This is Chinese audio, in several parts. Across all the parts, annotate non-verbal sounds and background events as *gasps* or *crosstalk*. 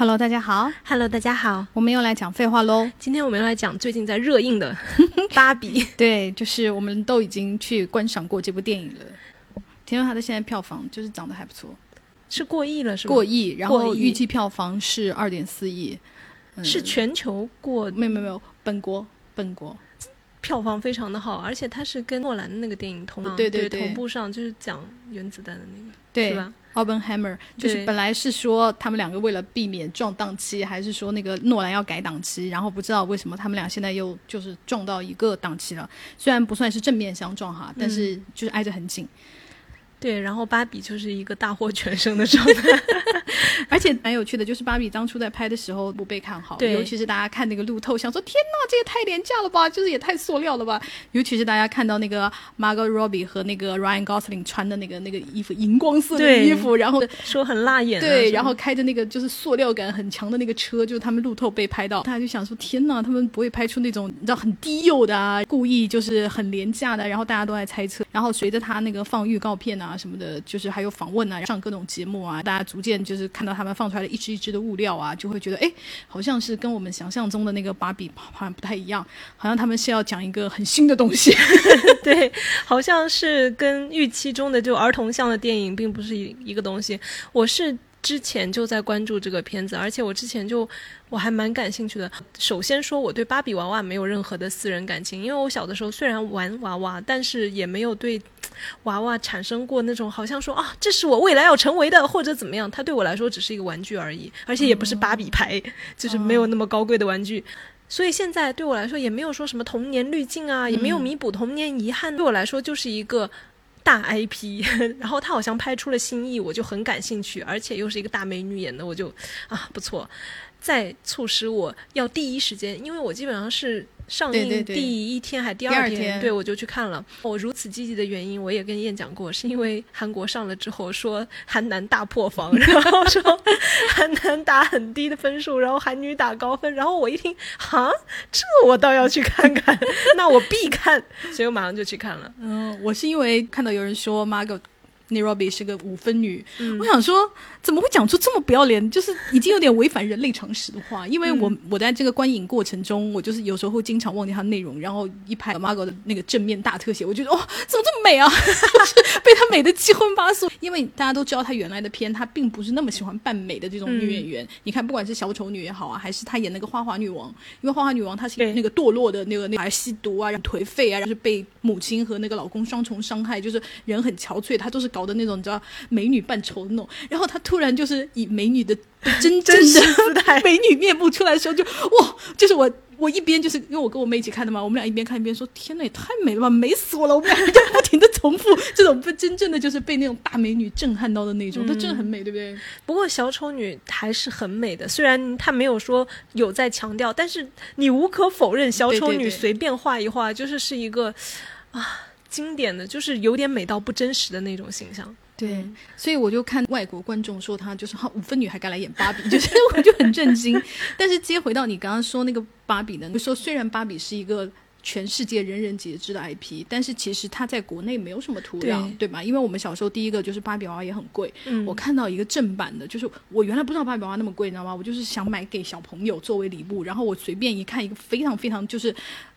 Hello，大家好，Hello，大家好，我们又来讲废话喽。今天我们又来讲最近在热映的 *laughs*《芭比》。对，就是我们都已经去观赏过这部电影了。听说它的现在票房就是涨得还不错，是过亿了，是过亿，然后预计票房是二点四亿，是全球过？没有没有没有，本国本国。票房非常的好，而且它是跟诺兰的那个电影同对对同步上，就是讲原子弹的那个，对吧？奥本海默就是本来是说他们两个为了避免撞档期，还是说那个诺兰要改档期，然后不知道为什么他们俩现在又就是撞到一个档期了。虽然不算是正面相撞哈，但是就是挨着很紧。对，然后芭比就是一个大获全胜的状态，*laughs* 而且蛮有趣的，就是芭比当初在拍的时候不被看好，对，尤其是大家看那个路透，想说天呐，这也太廉价了吧，就是也太塑料了吧，尤其是大家看到那个 Margot Robbie 和那个 Ryan Gosling 穿的那个那个衣服，荧光色的衣服，然后说很辣眼，对，然后开着那个就是塑料感很强的那个车，就是他们路透被拍到，大家就想说天呐，他们不会拍出那种你知道很低幼的啊，故意就是很廉价的，然后大家都在猜测，然后随着他那个放预告片啊。啊什么的，就是还有访问啊，上各种节目啊，大家逐渐就是看到他们放出来的一支一支的物料啊，就会觉得哎，好像是跟我们想象中的那个芭比好像不太一样，好像他们是要讲一个很新的东西，*laughs* 对，好像是跟预期中的就儿童向的电影并不是一一个东西，我是。之前就在关注这个片子，而且我之前就我还蛮感兴趣的。首先说，我对芭比娃娃没有任何的私人感情，因为我小的时候虽然玩娃娃，但是也没有对娃娃产生过那种好像说啊，这是我未来要成为的，或者怎么样。它对我来说只是一个玩具而已，而且也不是芭比牌，就是没有那么高贵的玩具。所以现在对我来说也没有说什么童年滤镜啊，也没有弥补童年遗憾。对我来说就是一个。*laughs* 大 IP，然后他好像拍出了新意，我就很感兴趣，而且又是一个大美女演的，我就啊不错，再促使我要第一时间，因为我基本上是。上映第一天还第二天，对我就去看了。我如此积极的原因，我也跟燕讲过，是因为韩国上了之后说韩男大破防，*laughs* 然后说韩男打很低的分数，然后韩女打高分。然后我一听，哈，这我倒要去看看，那我必看，所以我马上就去看了。嗯，我是因为看到有人说 Margot Nairobi 是个五分女，我想说。怎么会讲出这么不要脸？就是已经有点违反人类常识的话。因为我我在这个观影过程中，我就是有时候会经常忘记它内容，然后一拍 Margot 的那个正面大特写，我觉得哦，怎么这么美啊？*laughs* 就是被她美的七荤八素。因为大家都知道她原来的片，她并不是那么喜欢扮美的这种女演员。你看，不管是小丑女也好啊，还是她演那个花花女王，因为花花女王她是那个堕落的那个那个吸毒啊，然后颓废啊，然后是被母亲和那个老公双重伤害，就是人很憔悴，她都是搞的那种你知道美女扮丑的那种。然后她突然就是以美女的真正的美女面部出来的时候，就哇，就是我我一边就是因为我跟我妹一起看的嘛，我们俩一边看一边说：“天呐，也太美了吧，美死我了！”我们俩就不停的重复这种不真正的就是被那种大美女震撼到的那种，她真的很美，对不对？不过小丑女还是很美的，虽然她没有说有在强调，但是你无可否认，小丑女随便画一画就是是一个啊经典的，就是有点美到不真实的那种形象。对，所以我就看外国观众说她就是哈五分女孩敢来演芭比，*laughs* 就是我就很震惊。*laughs* 但是接回到你刚刚说那个芭比呢，就说虽然芭比是一个。全世界人人皆知的 IP，但是其实它在国内没有什么土壤，对吧？因为我们小时候第一个就是芭比娃娃也很贵。我看到一个正版的，就是我原来不知道芭比娃娃那么贵，你知道吗？我就是想买给小朋友作为礼物，然后我随便一看一个非常非常就是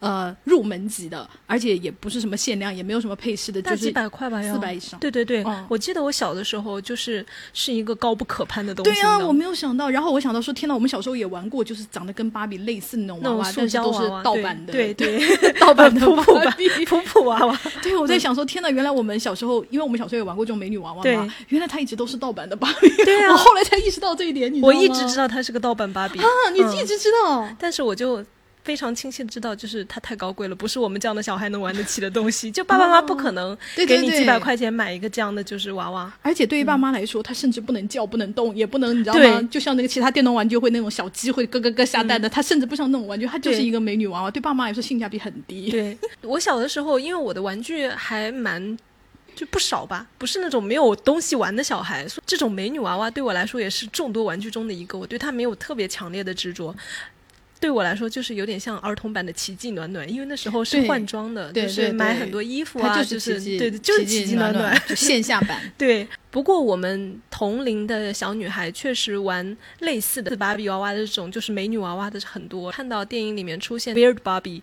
呃入门级的，而且也不是什么限量，也没有什么配饰的，就是几百块吧，四百以上。对对对，我记得我小的时候就是是一个高不可攀的东西。对啊，我没有想到，然后我想到说，天呐，我们小时候也玩过，就是长得跟芭比类似那种娃娃，但是都是盗版的。对对。*laughs* 盗版的普普吧，普普娃娃。*laughs* 对，我在想说，天呐！原来我们小时候，因为我们小时候也玩过这种美女娃娃嘛，原来它一直都是盗版的芭比。对啊，*laughs* 我后来才意识到这一点。你我一直知道它是个盗版芭比啊，你一直知道，但是我就。非常清晰的知道，就是它太高贵了，不是我们这样的小孩能玩得起的东西。*laughs* 就爸爸妈妈不可能给你几百块钱买一个这样的就是娃娃。而且对于爸妈来说，他甚至不能叫，不能动，也不能，你知道吗？就像那个其他电动玩具会那种小鸡会咯咯咯下蛋的，它甚至不像那种玩具，它就是一个美女娃娃。对爸妈来说性价比很低。对我小的时候，因为我的玩具还蛮就不少吧，不是那种没有东西玩的小孩，这种美女娃娃对我来说也是众多玩具中的一个。我对它没有特别强烈的执着。对我来说就是有点像儿童版的奇迹暖暖，因为那时候是换装的，对就是买很多衣服啊，就是对，就是奇奇迹暖暖，就线下版。*laughs* 对，不过我们同龄的小女孩确实玩类似的芭比娃娃的这种，就是美女娃娃的很多。看到电影里面出现 Weird Barbie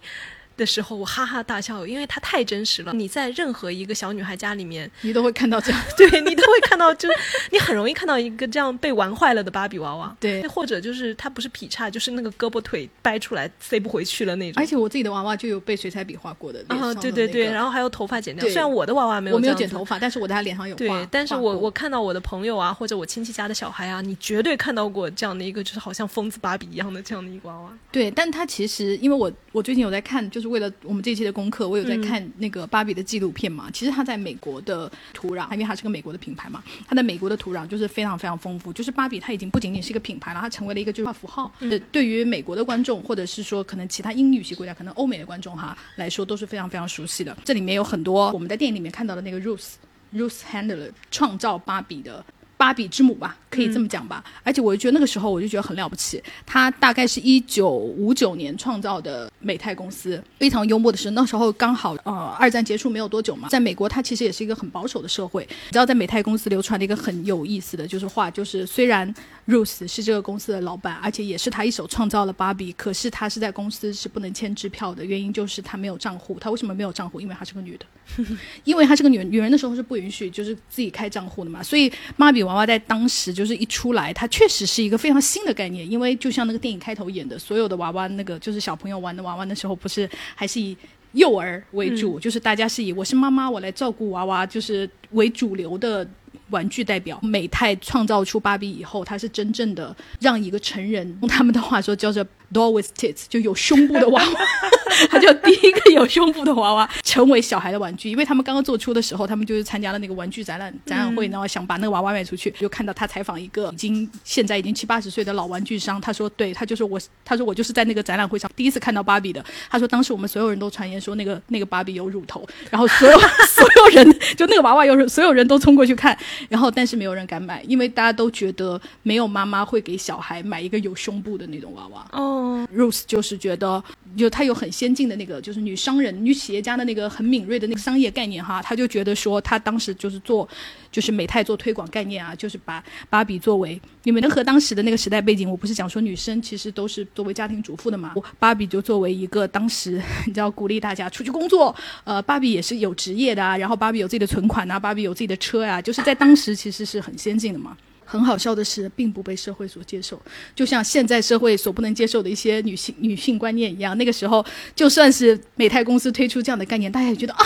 的时候，我哈哈大笑，因为它太真实了。你在任何一个小女孩家里面，你都会看到这样，*laughs* 对你都会看到，就是你很容易看到一个这样被玩坏了的芭比娃娃。对，或者就是它不是劈叉，就是那个胳膊腿掰出来塞不回去了那种。而且我自己的娃娃就有被水彩笔画过的脸啊，上对对对，然后还有头发剪掉。虽然我的娃娃没有我没有剪头发，但是我在他脸上有画。对，但是我我看到我的朋友啊，或者我亲戚家的小孩啊，你绝对看到过这样的一个，就是好像疯子芭比一样的这样的一个娃娃。对，但他其实因为我我最近有在看，就是为了我们这一期的功课，我有在嗯看那个芭比的纪录片嘛。其实它在美国的土壤，因为它是个美国的品牌嘛，它在美国的土壤就是非常非常丰富。就是芭比它已经不仅仅是一个品牌了，它成为了一个就是符号。对于美国的观众，或者是说可能其他英语系国家，可能欧美的观众哈来说都是非常非常熟悉的。这里面有很多我们在电影里面看到的那个 Ruth Ruth Handler 创造芭比的。芭比之母吧，可以这么讲吧。而且我就觉得那个时候我就觉得很了不起。他大概是一九五九年创造的美泰公司。非常幽默的是，那时候刚好呃二战结束没有多久嘛，在美国它其实也是一个很保守的社会。你知道，在美泰公司流传的一个很有意思的就是话，就是虽然 Ruth 是这个公司的老板，而且也是他一手创造了芭比，可是他是在公司是不能签支票的，原因就是他没有账户。他为什么没有账户？因为她是个女的。*laughs* 因为她是个女人，女人的时候是不允许就是自己开账户的嘛，所以芭比娃娃在当时就是一出来，它确实是一个非常新的概念。因为就像那个电影开头演的，所有的娃娃那个就是小朋友玩的娃娃，的时候不是还是以幼儿为主，就是大家是以我是妈妈，我来照顾娃娃，就是为主流的。玩具代表美泰创造出芭比以后，它是真正的让一个成人，用他们的话说叫做 doll with tits，就有胸部的娃娃，*laughs* 他就第一个有胸部的娃娃成为小孩的玩具。因为他们刚刚做出的时候，他们就是参加了那个玩具展览展览会，然后想把那个娃娃卖出去，就看到他采访一个已经现在已经七八十岁的老玩具商，他说对他就是我，他说我就是在那个展览会上第一次看到芭比的。他说当时我们所有人都传言说那个那个芭比有乳头，然后所有所有人就那个娃娃有乳，*laughs* 所有人都冲过去看。然后，但是没有人敢买，因为大家都觉得没有妈妈会给小孩买一个有胸部的那种娃娃。哦，Rose 就是觉得，就她有很先进的那个，就是女商人、女企业家的那个很敏锐的那个商业概念哈，她就觉得说，她当时就是做，就是美泰做推广概念啊，就是把芭比作为，你们能和当时的那个时代背景，我不是讲说女生其实都是作为家庭主妇的嘛，芭比就作为一个当时你知道鼓励大家出去工作，呃，芭比也是有职业的啊，然后芭比有自己的存款啊，芭比有自己的车呀、就是在当时其实是很先进的嘛。很好笑的是，并不被社会所接受，就像现在社会所不能接受的一些女性女性观念一样。那个时候，就算是美泰公司推出这样的概念，大家也觉得啊，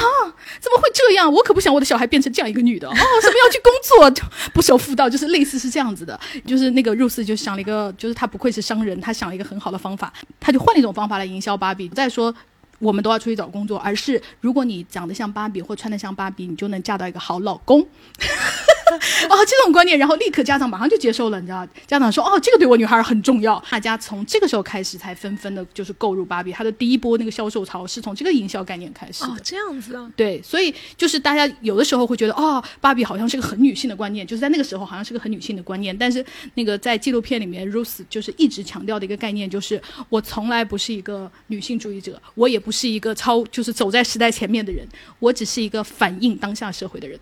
怎么会这样？我可不想我的小孩变成这样一个女的哦，什么要去工作，不守妇道，就是类似是这样子的。就是那个入斯就想了一个，就是他不愧是商人，他想了一个很好的方法，他就换了一种方法来营销芭比。再说。我们都要出去找工作，而是如果你长得像芭比或穿得像芭比，你就能嫁到一个好老公。*laughs* 哦，这种观念，然后立刻家长马上就接受了，你知道？家长说，哦，这个对我女孩很重要。大家从这个时候开始才纷纷的，就是购入芭比。它的第一波那个销售潮是从这个营销概念开始的。哦，这样子啊。对，所以就是大家有的时候会觉得，哦，芭比好像是个很女性的观念，就是在那个时候好像是个很女性的观念。但是那个在纪录片里面，Rose 就是一直强调的一个概念，就是我从来不是一个女性主义者，我也不是一个超就是走在时代前面的人，我只是一个反映当下社会的人。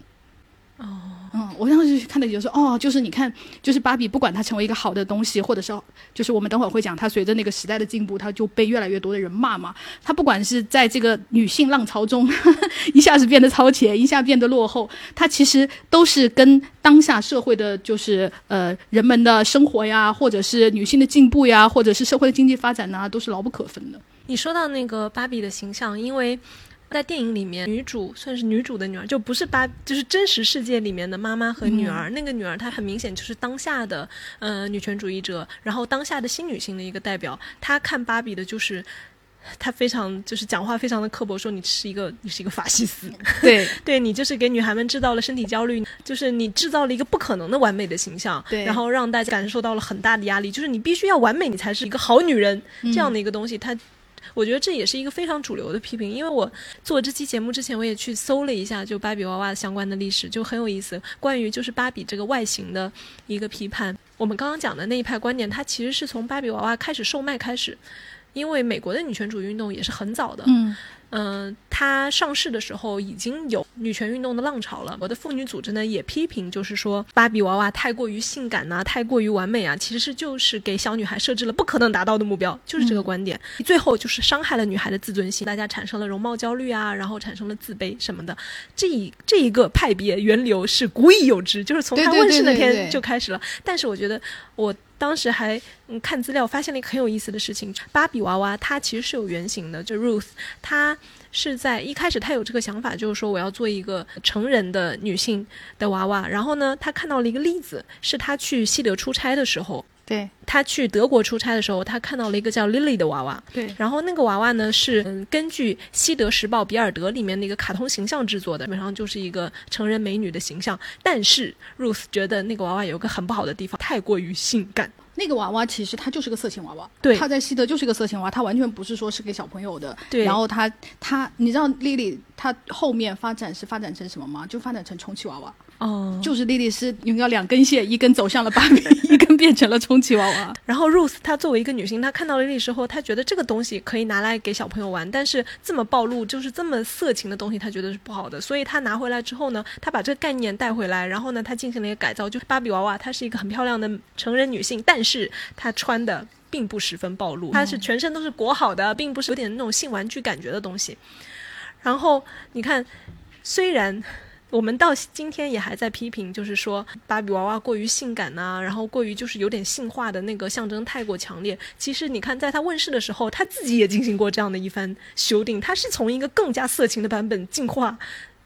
哦，嗯，我当时看的就是哦，就是你看，就是芭比，不管它成为一个好的东西，或者是就是我们等会儿会讲，它随着那个时代的进步，它就被越来越多的人骂嘛。它不管是在这个女性浪潮中 *laughs* 一下子变得超前，一下变得落后，它其实都是跟当下社会的就是呃人们的生活呀，或者是女性的进步呀，或者是社会的经济发展呐，都是牢不可分的。你说到那个芭比的形象，因为。在电影里面，女主算是女主的女儿，就不是芭，就是真实世界里面的妈妈和女儿。嗯、那个女儿她很明显就是当下的呃女权主义者，然后当下的新女性的一个代表。她看芭比的就是。她非常就是讲话非常的刻薄，说你是一个你是一个法西斯，对 *laughs* 对你就是给女孩们制造了身体焦虑，就是你制造了一个不可能的完美的形象，对，然后让大家感受到了很大的压力，就是你必须要完美，你才是一个好女人、嗯、这样的一个东西，她。我觉得这也是一个非常主流的批评，因为我做这期节目之前，我也去搜了一下就芭比娃娃相关的历史，就很有意思。关于就是芭比这个外形的一个批判，我们刚刚讲的那一派观点，它其实是从芭比娃娃开始售卖开始。因为美国的女权主义运动也是很早的，嗯嗯，它上市的时候已经有女权运动的浪潮了。我的妇女组织呢也批评，就是说芭比娃娃太过于性感呐、太过于完美啊，其实是就是给小女孩设置了不可能达到的目标，就是这个观点。最后就是伤害了女孩的自尊心，大家产生了容貌焦虑啊，然后产生了自卑什么的。这一这一个派别源流是古已有之，就是从它对对问世那天就开始了。但是我觉得我。当时还嗯看资料，发现了一个很有意思的事情：芭比娃娃它其实是有原型的，就 Ruth，她是在一开始她有这个想法，就是说我要做一个成人的女性的娃娃。然后呢，她看到了一个例子，是她去西德出差的时候，对他去德国出差的时候，他看到了一个叫 Lily 的娃娃。对然后那个娃娃呢是嗯根据《西德时报》比尔德里面那个卡通形象制作的，基本上就是一个成人美女的形象。但是 Ruth 觉得那个娃娃有个很不好的地方，太过于性感。那个娃娃其实它就是个色情娃娃，对它在西德就是个色情娃娃，它完全不是说是给小朋友的。对然后它它，你知道丽丽她后面发展是发展成什么吗？就发展成充气娃娃，哦，就是莉莉丝用要两根线，一根走向了芭比，一根变成了充气娃娃。*laughs* 然后 Ruth 她作为一个女性，她看到了 Lily 之后，她觉得这个东西可以拿来给小朋友玩，但是这么暴露，就是这么色情的东西，她觉得是不好的。所以她拿回来之后呢，她把这个概念带回来，然后呢，她进行了一个改造，就是芭比娃娃，她是一个很漂亮的成人女性，但是她穿的并不十分暴露，她是全身都是裹好的，并不是有点那种性玩具感觉的东西。然后你看，虽然。我们到今天也还在批评，就是说芭比娃娃过于性感呐、然后过于就是有点性化的那个象征太过强烈。其实你看，在它问世的时候，他自己也进行过这样的一番修订，他是从一个更加色情的版本进化，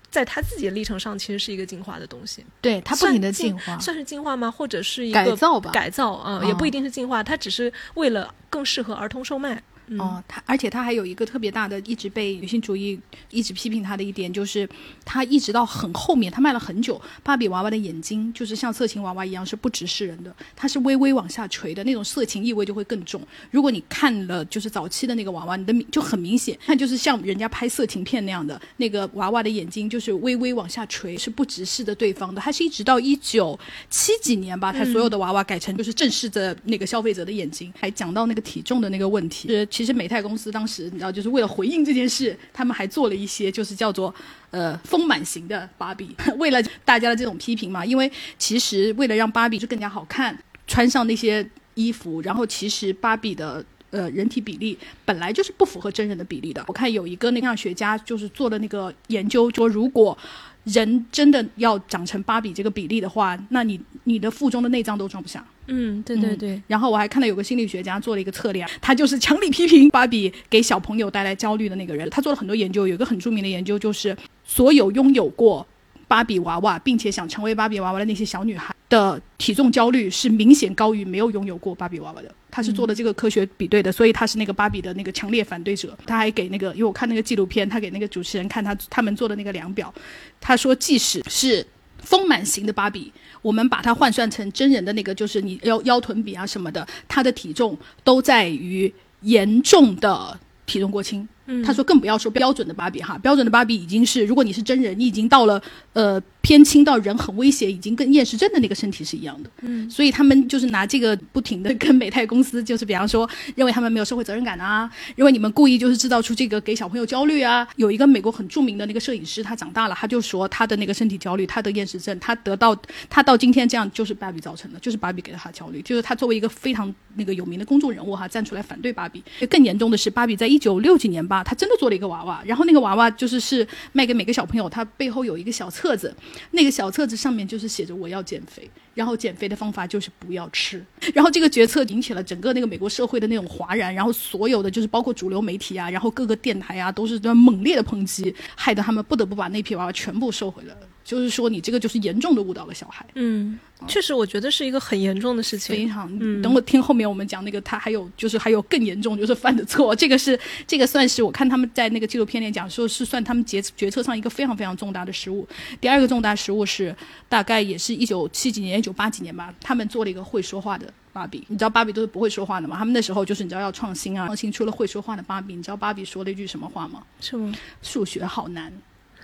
在他自己的历程上，其实是一个进化的东西。对，他不停的进化。算是进化吗？或者是一个改造吧改造啊、嗯也不一定是进化，它只是为了更适合儿童售卖。嗯哦，他而且他还有一个特别大的，一直被女性主义一直批评他的一点，就是他一直到很后面，他卖了很久。芭比娃娃的眼睛就是像色情娃娃一样是不直视人的，它是微微往下垂的，那种色情意味就会更重。如果你看了就是早期的那个娃娃，你的明就很明显，那就是像人家拍色情片那样的，那个娃娃的眼睛就是微微往下垂，是不直视的对方的。他是一直到一九七几年吧，他所有的娃娃改成就是正视着那个消费者的眼睛，还讲到那个体重的那个问题。是其实美泰公司当时你知道，就是为了回应这件事，他们还做了一些就是叫做呃丰满型的芭比，*laughs* 为了大家的这种批评嘛，因为其实为了让芭比就更加好看，穿上那些衣服，然后其实芭比的。呃，人体比例本来就是不符合真人的比例的。我看有一个那个学家就是做了那个研究，说如果人真的要长成芭比这个比例的话，那你你的腹中的内脏都装不下。嗯，对对嗯对，然后我还看到有个心理学家做了一个测量，他就是强力批评芭比给小朋友带来焦虑的那个人。他做了很多研究，有一个很著名的研究就是，所有拥有过芭比娃娃并且想成为芭比娃娃的那些小女孩的体重焦虑是明显高于没有拥有过芭比娃娃的。他是做了这个科学比对的，所以他是那个芭比的那个强烈反对者。他还给那个，因为我看那个纪录片，他给那个主持人看他他们做的那个量表，他说即使是丰满型的芭比，我们把它换算成真人的那个，就是你腰腰臀比啊什么的，她的体重都在于严重的体重过轻。嗯他说更不要说标准的芭比哈，标准的芭比已经是，如果你是真人，你已经到了呃偏轻到人很危险，已经跟厌食症的那个身体是一样的。嗯，所以他们就是拿这个不停的跟美泰公司，就是比方说认为他们没有社会责任感啊，认为你们故意就是制造出这个给小朋友焦虑啊。有一个美国很著名的那个摄影师，他长大了，他就说他的那个身体焦虑，他的厌食症，他得到他到今天这样就是芭比造成的，就是芭比给了他焦虑，就是他作为一个非常那个有名的公众人物哈，站出来反对芭比。更严重的是，芭比在一九六几年吧，啊他真的做了一个娃娃，然后那个娃娃就是是卖给每个小朋友，他背后有一个小册子，那个小册子上面就是写着我要减肥，然后减肥的方法就是不要吃。然后这个决策引起了整个那个美国社会的那种哗然，然后所有的就是包括主流媒体啊，然后各个电台啊都是在猛烈的抨击，害得他们不得不把那批娃娃全部收回了。就是说你这个就是严重的误导了小孩。嗯，确实，我觉得是一个很严重的事情。非常，嗯等我听后面我们讲那个，他还有就是还有更严重，就是犯的错，*laughs* 这个是这个算是我看他们在那个纪录片里讲说是算他们决决策上一个非常非常重大的失误。第二个重大失误是大概也是一九七几年、一九八几年吧，他们做了一个会说话的。芭比，你知道芭比都是不会说话的嘛？他们那时候就是你知道要创新啊，创新出了会说话的芭比。你知道芭比说了一句什么话吗？是吗？数学好难。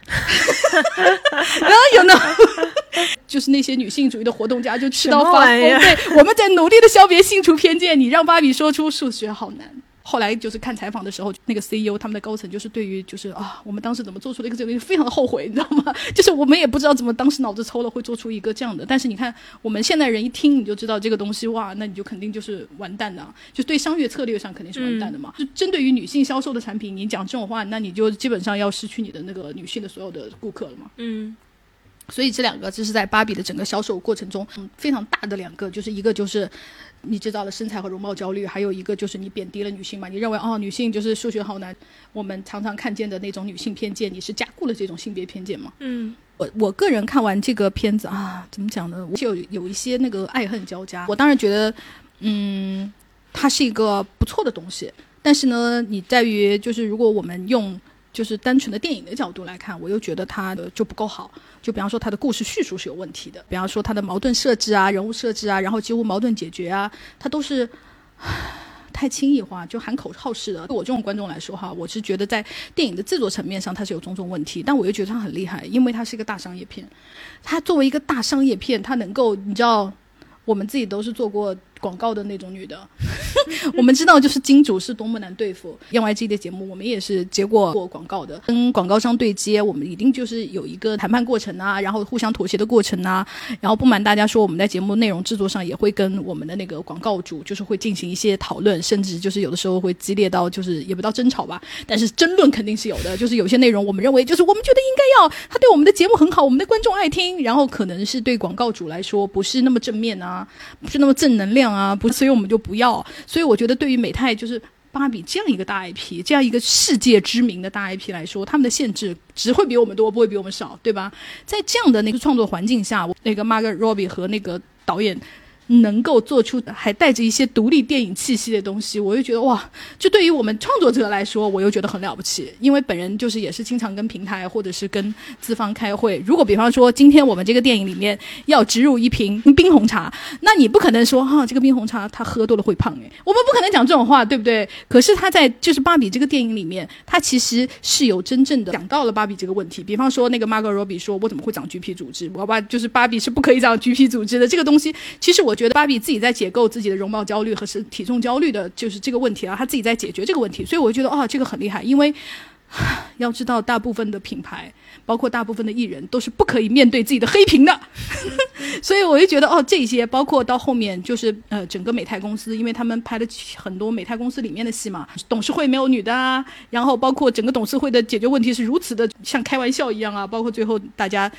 *laughs* 然后有呢，*laughs* 就是那些女性主义的活动家就吃到发疯。对，我们在努力的消别性除偏见，你让芭比说出数学好难。后来就是看采访的时候，那个 CEO 他们的高层就是对于就是啊，我们当时怎么做出了一个这个东西，非常的后悔，你知道吗？*laughs* 就是我们也不知道怎么当时脑子抽了会做出一个这样的。但是你看，我们现代人一听你就知道这个东西哇，那你就肯定就是完蛋的，就对商业策略上肯定是完蛋的嘛。就针对于女性销售的产品，你讲这种话，那你就基本上要失去你的那个女性的所有的顾客了嘛。嗯。所以这两个这是在芭比的整个销售过程中，嗯，非常大的两个，就是一个就是你制造了身材和容貌焦虑，还有一个就是你贬低了女性嘛，你认为哦，女性就是数学好难，我们常常看见的那种女性偏见，你是加固了这种性别偏见嘛？嗯，我我个人看完这个片子啊，怎么讲呢？就有一些那个爱恨交加。我当然觉得，嗯，它是一个不错的东西，但是呢，你在于就是如果我们用。就是单纯的电影的角度来看，我又觉得它的就不够好。就比方说，它的故事叙述是有问题的。比方说，它的矛盾设置啊、人物设置啊，然后几乎矛盾解决啊，它都是太轻易化，就喊口号式的。对我这种观众来说，哈，我是觉得在电影的制作层面上，它是有种种问题。但我又觉得它很厉害，因为它是一个大商业片。它作为一个大商业片，它能够，你知道，我们自己都是做过。广告的那种女的，*laughs* 我们知道就是金主是多么难对付。N Y G 的节目我们也是接过过广告的，跟广告商对接，我们一定就是有一个谈判过程啊，然后互相妥协的过程啊。然后不瞒大家说，我们在节目内容制作上也会跟我们的那个广告主，就是会进行一些讨论，甚至就是有的时候会激烈到就是也不到争吵吧，但是争论肯定是有的。就是有些内容我们认为就是我们觉得应该要，他对我们的节目很好，我们的观众爱听，然后可能是对广告主来说不是那么正面啊，不是那么正能量。啊，不，所以我们就不要。所以我觉得，对于美泰就是芭比这样一个大 IP，这样一个世界知名的大 IP 来说，他们的限制只会比我们多，不会比我们少，对吧？在这样的那个创作环境下，那个 Margaret Robbie 和那个导演。能够做出还带着一些独立电影气息的东西，我就觉得哇，就对于我们创作者来说，我又觉得很了不起。因为本人就是也是经常跟平台或者是跟资方开会。如果比方说今天我们这个电影里面要植入一瓶冰红茶，那你不可能说哈这个冰红茶他喝多了会胖诶，我们不可能讲这种话，对不对？可是他在就是芭比这个电影里面，他其实是有真正的讲到了芭比这个问题。比方说那个 Margot Robbie 说，我怎么会长橘皮组织？我把就是芭比是不可以长橘皮组织的这个东西，其实我。我觉得芭比自己在解构自己的容貌焦虑和是体重焦虑的，就是这个问题啊，她自己在解决这个问题，所以我觉得哦，这个很厉害，因为要知道，大部分的品牌，包括大部分的艺人，都是不可以面对自己的黑屏的，*laughs* 所以我就觉得哦，这些包括到后面就是呃，整个美泰公司，因为他们拍了很多美泰公司里面的戏嘛，董事会没有女的啊，然后包括整个董事会的解决问题是如此的像开玩笑一样啊，包括最后大家。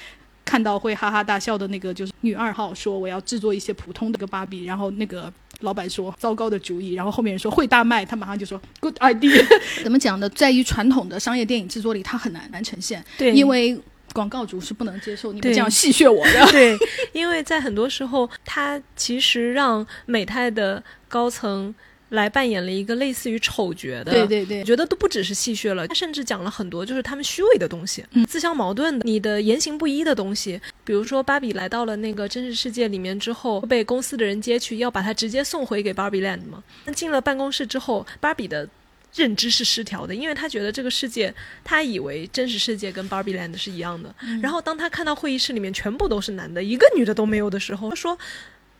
看到会哈哈大笑的那个就是女二号说我要制作一些普通的个芭比，然后那个老板说糟糕的主意，然后后面人说会大卖，他马上就说 good idea。*laughs* 怎么讲呢？在于传统的商业电影制作里，它很难难呈现，对，因为广告主是不能接受你们这样戏谑我的，对，*laughs* 因为在很多时候，它其实让美泰的高层。来扮演了一个类似于丑角的，对对对，觉得都不只是戏谑了，他甚至讲了很多就是他们虚伪的东西，自相矛盾的，你的言行不一的东西。比如说，芭比来到了那个真实世界里面之后，被公司的人接去，要把他直接送回给芭比 land 嘛。进了办公室之后，芭比的认知是失调的，因为他觉得这个世界，他以为真实世界跟芭比 land 是一样的。然后当他看到会议室里面全部都是男的，一个女的都没有的时候，他说。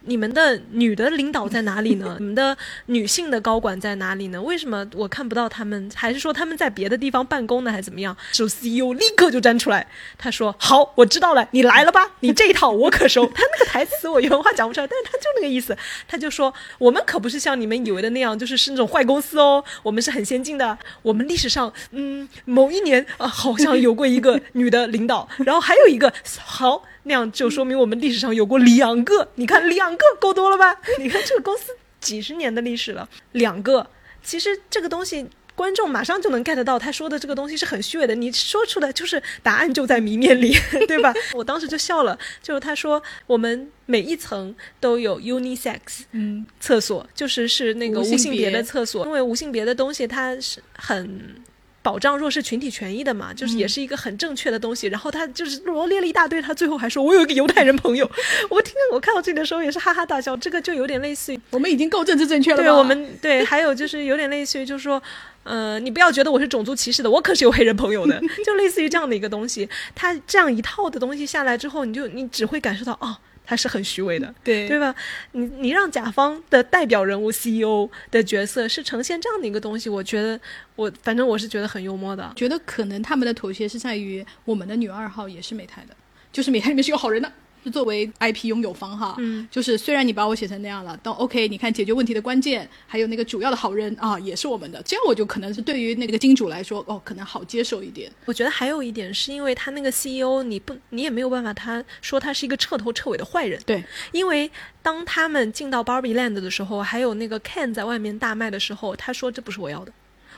你们的女的领导在哪里呢？*laughs* 你们的女性的高管在哪里呢？为什么我看不到他们？还是说他们在别的地方办公呢？还是怎么样？首 CEO 立刻就站出来，他说：“好，我知道了，你来了吧？*laughs* 你这一套我可熟。*laughs* ”他那个台词我原话讲不出来，但是他就那个意思。他就说：“我们可不是像你们以为的那样，就是是那种坏公司哦。我们是很先进的。我们历史上，嗯，某一年啊，好像有过一个女的领导，然后还有一个好。”那样就说明我们历史上有过两个，你看两个够多了吧？*laughs* 你看这个公司几十年的历史了，两个，其实这个东西观众马上就能 get 到，他说的这个东西是很虚伪的，你说出来就是答案就在谜面里，*laughs* 对吧？我当时就笑了，就是他说我们每一层都有 unisex，嗯，厕所就是是那个无性别的厕所，因为无性别的东西它是很。保障弱势群体权益的嘛，就是也是一个很正确的东西。然后他就是罗列了一大堆，他最后还说：“我有一个犹太人朋友。*laughs* ”我听我看到这里的时候也是哈哈大笑。这个就有点类似于我们已经够政治正确了。对，我们对，还有就是有点类似于，就是说，呃，你不要觉得我是种族歧视的，我可是有黑人朋友的，*laughs* 就类似于这样的一个东西。他这样一套的东西下来之后，你就你只会感受到哦。他是很虚伪的，*laughs* 对对吧？你你让甲方的代表人物 CEO 的角色是呈现这样的一个东西，我觉得我反正我是觉得很幽默的。觉得可能他们的妥协是在于我们的女二号也是美泰的，就是美泰里面是有好人的。是作为 IP 拥有方哈，嗯，就是虽然你把我写成那样了，但 OK，你看解决问题的关键，还有那个主要的好人啊，也是我们的，这样我就可能是对于那个金主来说，哦，可能好接受一点。我觉得还有一点是因为他那个 CEO，你不，你也没有办法，他说他是一个彻头彻尾的坏人，对，因为当他们进到 Barbie Land 的时候，还有那个 Ken 在外面大卖的时候，他说这不是我要的。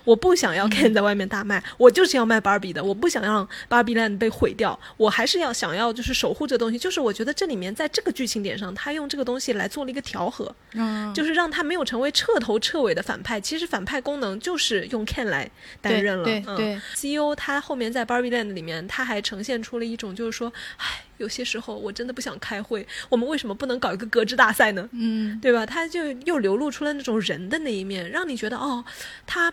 我不想要 Ken 在外面大卖，我就是要卖芭比的。我不想让 Barbie land 被毁掉，我还是要想要就是守护这东西。就是我觉得这里面在这个剧情点上，他用这个东西来做了一个调和，嗯，就是让他没有成为彻头彻尾的反派。其实反派功能就是用 Ken 来担任了。对对，CEO 他后面在 Barbie Land 里面，他还呈现出了一种就是说，唉，有些时候我真的不想开会，我们为什么不能搞一个格致大赛呢？嗯，对吧？他就又流露出了那种人的那一面，让你觉得哦，他。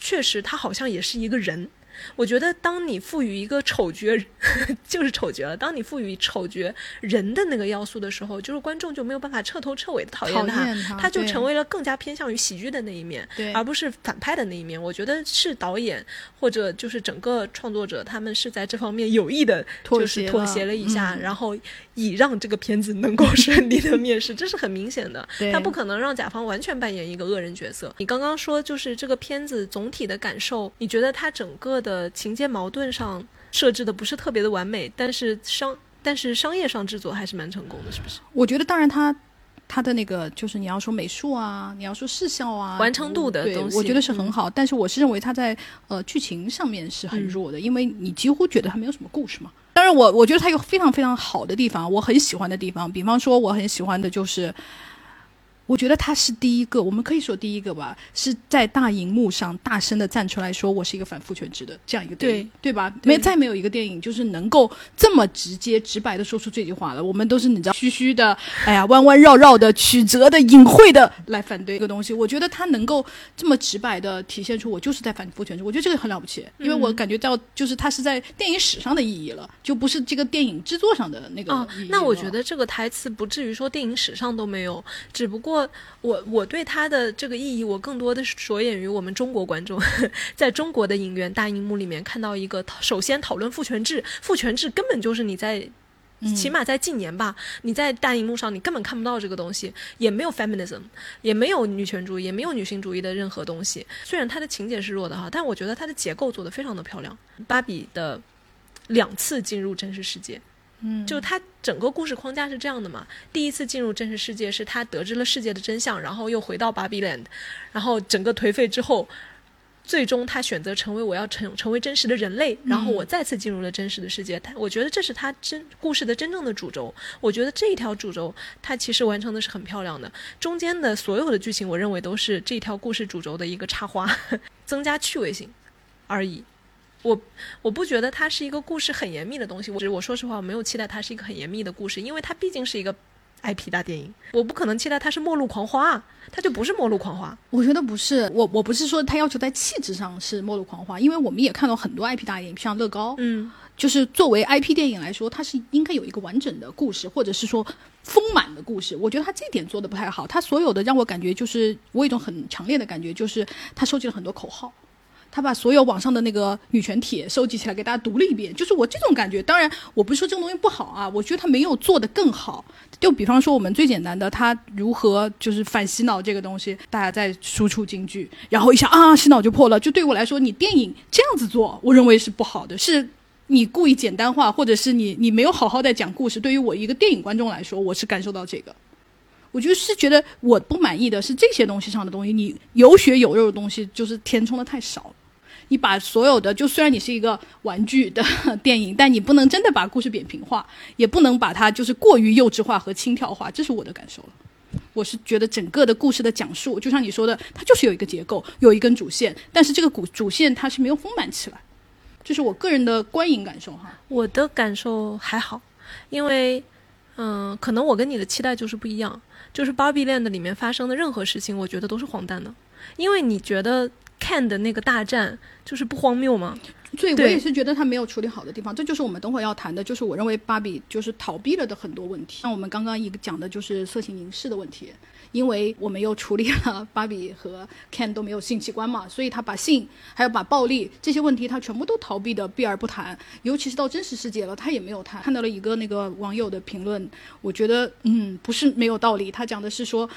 确实，他好像也是一个人。我觉得，当你赋予一个丑角，*laughs* 就是丑角了。当你赋予丑角人的那个要素的时候，就是观众就没有办法彻头彻尾的讨厌他，他就成为了更加偏向于喜剧的那一面，而不是反派的那一面。我觉得是导演或者就是整个创作者，他们是在这方面有意的，就是妥协了一下，然后以让这个片子能够顺利的面世，*laughs* 这是很明显的。他不可能让甲方完全扮演一个恶人角色。你刚刚说，就是这个片子总体的感受，你觉得它整个的。的情节矛盾上设置的不是特别的完美，但是商但是商业上制作还是蛮成功的，是不是？我觉得，当然，他他的那个就是你要说美术啊，你要说视效啊，完成度的东西，我觉得是很好。但是我是认为他在呃剧情上面是很弱的，因为你几乎觉得他没有什么故事嘛。当然，我我觉得他有非常非常好的地方，我很喜欢的地方，比方说我很喜欢的就是。我觉得他是第一个，我们可以说第一个吧，是在大荧幕上大声的站出来说我是一个反父权制的这样一个电影，对吧？没再没有一个电影就是能够这么直接直白的说出这句话了。我们都是你知道虚虚的，哎呀弯弯绕绕的曲折的隐晦的来反对一个东西。我觉得他能够这么直白的体现出我就是在反父权制，我觉得这个很了不起，因为我感觉到就是他是在电影史上的意义了，就不是这个电影制作上的那个。哦，那我觉得这个台词不至于说电影史上都没有，只不过。我我对它的这个意义，我更多的是着眼于我们中国观众，*laughs* 在中国的影院大荧幕里面看到一个，首先讨论父权制，父权制根本就是你在，起码在近年吧，你在大荧幕上你根本看不到这个东西，也没有 feminism，也没有女权主义，也没有女性主义的任何东西。虽然它的情节是弱的哈，但我觉得它的结构做得非常的漂亮。芭比的两次进入真实世界。嗯，就他整个故事框架是这样的嘛？第一次进入真实世界是他得知了世界的真相，然后又回到芭比 land，然后整个颓废之后，最终他选择成为我要成成为真实的人类，然后我再次进入了真实的世界。他我觉得这是他真故事的真正的主轴。我觉得这一条主轴他其实完成的是很漂亮的。中间的所有的剧情，我认为都是这条故事主轴的一个插花，*laughs* 增加趣味性而已。我我不觉得它是一个故事很严密的东西，我我说实话，我没有期待它是一个很严密的故事，因为它毕竟是一个 IP 大电影，我不可能期待它是末路狂花，它就不是末路狂花。我觉得不是，我我不是说它要求在气质上是末路狂花，因为我们也看到很多 IP 大电影，像乐高，嗯，就是作为 IP 电影来说，它是应该有一个完整的故事，或者是说丰满的故事。我觉得它这点做的不太好，它所有的让我感觉就是我有一种很强烈的感觉，就是它收集了很多口号。他把所有网上的那个女权帖收集起来给大家读了一遍，就是我这种感觉。当然，我不是说这种东西不好啊，我觉得他没有做得更好。就比方说，我们最简单的，他如何就是反洗脑这个东西，大家在输出京剧，然后一下啊洗脑就破了。就对我来说，你电影这样子做，我认为是不好的，是你故意简单化，或者是你你没有好好在讲故事。对于我一个电影观众来说，我是感受到这个。我就是觉得我不满意的是这些东西上的东西，你有血有肉的东西就是填充的太少了。你把所有的，就虽然你是一个玩具的 *laughs* 电影，但你不能真的把故事扁平化，也不能把它就是过于幼稚化和轻佻化，这是我的感受了。我是觉得整个的故事的讲述，就像你说的，它就是有一个结构，有一根主线，但是这个主主线它是没有丰满起来，这是我个人的观影感受哈。我的感受还好，因为嗯，可能我跟你的期待就是不一样，就是《芭比 land》里面发生的任何事情，我觉得都是荒诞的，因为你觉得。看的那个大战就是不荒谬吗？所以我也是觉得他没有处理好的地方，这就是我们等会儿要谈的，就是我认为芭比就是逃避了的很多问题。像我们刚刚一个讲的就是色情凝视的问题，因为我们又处理了芭比和 Ken 都没有性器官嘛，所以他把性还有把暴力这些问题他全部都逃避的避而不谈，尤其是到真实世界了，他也没有谈。看到了一个那个网友的评论，我觉得嗯不是没有道理，他讲的是说，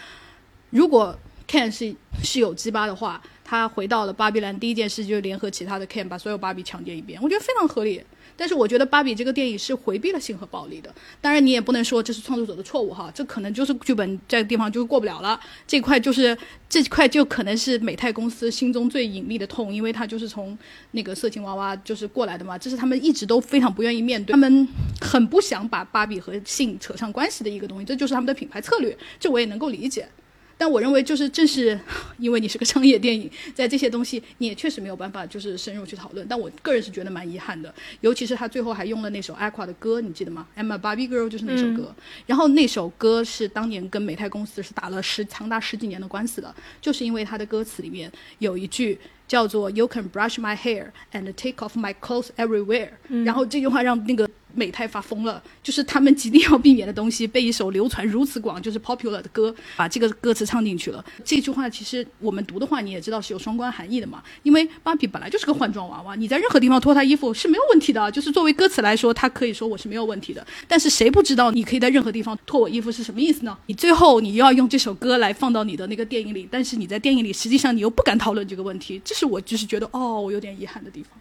如果 Ken 是是有鸡巴的话，他回到了芭比兰，第一件事就是联合其他的 Ken 把所有芭比强奸一遍，我觉得非常合理。但是我觉得芭比这个电影是回避了性和暴力的，当然你也不能说这是创作者的错误哈，这可能就是剧本这个地方就过不了了，这块就是这块就可能是美泰公司心中最隐秘的痛，因为他就是从那个色情娃娃就是过来的嘛，这是他们一直都非常不愿意面对，他们很不想把芭比和性扯上关系的一个东西，这就是他们的品牌策略，这我也能够理解。但我认为，就是正是因为你是个商业电影，在这些东西你也确实没有办法就是深入去讨论。但我个人是觉得蛮遗憾的，尤其是他最后还用了那首 Aqua 的歌，你记得吗？I'm a Barbie Girl 就是那首歌。然后那首歌是当年跟美泰公司是打了十长达十几年的官司的，就是因为他的歌词里面有一句叫做 “You can brush my hair and take off my clothes everywhere”，、然后这句话让那个。美泰发疯了，就是他们极力要避免的东西，被一首流传如此广，就是 popular 的歌，把这个歌词唱进去了。这句话其实我们读的话，你也知道是有双关含义的嘛。因为芭比本来就是个换装娃娃，你在任何地方脱她衣服是没有问题的，就是作为歌词来说，他可以说我是没有问题的。但是谁不知道你可以在任何地方脱我衣服是什么意思呢？你最后你又要用这首歌来放到你的那个电影里，但是你在电影里实际上你又不敢讨论这个问题，这是我就是觉得哦，我有点遗憾的地方。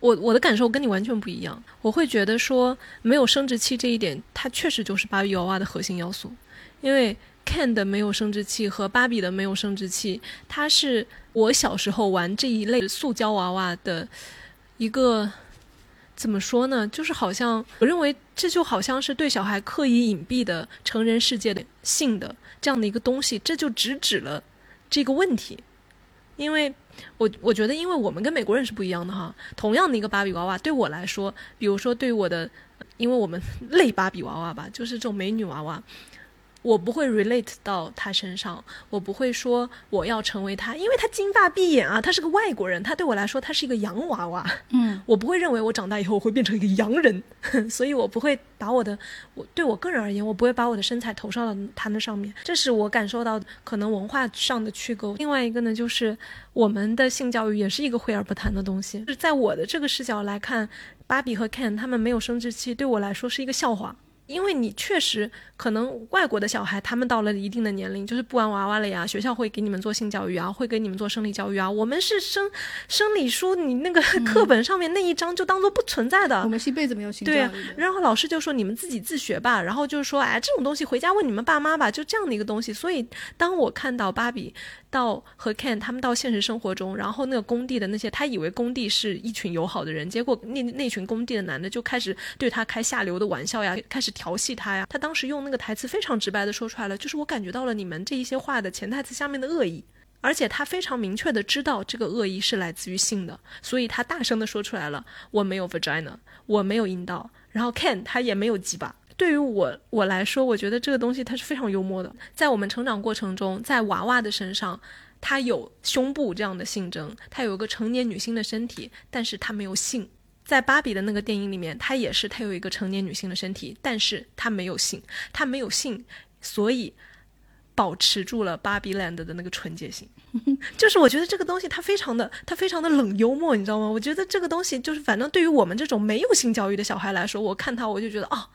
我我的感受跟你完全不一样，我会觉得说没有生殖器这一点，它确实就是芭比娃娃的核心要素，因为 Ken 的没有生殖器和芭比的没有生殖器，它是我小时候玩这一类塑胶娃娃的一个怎么说呢？就是好像我认为这就好像是对小孩刻意隐蔽的成人世界的性的这样的一个东西，这就直指了这个问题，因为。我我觉得，因为我们跟美国人是不一样的哈。同样的一个芭比娃娃，对我来说，比如说对我的，因为我们 *laughs* 类芭比娃娃吧，就是这种美女娃娃，我不会 relate 到他身上，我不会说我要成为他，因为他金发碧眼啊，他是个外国人，他对我来说，他是一个洋娃娃。嗯，*laughs* 我不会认为我长大以后我会变成一个洋人，*laughs* 所以我不会把我的，我对我个人而言，我不会把我的身材投射到他那上面，这是我感受到可能文化上的区隔。另外一个呢，就是我们的性教育也是一个讳而不谈的东西。就是在我的这个视角来看，芭比和 Ken 他们没有生殖器，对我来说是一个笑话。因为你确实可能外国的小孩，他们到了一定的年龄，就是不玩娃娃了呀。学校会给你们做性教育啊，会给你们做生理教育啊。我们是生生理书，你那个课本上面那一章就当做不存在的。我们是一辈子没有性教育对的。然后老师就说你们自己自学吧，然后就是说，哎，这种东西回家问你们爸妈吧，就这样的一个东西。所以当我看到芭比到和 Ken 他们到现实生活中，然后那个工地的那些，他以为工地是一群友好的人，结果那那群工地的男的就开始对他开下流的玩笑呀，开始调戏他呀。他当时用那个个台词非常直白的说出来了，就是我感觉到了你们这一些话的潜台词下面的恶意。而且他非常明确的知道这个恶意是来自于性的，所以他大声的说出来了：“我没有 vagina，我没有阴道。”然后 Ken 他也没有鸡巴。对于我我来说，我觉得这个东西它是非常幽默的。在我们成长过程中，在娃娃的身上，他有胸部这样的性征，他有一个成年女性的身体，但是他没有性。在芭比的那个电影里面，她也是，她有一个成年女性的身体，但是她没有性，她没有性，所以保持住了芭比 land 的那个纯洁性。*laughs* 就是我觉得这个东西它非常的，它非常的冷幽默，你知道吗？我觉得这个东西就是，反正对于我们这种没有性教育的小孩来说，我看它我就觉得啊、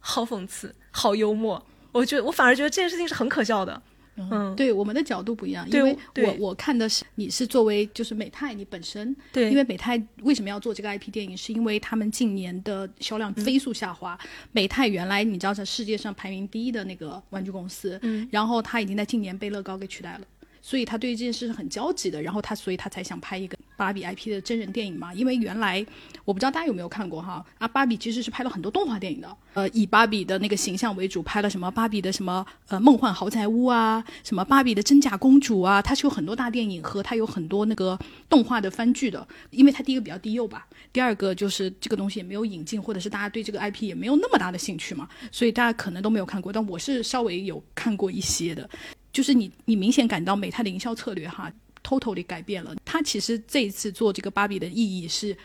好讽刺，好幽默。我觉得我反而觉得这件事情是很可笑的。嗯，对我们的角度不一样，因为我我看的是你是作为就是美泰你本身，对，因为美泰为什么要做这个 IP 电影，是因为他们近年的销量飞速下滑。美泰原来你知道在世界上排名第一的那个玩具公司，嗯，然后他已经在近年被乐高给取代了。所以他对这件事是很焦急的，然后他所以他才想拍一个芭比 IP 的真人电影嘛。因为原来我不知道大家有没有看过哈啊，芭比其实是拍了很多动画电影的，呃，以芭比的那个形象为主，拍了什么芭比的什么呃梦幻豪宅屋啊，什么芭比的真假公主啊，它是有很多大电影和它有很多那个动画的番剧的。因为它第一个比较低幼吧，第二个就是这个东西也没有引进，或者是大家对这个 IP 也没有那么大的兴趣嘛，所以大家可能都没有看过。但我是稍微有看过一些的。就是你，你明显感到美泰的营销策略哈，totally 改变了。他其实这一次做这个芭比的意义是，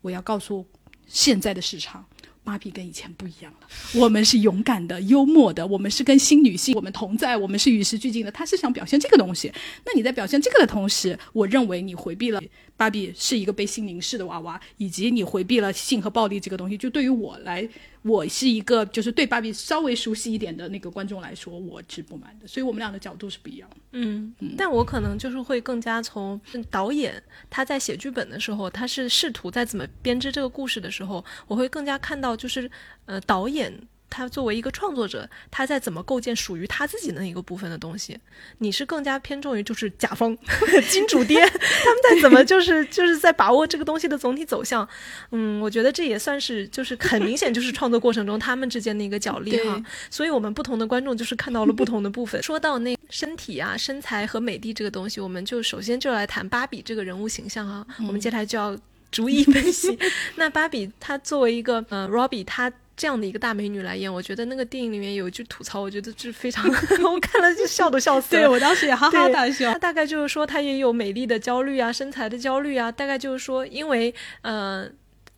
我要告诉现在的市场。芭比跟以前不一样了，我们是勇敢的、幽默的，我们是跟新女性我们同在，我们是与时俱进的。他是想表现这个东西。那你在表现这个的同时，我认为你回避了芭比是一个被性凝视的娃娃，以及你回避了性和暴力这个东西。就对于我来。我是一个就是对芭比稍微熟悉一点的那个观众来说，我是不满的，所以我们俩的角度是不一样。嗯，但我可能就是会更加从导演他在写剧本的时候，他是试图在怎么编织这个故事的时候，我会更加看到就是呃导演。他作为一个创作者，他在怎么构建属于他自己的一个部分的东西？你是更加偏重于就是甲方 *laughs* 金主爹，*laughs* 他们在怎么就是就是在把握这个东西的总体走向？嗯，我觉得这也算是就是很明显就是创作过程中他们之间的一个角力哈。所以我们不同的观众就是看到了不同的部分。说到那身体啊、身材和美的这个东西，我们就首先就来谈芭比这个人物形象啊。我们接下来就要逐一分析。*laughs* 那芭比她作为一个呃 Robbie，她。这样的一个大美女来演，我觉得那个电影里面有一句吐槽，我觉得是非常，*laughs* 我看了就笑都笑死了。对我当时也哈哈大笑。大概就是说，她也有美丽的焦虑啊，身材的焦虑啊。大概就是说，因为呃。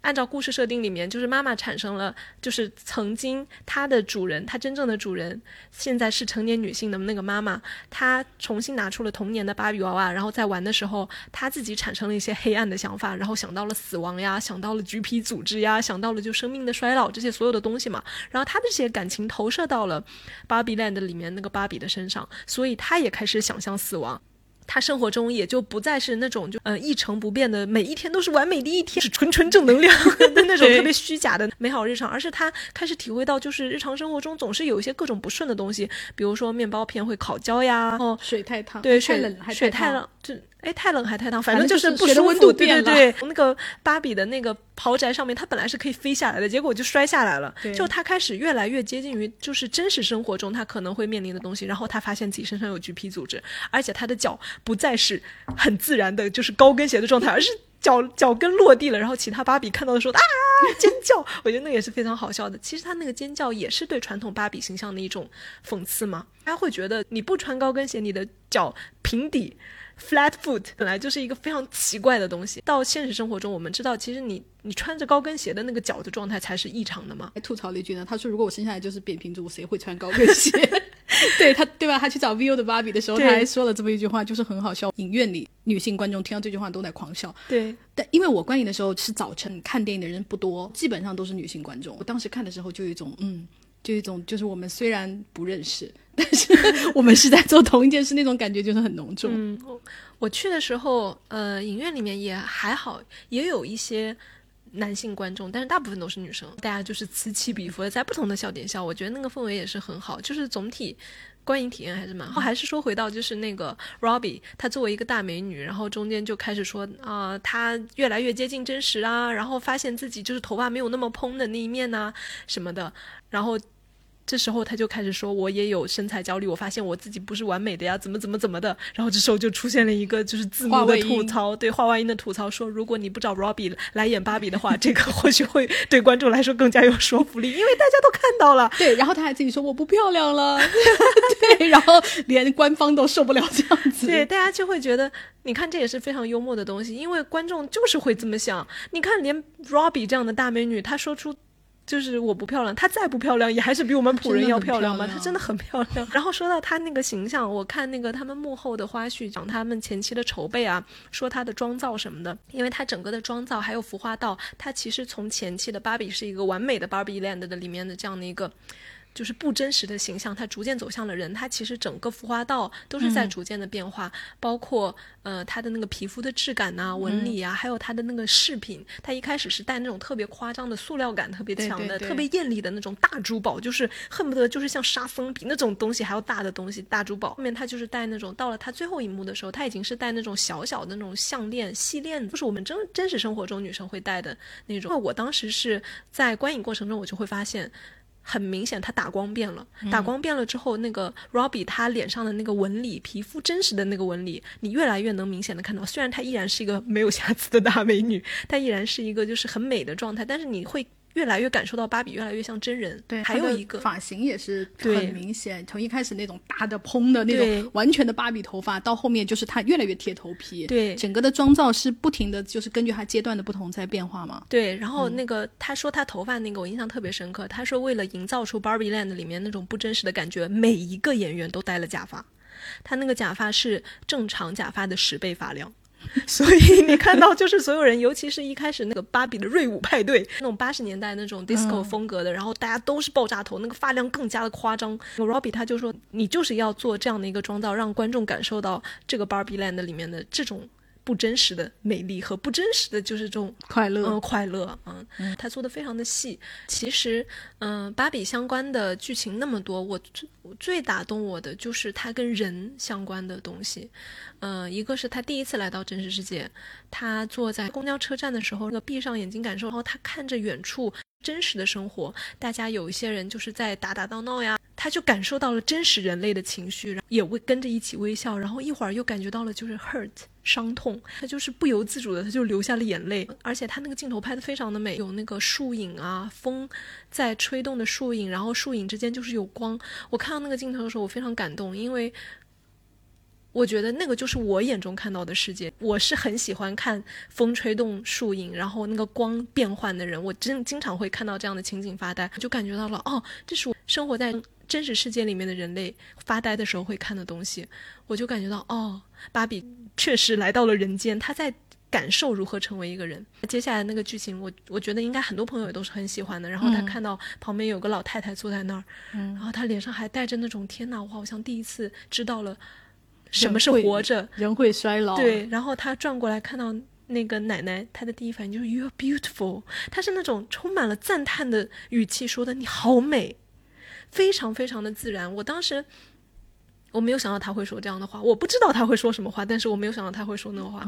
按照故事设定里面，就是妈妈产生了，就是曾经她的主人，她真正的主人，现在是成年女性的那个妈妈，她重新拿出了童年的芭比娃娃，然后在玩的时候，她自己产生了一些黑暗的想法，然后想到了死亡呀，想到了橘皮组织呀，想到了就生命的衰老这些所有的东西嘛，然后她的这些感情投射到了芭比 land 里面那个芭比的身上，所以她也开始想象死亡。他生活中也就不再是那种就呃一成不变的，每一天都是完美的一天，是纯纯正能量 *laughs* 的那种特别虚假的美好日常，而是他开始体会到，就是日常生活中总是有一些各种不顺的东西，比如说面包片会烤焦呀，哦，水太烫，对，水冷还水太冷，就。哎，太冷还太烫，反正就是不舒服。对对对，那个芭比的那个豪宅上面，它本来是可以飞下来的，结果就摔下来了。就他开始越来越接近于就是真实生活中他可能会面临的东西，然后他发现自己身上有橘皮组织，而且他的脚不再是很自然的，就是高跟鞋的状态，*laughs* 而是脚脚跟落地了。然后其他芭比看到的时候啊 *laughs* 尖叫，我觉得那也是非常好笑的。其实他那个尖叫也是对传统芭比形象的一种讽刺嘛。大家会觉得你不穿高跟鞋，你的脚平底。Flat foot 本来就是一个非常奇怪的东西。到现实生活中，我们知道，其实你你穿着高跟鞋的那个脚的状态才是异常的嘛。还吐槽了一句呢，他说：“如果我生下来就是扁平足，谁会穿高跟鞋？” *laughs* 对他，对吧？他去找 Viu 的芭比的时候，他还说了这么一句话，就是很好笑。影院里女性观众听到这句话都在狂笑。对，但因为我观影的时候是早晨，看电影的人不多，基本上都是女性观众。我当时看的时候就有一种嗯。就一种，就是我们虽然不认识，但是我们是在做同一件事，那种感觉就是很浓重。嗯，我去的时候，呃，影院里面也还好，也有一些男性观众，但是大部分都是女生，大家就是此起彼伏的在不同的笑点笑，我觉得那个氛围也是很好，就是总体观影体验还是蛮好。还是说回到就是那个 Robbie，她作为一个大美女，然后中间就开始说啊，她越来越接近真实啊，然后发现自己就是头发没有那么蓬的那一面呐什么的。然后，这时候他就开始说：“我也有身材焦虑，我发现我自己不是完美的呀，怎么怎么怎么的。”然后这时候就出现了一个就是字幕的吐槽，对话外音的吐槽说：“如果你不找 Robbie 来演芭比的话，这个或许会对观众来说更加有说服力，因为大家都看到了。”对，然后他还自己说：“我不漂亮了。*laughs* ”对，然后连官方都受不了这样子。对，大家就会觉得，你看这也是非常幽默的东西，因为观众就是会这么想。你看，连 Robbie 这样的大美女，她说出。就是我不漂亮，她再不漂亮也还是比我们普人要漂亮嘛。她真的很漂亮。*laughs* 然后说到她那个形象，我看那个他们幕后的花絮，讲他们前期的筹备啊，说她的妆造什么的，因为她整个的妆造还有服化道，她其实从前期的芭比是一个完美的芭比 land 的里面的这样的一个。就是不真实的形象，它逐渐走向了人。它其实整个服化道都是在逐渐的变化，包括呃它的那个皮肤的质感呐、纹理啊，还有它的那个饰品。它一开始是带那种特别夸张的塑料感特别强的、特别艳丽的那种大珠宝，就是恨不得就是像沙僧比那种东西还要大的东西大珠宝。后面它就是带那种，到了它最后一幕的时候，它已经是带那种小小的那种项链、细链，就是我们真真实生活中女生会戴的那种。我当时是在观影过程中，我就会发现。很明显，他打光变了。打光变了之后，那个 Robbie 他脸上的那个纹理，皮肤真实的那个纹理，你越来越能明显的看到。虽然她依然是一个没有瑕疵的大美女，她依然是一个就是很美的状态，但是你会越来越感受到芭比越来越像真人。对，还有一个发型也是对很明显，从一开始那种大的蓬的那种完全的芭比头发，到后面就是她越来越贴头皮。对整个的妆造是不停的就是根据她阶段的不同在变化嘛。对，然后嗯那个、他说他头发那个我印象特别深刻，他说为了营造出 Barbie Land 里面那种不真实的感觉，每一个演员都戴了假发，他那个假发是正常假发的十倍发量。*laughs* 所以你看到，就是所有人，尤其是一开始那个芭比的瑞舞派对，那种八十年代那种 disco 风格的，然后大家都是爆炸头，那个发量更加的夸张。Robbie 他就说，你就是要做这样的一个妆造，让观众感受到这个 Barbie Land 里面的这种不真实的美丽和不真实的就是这种快乐，嗯，快乐，嗯，他做的非常的细。其实，嗯、芭比相关的剧情那么多，我最我最打动我的就是他跟人相关的东西。嗯、一个是他第一次来到真实世界，他坐在公交车站的时候，那个闭上眼睛感受，然后他看着远处真实的生活，大家有一些人就是在打打闹闹呀，他就感受到了真实人类的情绪，然后也会跟着一起微笑，然后一会儿又感觉到了就是 hurt 伤痛，他就是不由自主的他就流下了眼泪，而且他那个镜头拍的非常的美，有那个树影啊，风在吹动的树影，然后树影之间就是有光，我看到那个镜头的时候我非常感动，因为。我觉得那个就是我眼中看到的世界。我是很喜欢看风吹动树影，然后那个光变换的人，我真经常会看到这样的情景发呆，就感觉到了哦，这是我生活在真实世界里面的人类发呆的时候会看的东西。我就感觉到哦，芭比确实来到了人间，他在感受如何成为一个人。接下来那个剧情，我我觉得应该很多朋友也都是很喜欢的。然后他看到旁边有个老太太坐在那儿，然后他脸上还带着那种天哪，我好像第一次知道了什么是活着。人会衰老。对，然后他转过来看到那个奶奶，她的第一反应就是 “You're beautiful”，她是那种充满了赞叹的语气说的“你好美”，非常非常的自然。我当时我没有想到他会说这样的话，我不知道他会说什么话，但是我没有想到他会说那个话。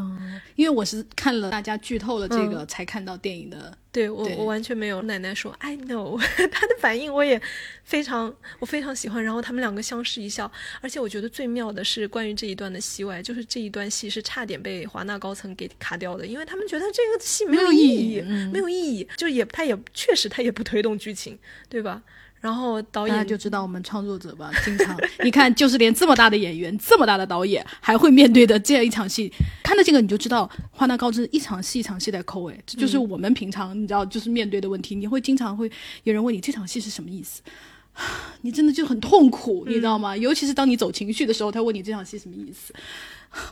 因为我是看了大家剧透了这个，才看到电影的。对我，对我完全没有。奶奶说 “I know”，*laughs* 他的反应我也非常，我非常喜欢。然后他们两个相视一笑，而且我觉得最妙的是关于这一段的戏外，就是这一段戏是差点被华纳高层给卡掉的，因为他们觉得这个戏没有意没有意义没有意义，就也他也确实他也不推动剧情，对吧？然后导演就知道我们创作者吧，*laughs* 经常你看，就是连这么大的演员、这么大的导演，还会面对的这样一场戏，看到这个你就知道，花大高知一场戏一场戏在抠，哎，这就是我们平常你知道就是面对的问题。你会经常会有人问你这场戏是什么意思，你真的就很痛苦，你知道吗？尤其是当你走情绪的时候，他问你这场戏什么意思。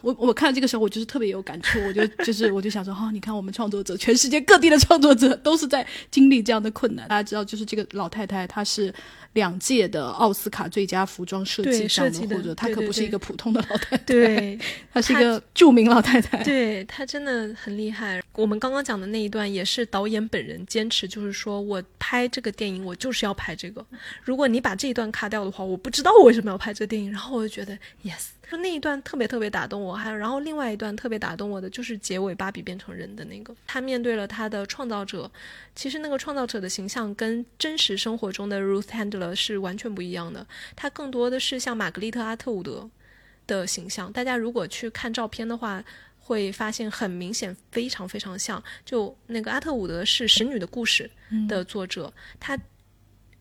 我我看到这个时候，我就是特别有感触，我就就是我就想说，哈、你看我们创作者，全世界各地的创作者都是在经历这样的困难。大家知道，就是这个老太太，她是两届的奥斯卡最佳服装设计对上的或者她可不是一个普通的老太太，对她是一个著名老太太。对她真的很厉害。我们刚刚讲的那一段也是导演本人坚持，就是说我拍这个电影，我就是要拍这个。如果你把这一段卡掉的话，我不知道我为什么要拍这个电影。然后我就觉得 yes，就那一段特别特别打动我。还有，然后另外一段特别打动我的就是结尾芭比变成人的那个，他面对了他的创造者。其实那个创造者的形象跟真实生活中的 Ruth Handler 是完全不一样的，他更多的是像玛格丽特·阿特伍德。的形象，大家如果去看照片的话，会发现很明显，非常非常像。就那个阿特伍德是《使女的故事》的作者，他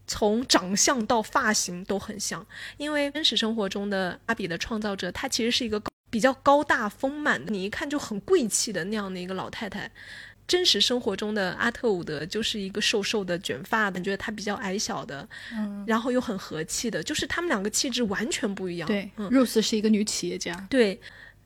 从长相到发型都很像。因为真实生活中的芭比的创造者，她其实是一个比较高大丰满的，你一看就很贵气的那样的一个老太太。真实生活中的阿特伍德就是一个瘦瘦的卷发，你觉得她比较矮小的，嗯，然后又很和气的，就是他们两个气质完全不一样。对嗯，，Rose 是一个女企业家，对，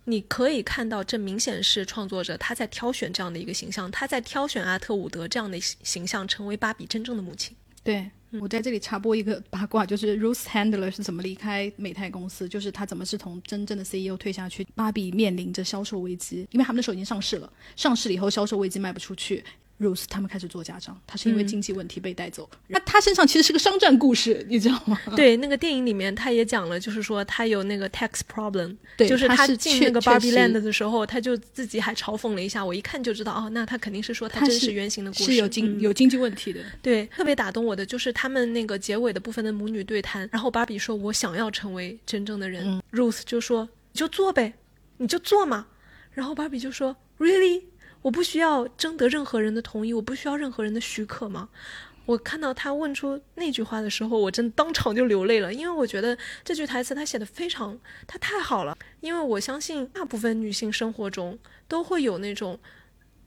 你可以看到，这明显是创作者他在挑选这样的一个形象，他在挑选阿特伍德这样的形形象成为芭比真正的母亲。对。我在这里插播一个八卦，就是 Ruth Handler 是怎么离开美泰公司，就是他怎么是从真正的 CEO 退下去。芭比面临着销售危机，因为他们的时候已经上市了，上市了以后销售危机卖不出去。Rose 他们开始做家长，他是因为经济问题被带走。那、他身上其实是个商战故事，你知道吗？*laughs* 对，那个电影里面他也讲了，就是说他有那个 tax problem，对就是他进那个确 Barbie Land 的时候，他就自己还嘲讽了一下，我一看就知道，哦，那他肯定是说他真实原型的故事，是有经、嗯有经济问题的。对，特别打动我的就是他们那个结尾的部分的母女对谈，然后芭比说：“我想要成为真正的人。Rose 就说：“你就做呗，你就做嘛。”然后芭比就说：“Really？” 我不需要征得任何人的同意，我不需要任何人的许可吗？我看到他问出那句话的时候，我真当场就流泪了，因为我觉得这句台词他写的非常，他太好了。因为我相信大部分女性生活中都会有那种。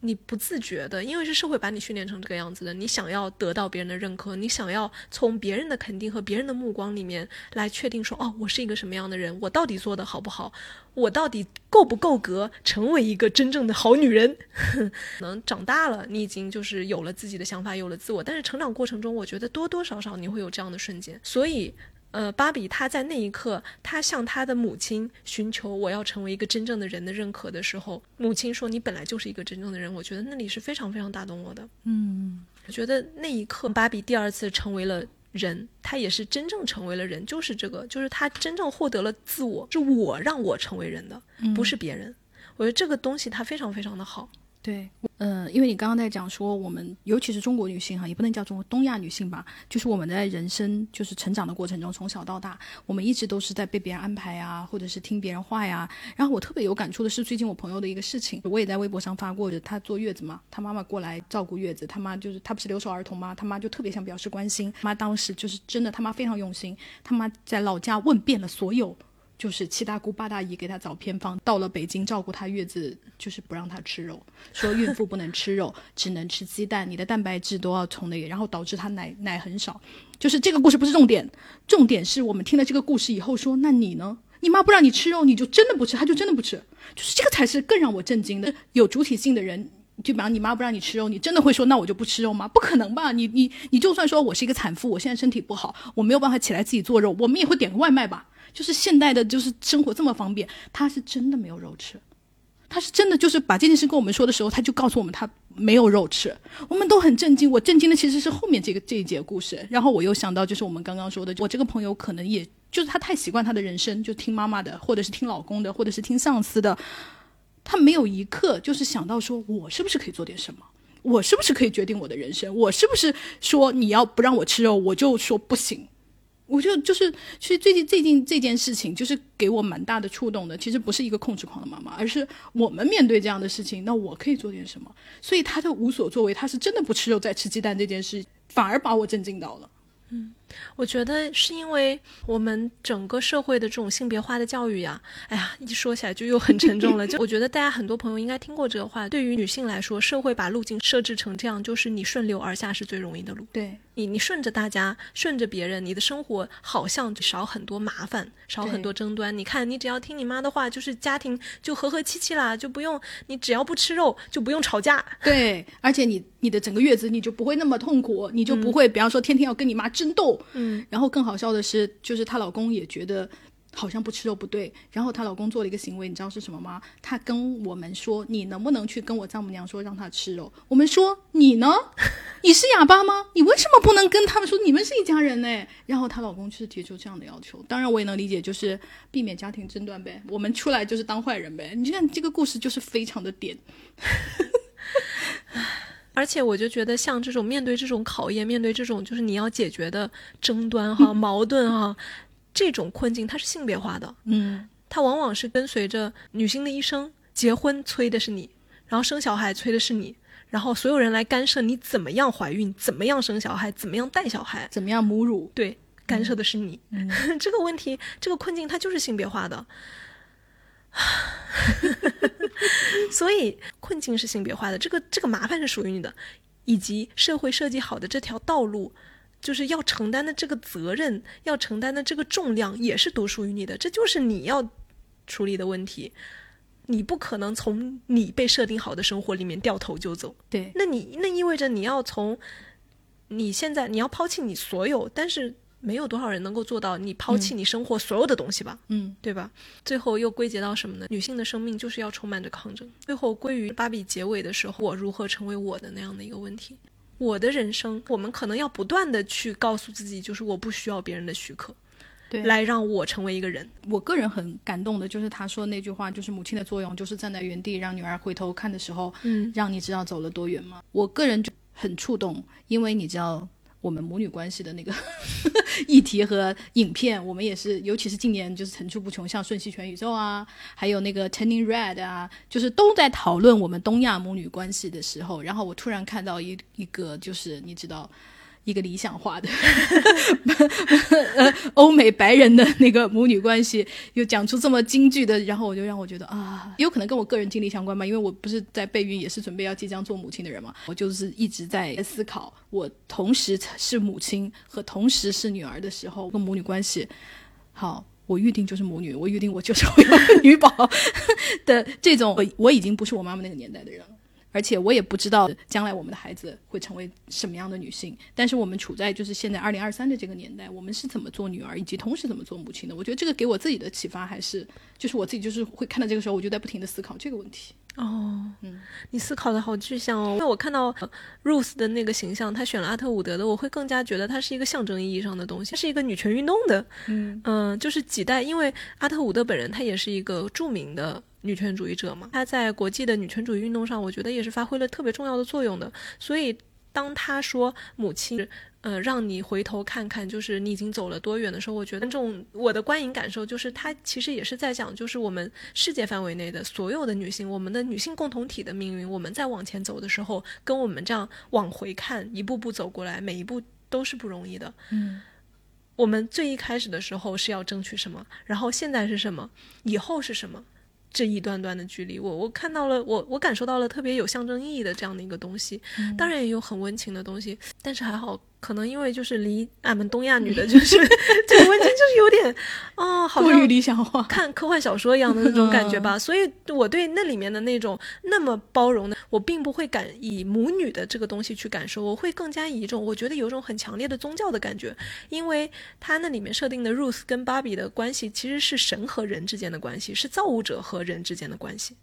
你不自觉的，因为是社会把你训练成这个样子的。你想要得到别人的认可，你想要从别人的肯定和别人的目光里面来确定说，哦，我是一个什么样的人，我到底做的好不好，我到底够不够格成为一个真正的好女人？可 *laughs* 能长大了，你已经就是有了自己的想法，有了自我，但是成长过程中，我觉得多多少少你会有这样的瞬间，所以。呃，芭比她在那一刻，她向她的母亲寻求我要成为一个真正的人的认可的时候，母亲说你本来就是一个真正的人。我觉得那里是非常非常打动我的。嗯，我觉得那一刻，芭比第二次成为了人，她也是真正成为了人，就是这个，就是她真正获得了自我，是我让我成为人的，不是别人。我觉得这个东西它非常非常的好。对，嗯，因为你刚刚在讲说，我们尤其是中国女性哈，也不能叫中国东亚女性吧，就是我们在人生就是成长的过程中，从小到大，我们一直都是在被别人安排啊，或者是听别人话呀。然后我特别有感触的是，最近我朋友的一个事情，我也在微博上发过的，她坐月子嘛，她妈妈过来照顾月子，她妈就是她不是留守儿童吗？她妈就特别想表示关心，妈当时就是真的，她妈非常用心，她妈在老家问遍了所有。就是七大姑八大姨给她找偏方，到了北京照顾她月子，就是不让她吃肉，说孕妇不能吃肉，只能吃鸡蛋，你的蛋白质都要从那个，然后导致她奶奶很少。就是这个故事不是重点，重点是我们听了这个故事以后说，那你呢？你妈不让你吃肉，你就真的不吃，她就真的不吃，就是这个才是更让我震惊的。有主体性的人，就比方你妈不让你吃肉，你真的会说那我就不吃肉吗？不可能吧？你你你就算说我是一个产妇，我现在身体不好，我没有办法起来自己做肉，我们也会点个外卖吧。就是现代的，就是生活这么方便，他是真的没有肉吃，他是真的就是把这件事跟我们说的时候，他就告诉我们他没有肉吃，我们都很震惊。我震惊的其实是后面这个这一节故事，然后我又想到就是我们刚刚说的，我这个朋友可能也就是他太习惯他的人生，就听妈妈的，或者是听老公的，或者是听上司的，他没有一刻就是想到说我是不是可以做点什么，我是不是可以决定我的人生，我是不是说你要不让我吃肉，我就说不行。我就就是，其实最近最近这件事情，就是给我蛮大的触动的。其实不是一个控制狂的妈妈，而是我们面对这样的事情，那我可以做点什么？所以他的无所作为，他是真的不吃肉，再吃鸡蛋这件事，反而把我震惊到了。嗯，我觉得是因为我们整个社会的这种性别化的教育呀，哎呀，一说起来就又很沉重了。*laughs* 就我觉得大家很多朋友应该听过这个话，对于女性来说，社会把路径设置成这样，就是你顺流而下是最容易的路。对。你你顺着大家，顺着别人，你的生活好像就少很多麻烦，少很多争端。你看，你只要听你妈的话，就是家庭就和和气气啦，就不用你只要不吃肉，就不用吵架。对，而且你你的整个月子你就不会那么痛苦，你就不会，比方说天天要跟你妈争斗。嗯，然后更好笑的是，就是她老公也觉得。好像不吃肉不对，然后她老公做了一个行为，你知道是什么吗？他跟我们说：“你能不能去跟我丈母娘说，让她吃肉？”我们说：“你呢？*laughs* 你是哑巴吗？你为什么不能跟他们说？你们是一家人呢？”然后她老公就是提出这样的要求。当然我也能理解，就是避免家庭争端呗。我们出来就是当坏人呗。你看这个故事就是非常的点，*laughs* 而且我就觉得像这种面对这种考验，面对这种就是你要解决的争端哈、矛盾哈。这种困境它是性别化的，嗯，它往往是跟随着女性的一生，结婚催的是你，然后生小孩催的是你，然后所有人来干涉你怎么样怀孕，怎么样生小孩，怎么样带小孩，怎么样母乳，对，干涉的是你。*laughs* 这个问题，这个困境它就是性别化的，*laughs* 所以困境是性别化的，这个这个麻烦是属于你的，以及社会设计好的这条道路。就是要承担的这个责任，要承担的这个重量，也是独属于你的。这就是你要处理的问题。你不可能从你被设定好的生活里面掉头就走。对，那你那意味着你要从你现在你要抛弃你所有，但是没有多少人能够做到你抛弃你生活所有的东西吧？嗯，对吧？最后又归结到什么呢？女性的生命就是要充满着抗争。最后归于芭比结尾的时候，我如何成为我的那样的一个问题。我的人生，我们可能要不断的去告诉自己，就是我不需要别人的许可，对，来让我成为一个人。我个人很感动的，就是他说那句话，就是母亲的作用，就是站在原地让女儿回头看的时候，嗯，让你知道走了多远吗？我个人就很触动，因为你知道。我们母女关系的那个 *laughs* 议题和影片，我们也是，尤其是近年就是层出不穷，像《瞬息全宇宙》啊，还有那个《Turning Red》啊，就是都在讨论我们东亚母女关系的时候，然后我突然看到一一个，就是你知道。一个理想化的呃 *laughs* 欧美白人的那个母女关系，又讲出这么京剧的，然后我就让我觉得啊，有可能跟我个人经历相关吧，因为我不是在备孕，也是准备要即将做母亲的人嘛，我就是一直在思考，我同时是母亲和同时是女儿的时候，跟母女关系，好，我预定就是母女，我预定我就是女宝的这种，我我已经不是我妈妈那个年代的人了。而且我也不知道将来我们的孩子会成为什么样的女性，但是我们处在就是现在二零二三的这个年代，我们是怎么做女儿，以及同时怎么做母亲的？我觉得这个给我自己的启发还是，就是我自己就是会看到这个时候，我就在不停的思考这个问题。哦，嗯，你思考的好具象哦。因为我看到 Ruth 的那个形象，她选了阿特伍德的，我会更加觉得它是一个象征意义上的东西，它是一个女权运动的。嗯嗯，就是几代，因为阿特伍德本人他也是一个著名的。女权主义者嘛，她在国际的女权主义运动上，我觉得也是发挥了特别重要的作用的。所以，当她说母亲，呃，让你回头看看，就是你已经走了多远的时候，我觉得这种我的观影感受就是，它其实也是在讲，就是我们世界范围内的所有的女性，我们的女性共同体的命运。我们在往前走的时候，跟我们这样往回看，一步步走过来，每一步都是不容易的。嗯，我们最一开始的时候是要争取什么，然后现在是什么，以后是什么。这一段段的距离，我我看到了，我我感受到了特别有象征意义的这样的一个东西，当然也有很温情的东西，但是还好。可能因为就是离俺们东亚女的，就是 *laughs* 这个问题就是有点，哦，好过于理想化，看科幻小说一样的那种感觉吧。所以我对那里面的那种那么包容的，我并不会感以母女的这个东西去感受，我会更加以一种我觉得有一种很强烈的宗教的感觉，因为它那里面设定的 Ruth 跟芭比的关系其实是神和人之间的关系，是造物者和人之间的关系。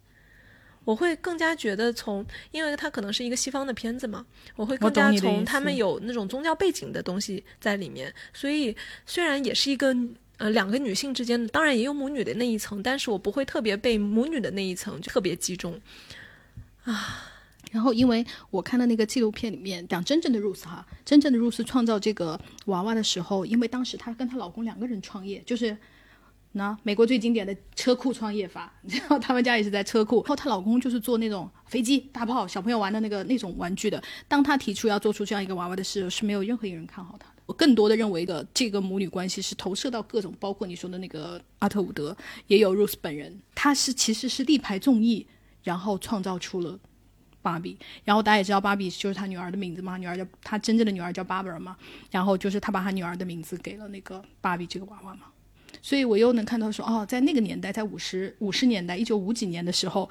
我会更加觉得从，因为它可能是一个西方的片子嘛，我会更加从他们有那种宗教背景的东西在里面，所以虽然也是一个呃两个女性之间，当然也有母女的那一层，但是我不会特别被母女的那一层就特别击中啊。然后因为我看的那个纪录片里面讲真正的 Rose 哈，真正的 Rose 创造这个娃娃的时候，因为当时她跟她老公两个人创业，就是。那美国最经典的车库创业法，*laughs* 然后他们家也是在车库。然后她老公就是做那种飞机、大炮、小朋友玩的那个那种玩具的。当他提出要做出这样一个娃娃的时候，是没有任何一个人看好他的。我更多的认为的这个母女关系是投射到各种，包括你说的那个阿特伍德，也有 Rose 本人，她是其实是力排众议，然后创造出了芭比。然后大家也知道芭比就是他女儿的名字嘛，女儿叫她真正的女儿叫 Barbara 嘛。然后就是他把他女儿的名字给了那个芭比这个娃娃嘛。所以我又能看到说，哦，在那个年代，在五十五十年代，一九五几年的时候，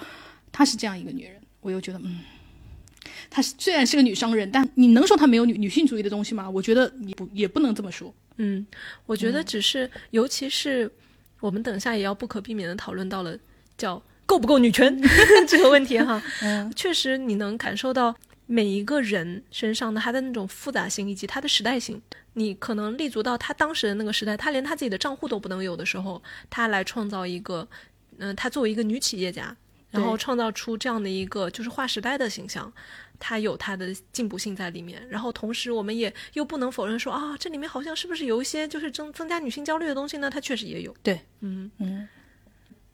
她是这样一个女人。我又觉得，嗯，她是虽然是个女商人，但你能说她没有女女性主义的东西吗？我觉得你不也不能这么说。嗯，我觉得只是，尤其是我们等下也要不可避免的讨论到了叫够不够女权 *laughs* 这个问题哈。嗯，确实你能感受到每一个人身上的他的那种复杂性以及他的时代性。你可能立足到他当时的那个时代，他连他自己的账户都不能有的时候，他来创造一个，嗯，他作为一个女企业家，然后创造出这样的一个就是划时代的形象，他有他的进步性在里面。然后同时，我们也又不能否认说啊，这里面好像是不是有一些就是增增加女性焦虑的东西呢？它确实也有。对，嗯嗯。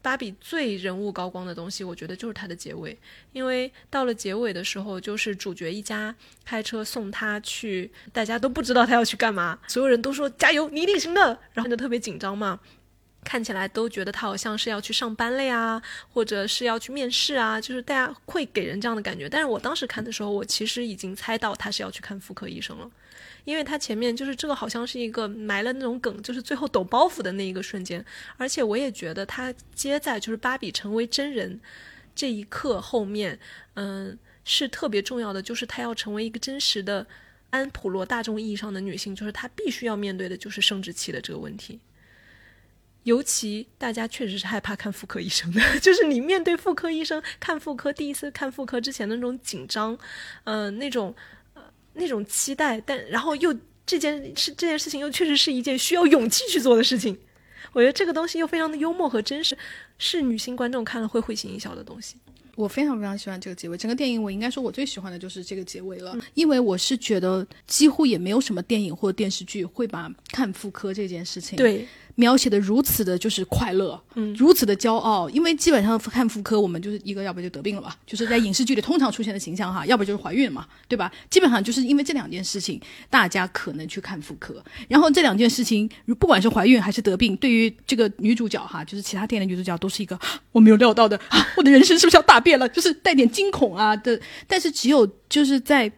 芭比最人物高光的东西，我觉得就是它的结尾，因为到了结尾的时候，就是主角一家开车送他去，大家都不知道他要去干嘛，所有人都说加油，你一定行的，然后就特别紧张嘛，看起来都觉得他好像是要去上班了呀，或者是要去面试啊，就是大家会给人这样的感觉。但是我当时看的时候，我其实已经猜到他是要去看妇科医生了。因为他前面就是这个，好像是一个埋了那种梗，就是最后抖包袱的那一个瞬间。而且我也觉得他接在就是芭比成为真人这一刻后面，嗯，是特别重要的，就是她要成为一个真实的安普罗大众意义上的女性，就是她必须要面对的就是生殖器的这个问题。尤其大家确实是害怕看妇科医生的，*laughs* 就是你面对妇科医生看妇科，第一次看妇科之前的那种紧张，嗯，那种。那种期待，但然后又这件事这件事情又确实是一件需要勇气去做的事情。我觉得这个东西又非常的幽默和真实，是女性观众看了会会心一笑的东西。我非常非常喜欢这个结尾，整个电影我应该说我最喜欢的就是这个结尾了，因为我是觉得几乎也没有什么电影或电视剧会把看妇科这件事情对，描写的如此的就是快乐，嗯，如此的骄傲，因为基本上看妇科我们就是一个要不就得病了吧，就是在影视剧里通常出现的形象哈，要不就是怀孕嘛，对吧？基本上就是因为这两件事情，大家可能去看妇科，然后这两件事情不管是怀孕还是得病，对于这个女主角哈，就是其他电影的女主角都是一个 *gasps* 我没有料到的，啊、*gasps* 我的人生是不是要大变了？就是带点惊恐啊的，但是只有就是在。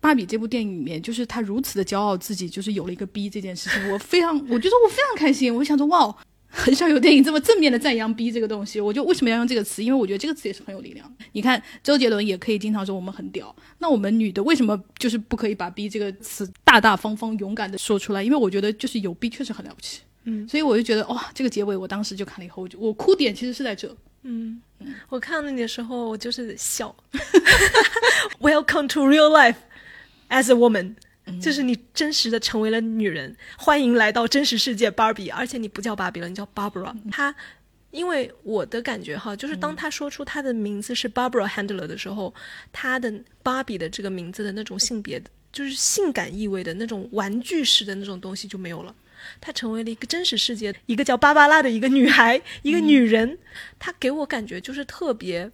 芭比这部电影里面，就是她如此的骄傲自己就是有了一个 B 这件事情，我非常，我觉得我非常开心。我想说，哇，很少有电影这么正面的赞扬 B 这个东西。我就为什么要用这个词？因为我觉得这个词也是很有力量。你看，周杰伦也可以经常说我们很屌，那我们女的为什么就是不可以把 B 这个词大大方方、勇敢的说出来？因为我觉得就是有 B 确实很了不起。嗯，所以我就觉得哇，这个结尾我当时就看了以后，我就我哭点其实是在这。嗯，我看到那的时候我就是笑。*laughs* Welcome to real life as a woman，、就是你真实的成为了女人，欢迎来到真实世界芭比，而且你不叫芭比了，你叫 Barbara。她，因为我的感觉哈，就是当她说出她的名字是 Barbara Handler 的时候，她的芭比的这个名字的那种性别，就是性感意味的那种玩具式的那种东西就没有了。她成为了一个真实世界一个叫芭芭拉的一个女孩，一个女人。她给我感觉就是特别，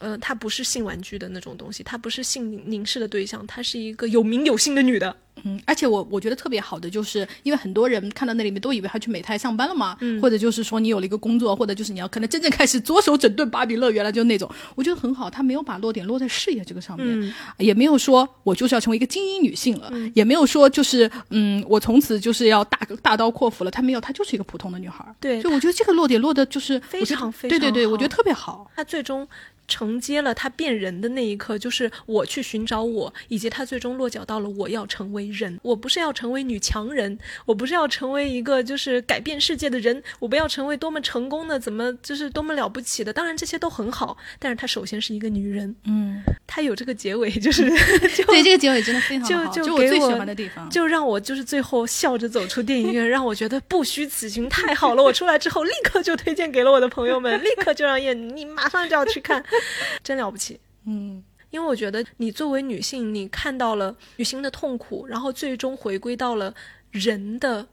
呃，她不是性玩具的那种东西，她不是性凝视的对象，她是一个有名有姓的女的。嗯，而且我我觉得特别好的，就是因为很多人看到那里面都以为她去美泰上班了嘛，或者就是说你有了一个工作，或者就是你要可能真正开始着手整顿芭比乐园了，就那种，我觉得很好。她没有把落点落在事业这个上面，也没有说我就是要成为一个精英女性了，也没有说就是嗯，我从此就是要大大刀阔斧了。她没有，她就是一个普通的女孩。对，所以我觉得这个落点落的就是非常非常对对对，我觉得特别好。她最终承接了他变人的那一刻，就是我去寻找我，以及他最终落脚到了我要成为人。我不是要成为女强人，我不是要成为一个就是改变世界的人，我不要成为多么成功的，怎么就是多么了不起的。当然这些都很好，但是她首先是一个女人。嗯，她有这个结尾，就是 *laughs* 就对这个结尾真的非常好，就就我最喜欢的地方。就让我就是最后笑着走出电影院，让我觉得不虚此行，太好了！我出来之后立刻就推荐给了我的朋友们，立刻就让燕你马上就要去看，*laughs* 真了不起。嗯，因为我觉得你作为女性，你看到了女性的痛苦，然后最终回归到了人的。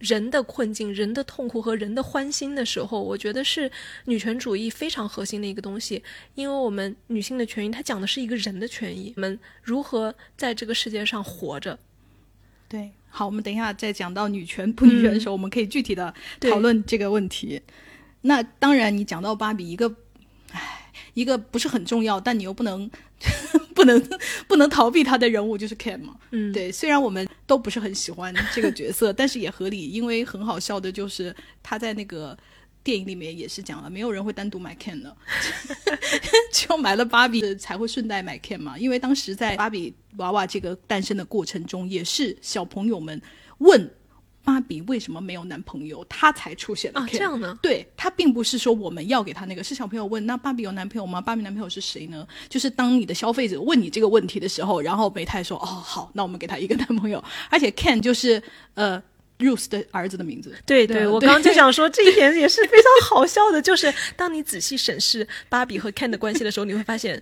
人的困境、人的痛苦和人的欢欣的时候，我觉得是女权主义非常核心的一个东西。因为我们女性的权益，它讲的是一个人的权益，我们如何在这个世界上活着。对。好，我们等一下再讲到女权不女权的时候，我们可以具体的讨论这个问题。那当然，你讲到芭比，一个，唉，一个不是很重要，但你又不能 *laughs* 不能 *laughs* 不能逃避他的人物就是 Ken 嘛。嗯，对，虽然我们都不是很喜欢这个角色，但是也合理，因为很好笑的就是他在那个电影里面也是讲了，没有人会单独买 Ken 的，*laughs* 只有买了芭比才会顺带买 Ken 嘛。因为当时在芭比娃娃这个诞生的过程中，也是小朋友们问芭比为什么没有男朋友，她才出现了啊。这样呢？对她并不是说我们要给她那个，是小朋友问那芭比有男朋友吗？芭比男朋友是谁呢？就是当你的消费者问你这个问题的时候，然后美泰说哦好，那我们给她一个男朋友，而且 Ken 就是呃 Ruth 的儿子的名字。对对我刚刚就想说 *laughs* 这一点也是非常好笑的，就是当你仔细审视芭比和 Ken 的关系的时候，你会发现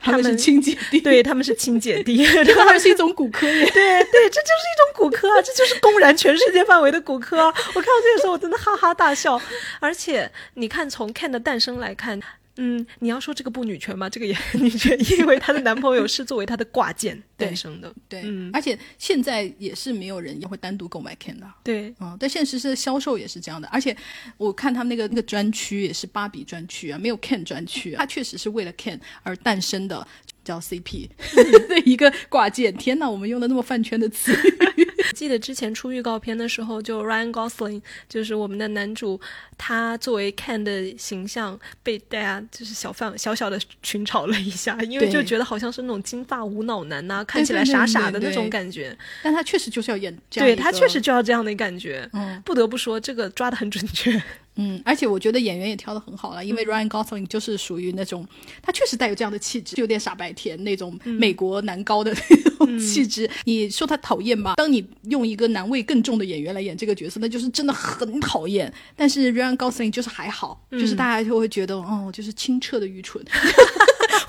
他们是亲姐弟，对他们是亲姐弟，这当然是一种骨科耶。*laughs* 对对，这就是一种骨科啊，这就是公然全世界范围的骨科啊！我看到这个时候，我真的哈哈大笑。而且你看，从 Ken 的诞生来看，嗯，你要说这个不女权吗？这个也很女权，因为她的男朋友是作为她的挂件 *laughs* 诞生的。对，嗯而且现在也是没有人也会单独购买 Ken 的。对，嗯，但现实是销售也是这样的，而且我看他们那个那个专区也是芭比专区啊，没有 Ken 专区啊，它确实是为了 Ken 而诞生的，叫 CP *laughs* 的一个挂件。天哪，我们用的那么饭圈的词语，*laughs* 记得之前出预告片的时候，就 Ryan Gosling 就是我们的男主，他作为 Ken 的形象被大家就是小范小小的群嘲了一下，因为就觉得好像是那种金发无脑男呐、看起来傻傻的那种感觉。但他确实就是要演这样对他确实就要这样的感觉。嗯，不得不说，这个抓的很准确。嗯，而且我觉得演员也挑的很好了，因为 Ryan Gosling 就是属于那种他确实带有这样的气质，有点傻白甜那种美国男高的那种气质。你说他讨厌吧？当你用一个男味更重的演员来演这个角色，那就是真的很讨厌。但是 Ryan Gosling 就是还好，就是大家就会觉得哦，就是清澈的愚蠢，*laughs*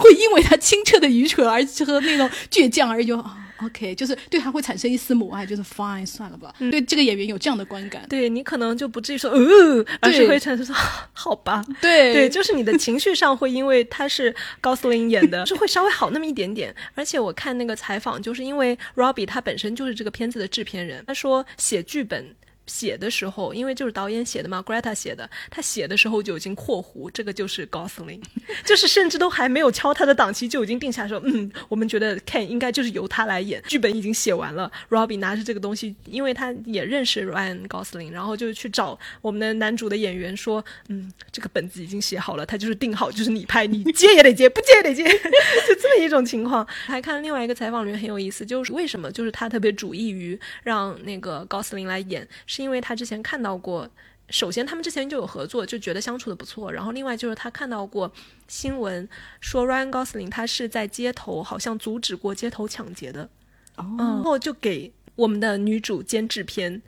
会因为他清澈的愚蠢而和那种倔强而有啊。OK，就是对他会产生一丝母爱，就是 Fine，算了吧。对这个演员有这样的观感，对你可能就不至于说呃，而是会产生说好吧。对对，就是你的情绪上会因为他是高斯林演的，*laughs* 是会稍微好那么一点点。而且我看那个采访，就是因为 Robbie 他本身就是这个片子的制片人，他说写剧本。写的时候，因为就是导演写的嘛，Greta 写的，他写的时候就已经括弧，这个就是 Gosling，*laughs* 就是甚至都还没有敲他的档期就已经定下说，嗯，我们觉得 Ken 应该就是由他来演，剧本已经写完了，Robbie 拿着这个东西，因为他也认识 Ryan Gosling，然后就去找我们的男主的演员说，嗯，这个本子已经写好了，他就是定好，就是你拍，你接也得接，不接也得接，*laughs* 就这么一种情况。还看另外一个采访里面很有意思，就是为什么就是他特别主意于让那个 Gosling 来演。是因为他之前看到过，首先他们之前就有合作，就觉得相处的不错。然后另外就是他看到过新闻说 Ryan Gosling 他是在街头好像阻止过街头抢劫的，然后就给我们的女主监制片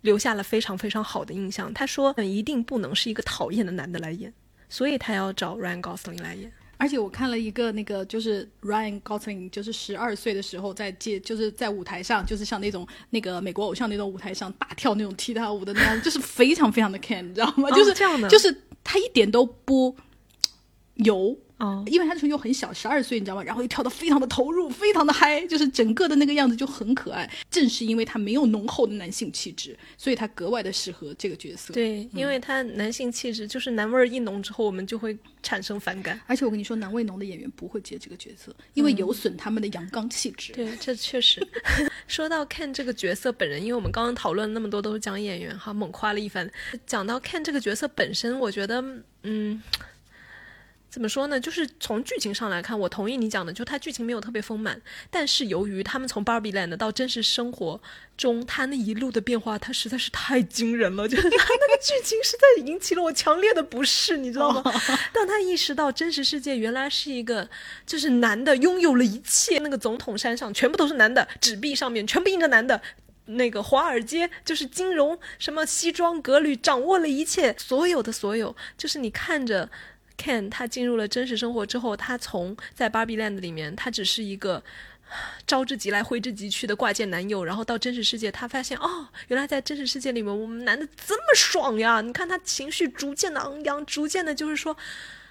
留下了非常非常好的印象。他说一定不能是一个讨厌的男的来演，所以他要找 Ryan Gosling 来演。而且我看了一个那个，就是 Ryan Gosling，就是十二岁的时候在街，就是在舞台上，就是像那种那个美国偶像那种舞台上大跳那种踢踏舞的那样，就是非常非常的 can，你知道吗？就是这样的，就是他一点都不油。哦，因为他的时候又很小，十二岁，你知道吗？然后又跳得非常的投入，非常的嗨，就是整个的那个样子就很可爱。正是因为他没有浓厚的男性气质，所以他格外的适合这个角色。对，因为他男性气质就是男味儿一浓之后，我们就会产生反感。而且我跟你说，男味浓的演员不会接这个角色，因为有损他们的阳刚气质。对，这确实。*laughs* 说到看这个角色本人，因为我们刚刚讨论那么多都是讲演员哈，猛夸了一番。讲到看这个角色本身，我觉得，嗯。怎么说呢？就是从剧情上来看，我同意你讲的，就它剧情没有特别丰满。但是由于他们从 Barbie Land 到真实生活中，他那一路的变化，他实在是太惊人了。就是他那个剧情实在引起了我强烈的不适，你知道吗？*laughs* 当他意识到真实世界原来是一个，就是男的拥有了一切，那个总统山上全部都是男的，纸币上面全部印着男的，那个华尔街就是金融什么西装革履，掌握了一切，所有的所有，就是你看着。Ken 他进入了真实生活之后，他从在 Barbie Land 里面，他只是一个招之即来挥之即去的挂件男友，然后到真实世界，他发现哦，原来在真实世界里面，我们男的这么爽呀！你看他情绪逐渐的昂扬，逐渐的，就是说，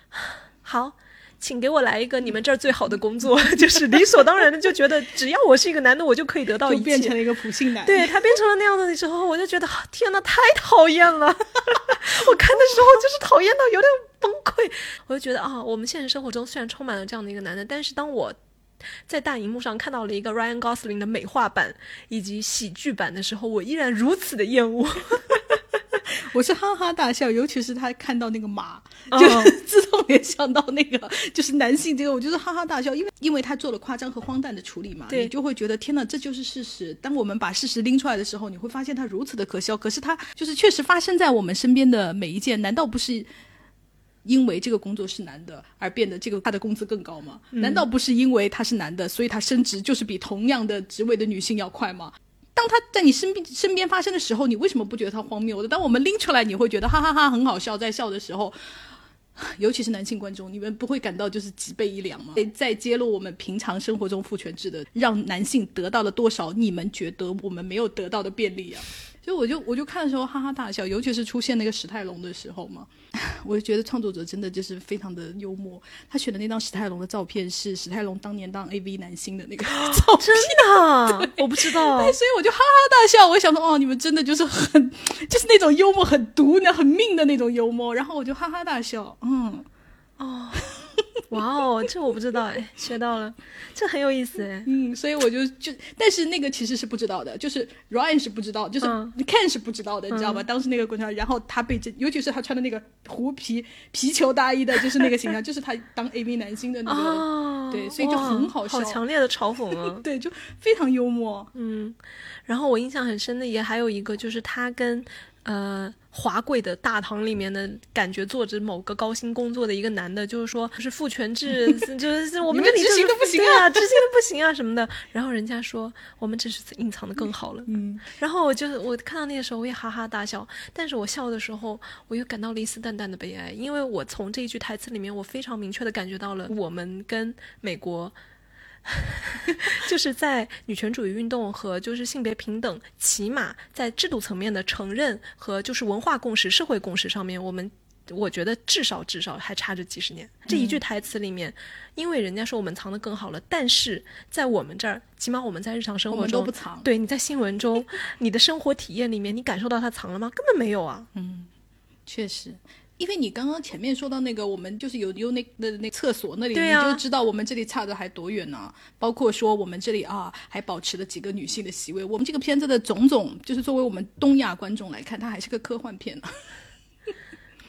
*sighs* 好。请给我来一个你们这儿最好的工作，*laughs* 就是理所当然的就觉得只要我是一个男的，我就可以得到一切。变成了一个普信男。对他变成了那样的时候，我就觉得天哪，太讨厌了！*laughs* 我看的时候就是讨厌到有点崩溃。我就觉得啊，我们现实生活中虽然充满了这样的一个男的，但是当我在大荧幕上看到了一个 Ryan Gosling 的美化版以及喜剧版的时候，我依然如此的厌恶。我是哈哈大笑，尤其是他看到那个马，就 *laughs* 自动联想到那个就是男性这个，我就是哈哈大笑，因为因为他做了夸张和荒诞的处理嘛，你就会觉得天哪，这就是事实。当我们把事实拎出来的时候，你会发现它如此的可笑。可是它就是确实发生在我们身边的每一件，难道不是因为这个工作是男的而变得这个他的工资更高吗？难道不是因为他是男的，所以他升职就是比同样的职位的女性要快吗？当他在你身边身边发生的时候，你为什么不觉得他荒谬的？当我们拎出来，你会觉得哈哈哈很好笑，在笑的时候，*sighs* 尤其是男性观众，你们不会感到就是脊背一凉吗？在揭露我们平常生活中父权制的，让男性得到了多少你们觉得我们没有得到的便利啊？就我就我就看的时候哈哈大笑，尤其是出现那个史泰龙的时候嘛，*laughs* 我就觉得创作者真的就是非常的幽默。他选的那张史泰龙的照片是史泰龙当年当 AV 男星的那个照片，真的？*laughs* 我不知道，*laughs* 所以我就哈哈大笑。我想说，哦，你们真的就是很，就是那种幽默很毒、那很命的那种幽默。然后我就哈哈大笑，嗯，哦。*laughs* 哇哦，这我不知道哎，学到了，这很有意思哎。嗯，所以我就就，但是那个其实是不知道的，就是 Ryan 是不知道，就是 Ken 是不知道的，你知道吧？当时那个观察，然后他被这，尤其是他穿的那个狐皮皮球大衣的，就是那个形象，*laughs* 就是他当 AV 男星的那个，对，所以就很好笑，好强烈的嘲讽啊！*laughs* 对，就非常幽默。嗯，然后我印象很深的也还有一个，就是他跟呃华贵的大堂里面的感觉，坐着某个高薪工作的一个男的，就是说是父权制，*laughs* 就是我们这里执行的不行啊，执行的不行啊什么的。然后人家说我们只是隐藏的更好了。嗯。然后我就我看到那个时候我也哈哈大笑，但是我笑的时候我又感到了一丝淡淡的悲哀，因为我从这一句台词里面，我非常明确的感觉到了我们跟美国。*laughs* 就是在女权主义运动和就是性别平等，起码在制度层面的承认和就是文化共识、社会共识上面，我们我觉得至少至少还差着几十年。这一句台词里面，因为人家说我们藏的更好了，但是在我们这儿，起码我们在日常生活中不藏。对，你在新闻中，*laughs* 你的生活体验里面，你感受到它藏了吗？根本没有啊。嗯，确实。因为你刚刚前面说到那个，我们就是有有那的那厕所那里，你就知道我们这里差的还多远呢。包括说我们这里啊，还保持了几个女性的席位。我们这个片子的种种，就是作为我们东亚观众来看，它还是个科幻片呢。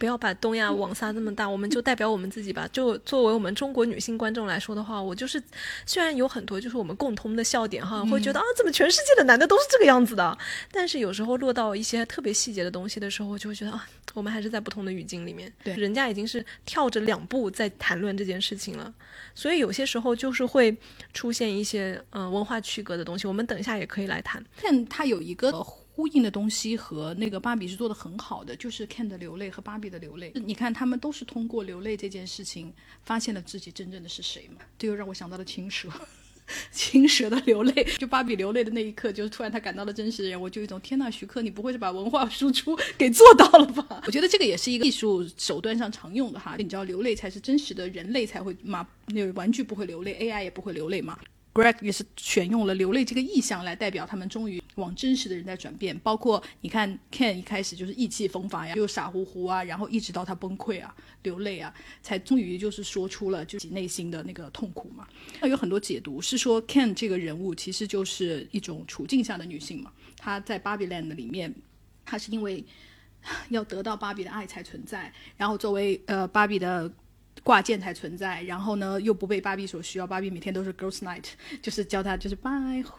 不要把东亚网撒这么大，我们就代表我们自己吧。就作为我们中国女性观众来说的话，我就是虽然有很多就是我们共通的笑点哈，会觉得啊，怎么全世界的男的都是这个样子的？但是有时候落到一些特别细节的东西的时候，我就会觉得啊，我们还是在不同的语境里面。对，人家已经是跳着两步在谈论这件事情了，所以有些时候就是会出现一些嗯文化区隔的东西。我们等一下也可以来谈。但它有一个。呼应的东西和那个芭比是做的很好的，就是 Ken 的流泪和芭比的流泪。你看，他们都是通过流泪这件事情发现了自己真正的是谁嘛？这又让我想到了青蛇，*laughs* 青蛇的流泪，就芭比流泪的那一刻，就是突然他感到了真实的人，我就有一种天呐，徐克，你不会是把文化输出给做到了吧？*laughs* 我觉得这个也是一个艺术手段上常用的哈。你知道，流泪才是真实的，人类才会嘛，那个玩具不会流泪，AI 也不会流泪嘛。Greg 也是选用了流泪这个意象来代表他们终于往真实的人在转变，包括你看 Ken 一开始就是意气风发呀，又傻乎乎啊，然后一直到他崩溃啊、流泪啊，才终于就是说出了自己内心的那个痛苦嘛。那有很多解读是说 Ken 这个人物其实就是一种处境下的女性嘛，她在 Barbie Land 里面，她是因为要得到芭比的爱才存在，然后作为呃芭比的。挂件才存在，然后呢，又不被芭比所需要。芭比每天都是 girls night，就是教他就是拜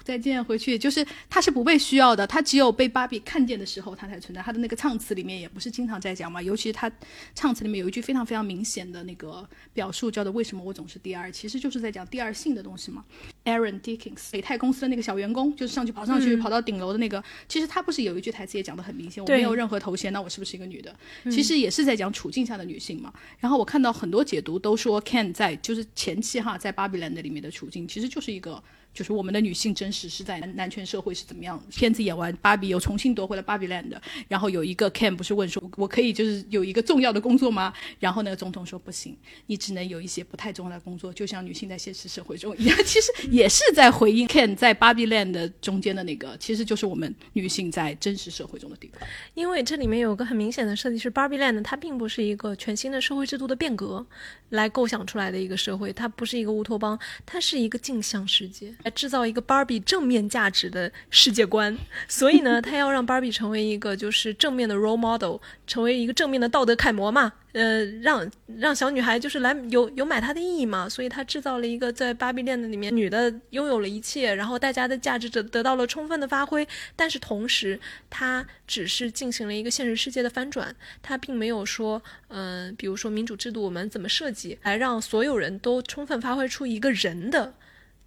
再见回去，就是他是不被需要的。他只有被芭比看见的时候，他才存在。他的那个唱词里面也不是经常在讲嘛，尤其是他唱词里面有一句非常非常明显的那个表述，叫做“为什么我总是第二”，其实就是在讲第二性的东西嘛。Aaron Dickens，美泰公司的那个小员工，就是上去跑上去跑到顶楼的那个，其实他不是有一句台词也讲得很明显，我没有任何头衔，那我是不是一个女的？其实也是在讲处境下的女性嘛。然后我看到很多解读都说 Ken 在就是前期哈在巴比伦里面的处境，其实就是一个。就是我们的女性真实是在男权社会是怎么样？片子演完，芭比又重新夺回了芭比 land，然后有一个 Ken 不是问说，我可以就是有一个重要的工作吗？然后那个总统说不行，你只能有一些不太重要的工作，就像女性在现实社会中一样。其实也是在回应 Ken 在芭比 land 中间的那个，其实就是我们女性在真实社会中的地方。因为这里面有个很明显的设计是芭比 land，它并不是一个全新的社会制度的变革来构想出来的一个社会，它不是一个乌托邦，它是一个镜像世界。来制造一个 Barbie 正面价值的世界观，所以呢，*laughs* 他要让 Barbie 成为一个就是正面的 role model，成为一个正面的道德楷模嘛。呃，让让小女孩就是来有有买它的意义嘛。所以他制造了一个在芭比链的里面，女的拥有了一切，然后大家的价值得得到了充分的发挥。但是同时，他只是进行了一个现实世界的翻转，他并没有说，嗯，比如说民主制度我们怎么设计来让所有人都充分发挥出一个人的，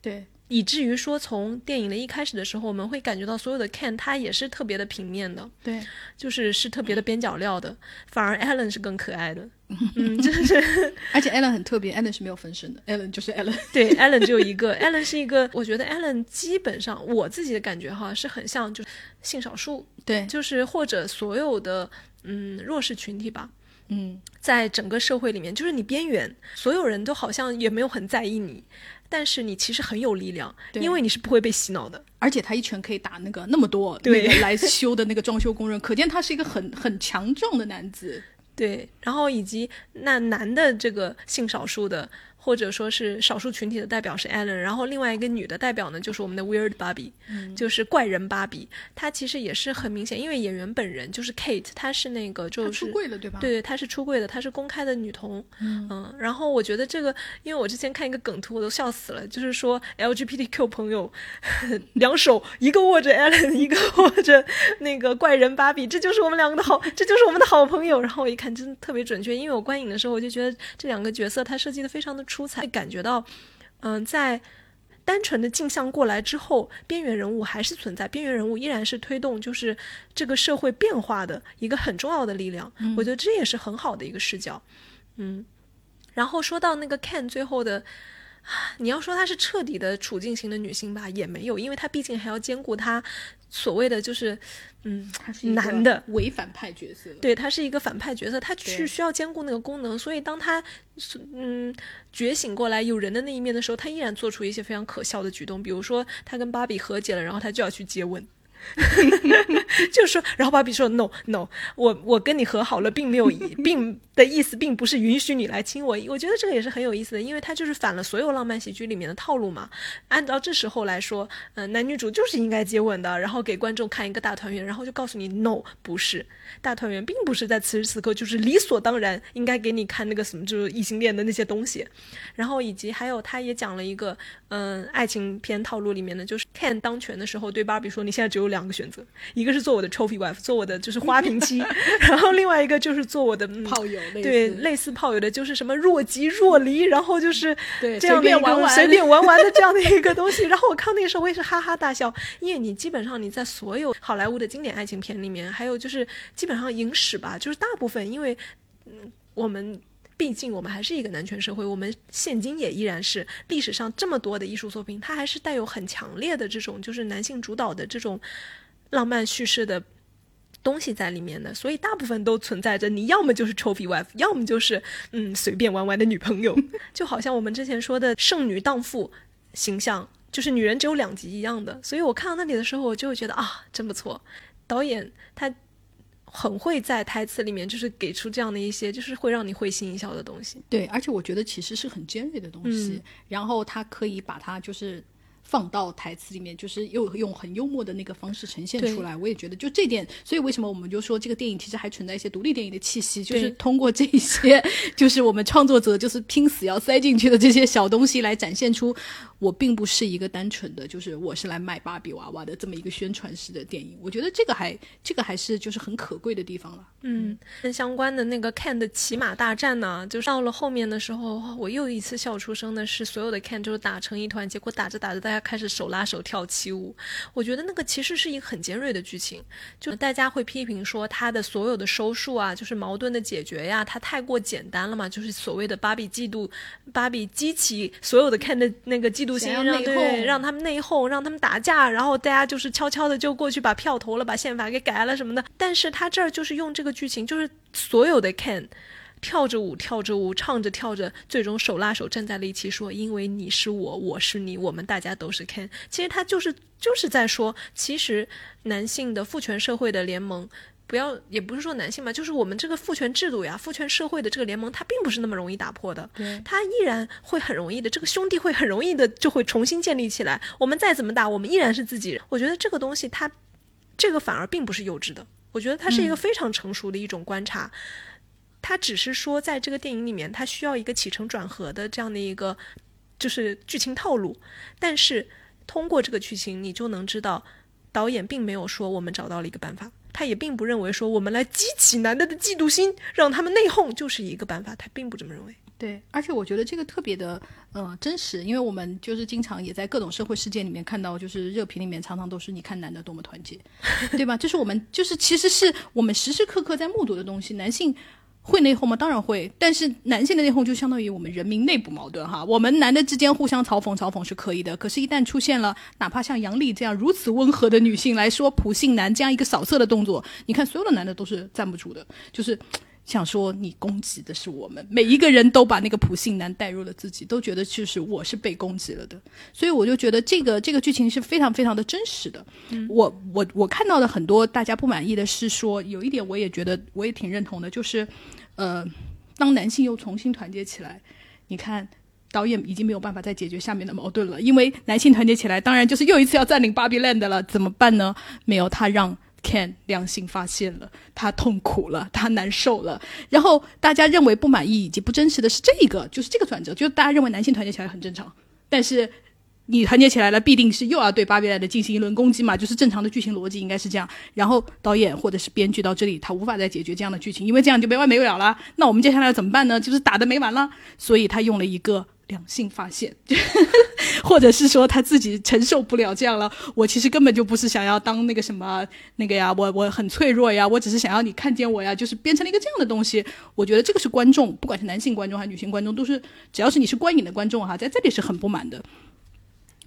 对。以至于说，从电影的一开始的时候，我们会感觉到所有的 Ken 他也是特别的平面的，对，就是是特别的边角料的，反而 Allen 是更可爱的，*laughs* 嗯，就是，*laughs* 而且 Allen 很特别，Allen 是没有分身的，Allen 就是 Allen，*laughs* 对，Allen 只有一个，Allen 是一个，我觉得 Allen 基本上我自己的感觉哈，是很像就是性少数，对，就是或者所有的嗯弱势群体吧。嗯，在整个社会里面，就是你边缘，所有人都好像也没有很在意你，但是你其实很有力量，因为你是不会被洗脑的。而且他一拳可以打那个那么多对来修的那个装修工人，可见他是一个很很强壮的男子。对，然后以及那男的这个性少数的。或者说是少数群体的代表是 Ellen，然后另外一个女的代表呢就是我们的 Weird Barbie，、就是怪人芭比。她其实也是很明显，因为演员本人就是 Kate，她是那个就是出柜了对吧？对对，她是出柜的，她是公开的女童。嗯然后我觉得这个，因为我之前看一个梗图，我都笑死了，就是说 LGBTQ 朋友 *laughs* 两手一个握着 Ellen，一个握着那个怪人芭比，这就是我们两个的好，这就是我们的好朋友。然后我一看，真的特别准确，因为我观影的时候我就觉得这两个角色他设计的非常的出彩，感觉到，嗯、在。单纯的镜像过来之后，边缘人物还是存在，边缘人物依然是推动就是这个社会变化的一个很重要的力量。我觉得这也是很好的一个视角。嗯，然后说到那个 Ken 最后的，啊你要说她是彻底的处境型的女性吧，也没有，因为她毕竟还要兼顾她所谓的就是，嗯，男的伪反派角色。对他是一个反派角色，他对是需要兼顾那个功能，所以当他嗯觉醒过来有人的那一面的时候，他依然做出一些非常可笑的举动，比如说他跟芭比和解了，然后他就要去接吻。*laughs* 就说，然后芭比说 no no，我我跟你和好了，并没有 *laughs* 并的意思，并不是允许你来亲我。我觉得这个也是很有意思的，因为它就是反了所有浪漫喜剧里面的套路嘛。按照这时候来说，嗯、男女主就是应该接吻的，然后给观众看一个大团圆，然后就告诉你 no 不是大团圆，并不是在此时此刻就是理所当然应该给你看那个什么就是异性恋的那些东西。然后以及还有他也讲了一个嗯、爱情片套路里面的，就是 Ken 当权的时候对芭比说：“你现在只有两个选择，一个是做我的 trophy wife，做我的就是花瓶妻，*laughs* 然后另外一个就是做我的、嗯、炮友对类似炮友的，就是什么若即若离，然后就是对这样的一个随便玩玩随便玩玩的这样的一个东西。然后我看那个时候我也是哈哈大笑，因为你基本上你在所有好莱坞的经典爱情片里面，还有就是基本上影史吧，就是大部分因为嗯我们。毕竟我们还是一个男权社会，我们现今也依然是历史上这么多的艺术作品，它还是带有很强烈的这种就是男性主导的这种浪漫叙事的东西在里面的，所以大部分都存在着你要么就是 trophy wife，要么就是嗯随便玩玩的女朋友，*laughs* 就好像我们之前说的剩女荡妇形象，就是女人只有两极一样的。所以我看到那里的时候，我就会觉得啊，真不错，导演他很会在台词里面就是给出这样的一些，就是会让你会心一笑的东西。对，而且我觉得其实是很尖锐的东西，然后他可以把它就是放到台词里面，就是又用很幽默的那个方式呈现出来。我也觉得就这点，所以为什么我们就说这个电影其实还存在一些独立电影的气息，就是通过这些，就是我们创作者就是拼死要塞进去的这些小东西来展现出我并不是一个单纯的就是我是来卖芭比娃娃的这么一个宣传式的电影。我觉得这个还这个还是就是很可贵的地方了。嗯，跟相关的那个 Ken 的骑马大战呢，就是到了后面的时候，我又一次笑出声的是，所有的 Ken 就是打成一团，结果打着打着，大家开始手拉手跳起舞。我觉得那个其实是一个很尖锐的剧情，就大家会批评说他的所有的收束啊，就是矛盾的解决呀，他太过简单了嘛，就是所谓的芭比嫉妒，芭比激起所有的 Ken 的那个嫉妒心，让对让他们内讧，让他们打架，然后大家就是悄悄的就过去把票投了，把宪法给改了什么的。但是他这儿就是用这个剧情，就是所有的 Ken 跳着舞，跳着舞，唱着跳着，最终手拉手站在了一起，说：“因为你是我，我是你，我们大家都是 Ken。”其实他就是就是在说，其实男性的父权社会的联盟。不要，也不是说男性嘛，就是我们这个父权制度呀、父权社会的这个联盟，它并不是那么容易打破的。对它依然会很容易的，这个兄弟会很容易的就会重新建立起来。我们再怎么打，我们依然是自己人。我觉得这个东西它，这个反而并不是幼稚的，我觉得它是一个非常成熟的一种观察。他只是说，在这个电影里面，他需要一个起承转合的这样的一个就是剧情套路，但是通过这个剧情，你就能知道，导演并没有说我们找到了一个办法。他也并不认为说我们来激起男的的嫉妒心，让他们内讧就是一个办法，他并不这么认为。对，而且我觉得这个特别的呃真实，因为我们就是经常也在各种社会事件里面看到，就是热评里面常常都是你看男的多么团结，对吧？这是我们就是其实是我们时时刻刻在目睹的东西。男性会内讧吗？当然会，但是男性的内讧就相当于我们人民内部矛盾哈。我们男的之间互相嘲讽嘲讽是可以的，可是，一旦出现了哪怕像杨丽这样如此温和的女性来说普信男这样一个扫射的动作，你看所有的男的都是站不住的，就是。想说你攻击的是我们，每一个人都把那个普信男带入了自己，都觉得就是我是被攻击了的，所以我就觉得这个这个剧情是非常非常的真实的。我我我看到的很多大家不满意的是说，有一点我也觉得我也挺认同的，就是呃，当男性又重新团结起来，你看导演已经没有办法再解决下面的矛盾了，因为男性团结起来，当然就是又一次要占领芭比 land 了，怎么办呢？没有他让 Ken 良心发现了，他痛苦了，他难受了，然后大家认为不满意以及不真实的是这个，就是这个转折，就是大家认为男性团结起来很正常，但是。你团结起来了，必定是又要对芭比来的进行一轮攻击嘛？就是正常的剧情逻辑应该是这样。然后导演或者是编剧到这里，他无法再解决这样的剧情，因为这样就没完没了了。那我们接下来怎么办呢？就是打的没完了。所以他用了一个两性发现，*laughs* 或者是说他自己承受不了这样了。我其实根本就不是想要当那个什么那个呀，我我很脆弱呀，我只是想要你看见我呀，就是变成了一个这样的东西。我觉得这个是观众，不管是男性观众还是女性观众，都是只要是你是观影的观众哈，在这里是很不满的。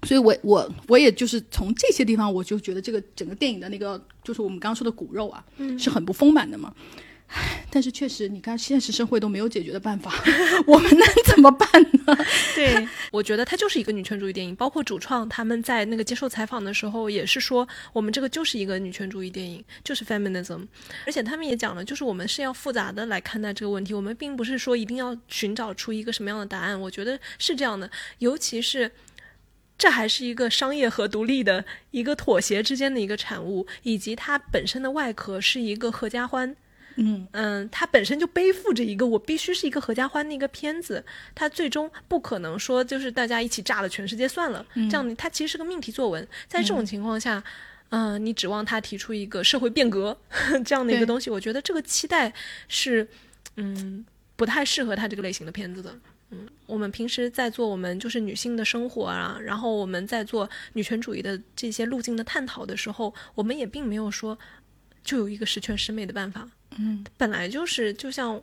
所以，我我我也就是从这些地方，我就觉得这个整个电影的那个，就是我们刚刚说的骨肉啊，是很不丰满的嘛。*laughs* 但是确实，你看现实社会都没有解决的办法，*laughs* 我们能怎么办呢？*laughs* 对，我觉得它就是一个女权主义电影。包括主创他们在那个接受采访的时候，也是说我们这个就是一个女权主义电影，就是 feminism。而且他们也讲了，就是我们是要复杂的来看待这个问题，我们并不是说一定要寻找出一个什么样的答案。我觉得是这样的，尤其是。这还是一个商业和独立的一个妥协之间的一个产物，以及它本身的外壳是一个合家欢，嗯。嗯，它本身就背负着一个我必须是一个合家欢的一个片子，它最终不可能说就是大家一起炸了全世界算了，这样它其实是个命题作文，在这种情况下，嗯，你指望他提出一个社会变革 *laughs* 这样的一个东西，我觉得这个期待是嗯不太适合他这个类型的片子的。嗯，我们平时在做我们就是女性的生活啊，然后我们在做女权主义的这些路径的探讨的时候，我们也并没有说就有一个十全十美的办法。嗯，本来就是就像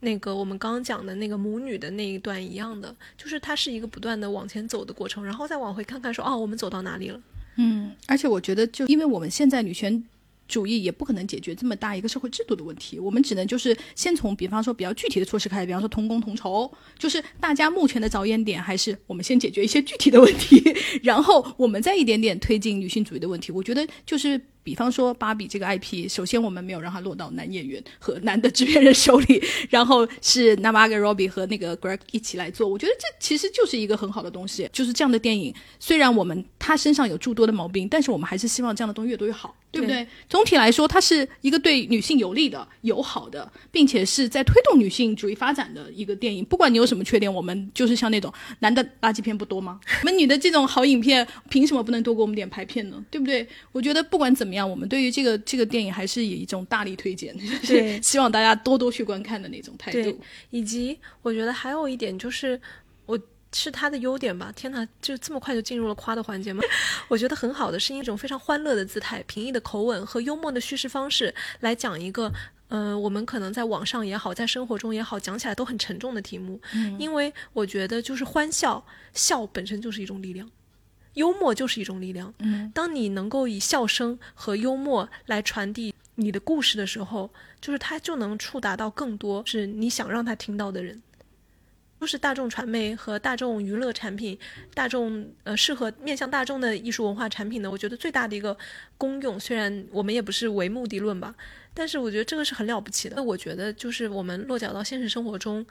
那个我们刚刚讲的那个母女的那一段一样的，就是它是一个不断的往前走的过程，然后再往回看看说哦，我们走到哪里了。嗯，而且我觉得就因为我们现在女权。主义也不可能解决这么大一个社会制度的问题，我们只能就是先从比方说比较具体的措施开始，比方说同工同酬，就是大家目前的着眼点还是我们先解决一些具体的问题，然后我们再一点点推进女性主义的问题。我觉得就是。比方说芭比这个 *laughs* IP，首先我们没有让它落到男演员和 *laughs* 男的制片人手里，然后是 Navaga Robbie 和那个 Greg 一起来做。我觉得这其实就是一个很好的东西。就是这样的电影，虽然我们他身上有诸多的毛病，但是我们还是希望这样的东西越多越好，对不对？总体来说，它是一个对女性有利的、友好的，并且是在推动女性主义发展的一个电影。不管你有什么缺点，我们就是像那种男的垃圾片不多吗？*laughs* 我们女的这种好影片，凭什么不能多给我们点排片呢？对不对？我觉得不管怎么样。样，我们对于这个这个电影还是以一种大力推荐，*laughs* 是，希望大家多多去观看的那种态度。以及我觉得还有一点就是，我是他的优点吧。天哪，就这么快就进入了夸的环节吗？*laughs* 我觉得很好的是一种非常欢乐的姿态、平易的口吻和幽默的叙事方式来讲一个，呃，我们可能在网上也好，在生活中也好，讲起来都很沉重的题目。嗯，因为我觉得就是欢笑，笑本身就是一种力量。幽默就是一种力量。嗯，当你能够以笑声和幽默来传递你的故事的时候，就是它就能触达到更多是你想让他听到的人。都是大众传媒和大众娱乐产品，大众呃适合面向大众的艺术文化产品呢，我觉得最大的一个功用，虽然我们也不是唯目的论吧，但是我觉得这个是很了不起的。那我觉得就是我们落脚到现实生活中。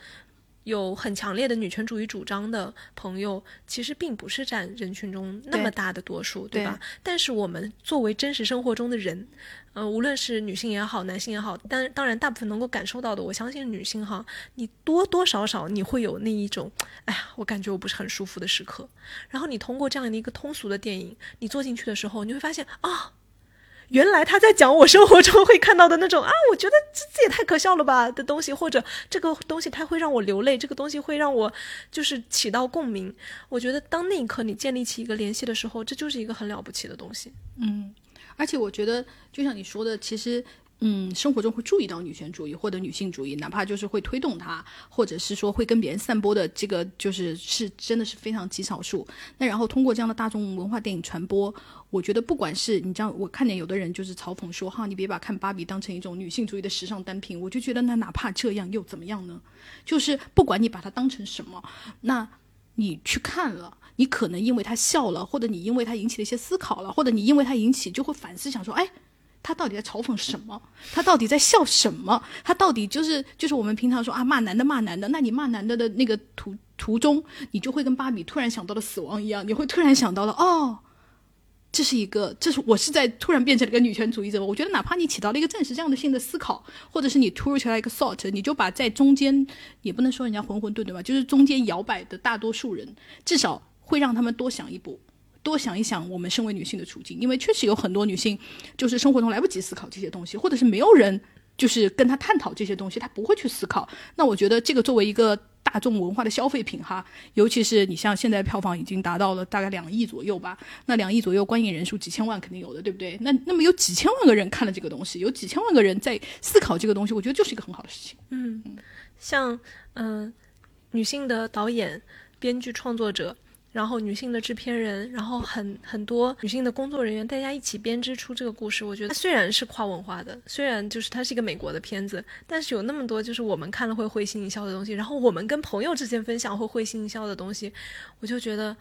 有很强烈的女权主义主张的朋友，其实并不是占人群中那么大的多数，对吧？但是我们作为真实生活中的人，呃，无论是女性也好，男性也好，但当然大部分能够感受到的，我相信女性哈，你多多少少你会有那一种，哎呀，我感觉我不是很舒服的时刻。然后你通过这样的一个通俗的电影，你坐进去的时候，你会发现啊。原来他在讲我生活中会看到的那种啊，我觉得这这也太可笑了吧的东西，或者这个东西它会让我流泪，这个东西会让我就是起到共鸣。我觉得当那一刻你建立起一个联系的时候，这就是一个很了不起的东西。嗯，而且我觉得就像你说的，其实。嗯，生活中会注意到女权主义或者女性主义，哪怕就是会推动它，或者是说会跟别人散播的这个，就是是真的是非常极少数。那然后通过这样的大众文化电影传播，我觉得不管是你这样，我看见有的人就是嘲讽说哈，你别把看芭比当成一种女性主义的时尚单品，我就觉得那哪怕这样又怎么样呢？就是不管你把它当成什么，那你去看了，你可能因为他笑了，或者你因为他引起了一些思考了，或者你因为他引起就会反思，想说，哎。他到底在嘲讽什么？他到底在笑什么？他到底就是就是我们平常说啊骂男的骂男的，那你骂男的的那个途途中，你就会跟芭比突然想到了死亡一样，你会突然想到了哦。这是一个，这是我是在突然变成了一个女权主义者。我觉得哪怕你起到了一个暂时这样的性的思考，或者是你突如其来一个 thought，你就把在中间也不能说人家混混沌沌吧，就是中间摇摆的大多数人，至少会让他们多想一步，多想一想我们身为女性的处境。因为确实有很多女性就是生活中来不及思考这些东西，或者是没有人就是跟她探讨这些东西，她不会去思考。那我觉得这个作为一个。大众文化的消费品哈，尤其是你像现在票房已经达到了大概两亿左右吧，那两亿左右观影人数几千万肯定有的，对不对？那那么有几千万个人看了这个东西，有几千万个人在思考这个东西，我觉得就是一个很好的事情。嗯，像嗯，女性的导演、编剧、创作者。然后女性的制片人，然后很很多女性的工作人员，大家一起编织出这个故事。我觉得虽然是跨文化的，虽然就是它是一个美国的片子，但是有那么多就是我们看了会会心一笑的东西。然后我们跟朋友之间分享会会心一笑的东西，我就觉得，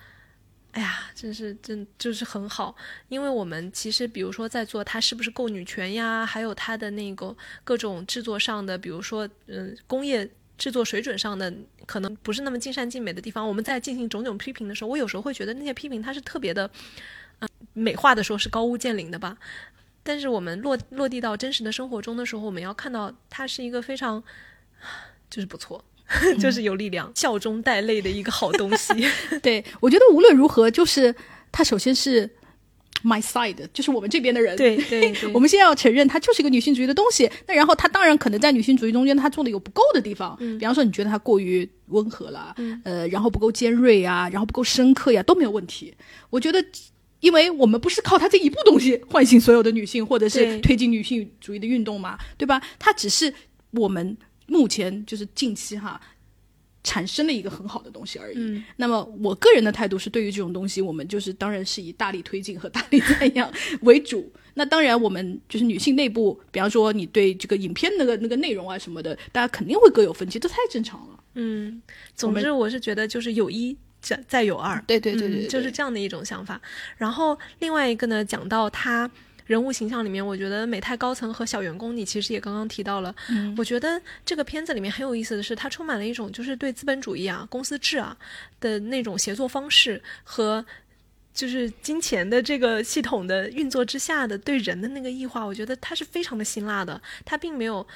哎呀，真是真就是很好。因为我们其实比如说在做它是不是够女权呀，还有它的那个各种制作上的，比如说嗯工业。制作水准上的可能不是那么尽善尽美的地方，我们在进行种种批评的时候，我有时候会觉得那些批评它是特别的，嗯，美化的说是高屋建瓴的吧。但是我们落落地到真实的生活中的时候，我们要看到它是一个非常，*sighs* 就是不错，*laughs* 就是有力量、笑中带泪的一个好东西。*laughs* 对我觉得无论如何，就是它首先是。My side 就是我们这边的人，对对，我们现在要承认它就是一个女性主义的东西。那然后它当然可能在女性主义中间，它做的有不够的地方，比方说你觉得它过于温和了，呃，然后不够尖锐啊，然后不够深刻呀，都没有问题。我觉得，因为我们不是靠它这一部东西唤醒所有的女性，或者是推进女性主义的运动嘛，对吧？它只是我们目前就是近期哈。产生了一个很好的东西而已。那么，我个人的态度是，对于这种东西，我们就是当然是以大力推进和大力 *laughs* 赞扬为主。那当然，我们就是女性内部，比方说你对这个影片那个那个内容啊什么的，大家肯定会各有分歧，这太正常了。嗯，总之我是觉得就是有一再再有二，对对对对，就是这样的一种想法。然后另外一个呢，讲到他。人物形象里面，我觉得美泰高层和小员工，你其实也刚刚提到了。我觉得这个片子里面很有意思的是，它充满了一种就是对资本主义啊、公司制啊的那种协作方式和就是金钱的这个系统的运作之下的对人的那个异化，我觉得它是非常的辛辣的。它并没有。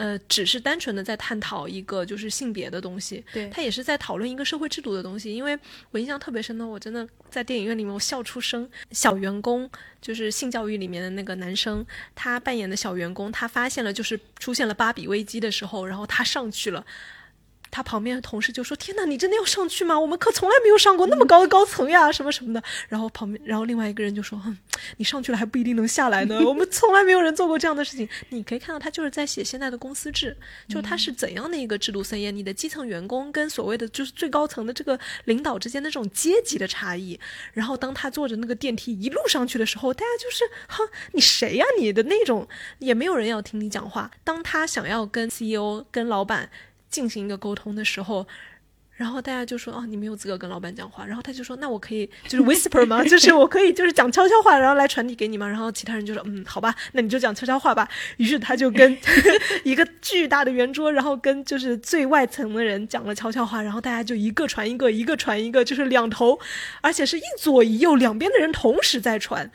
呃，只是单纯的在探讨一个就是性别的东西，对他也是在讨论一个社会制度的东西。因为我印象特别深的，我真的在电影院里面我笑出声。小员工就是性教育里面的那个男生，他扮演的小员工，他发现了就是出现了芭比危机的时候，然后他上去了。他旁边的同事就说：“天哪，你真的要上去吗？我们可从来没有上过那么高的高层呀，什么什么的。”然后旁边，然后另外一个人就说：“哼，你上去了还不一定能下来呢。我们从来没有人做过这样的事情。*laughs* ”你可以看到，他就是在写现在的公司制，就他是怎样的一个制度森严，你的基层员工跟所谓的就是最高层的这个领导之间的这种阶级的差异。然后当他坐着那个电梯一路上去的时候，大家就是哼，你谁呀？你的那种也没有人要听你讲话。当他想要跟 CEO 跟老板。进行一个沟通的时候，然后大家就说：“哦，你没有资格跟老板讲话。”然后他就说：“那我可以就是 whisper 吗？*laughs* 就是我可以就是讲悄悄话，然后来传递给你吗？”然后其他人就说：“嗯，好吧，那你就讲悄悄话吧。”于是他就跟 *laughs* 一个巨大的圆桌，然后跟就是最外层的人讲了悄悄话，然后大家就一个传一个，一个传一个，就是两头，而且是一左一右两边的人同时在传。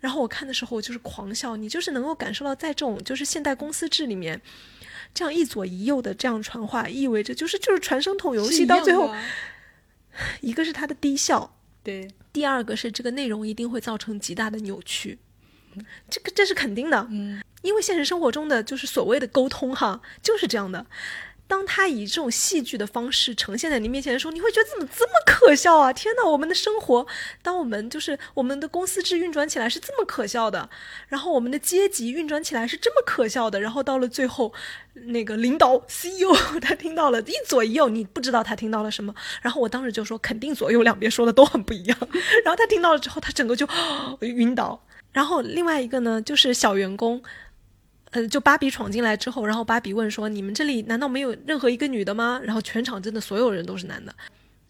然后我看的时候，我就是狂笑。你就是能够感受到，在这种就是现代公司制里面。这样一左一右的这样传话，意味着就是就是传声筒游戏，到最后，*laughs* 一个是它的低效，对，第二个是这个内容一定会造成极大的扭曲，这个这是肯定的，嗯，因为现实生活中的就是所谓的沟通哈，就是这样的。当他以这种戏剧的方式呈现在你面前的时候，你会觉得怎么这么可笑啊！天哪，我们的生活，当我们就是我们的公司制运转起来是这么可笑的，然后我们的阶级运转起来是这么可笑的，然后到了最后，那个领导 CEO *laughs* 他听到了一左一右，你不知道他听到了什么，然后我当时就说肯定左右两边说的都很不一样，*laughs* 然后他听到了之后，他整个就 *gasps* 晕倒。然后另外一个呢，就是小员工。呃，就芭比闯进来之后，然后芭比问说：“你们这里难道没有任何一个女的吗？”然后全场真的所有人都是男的。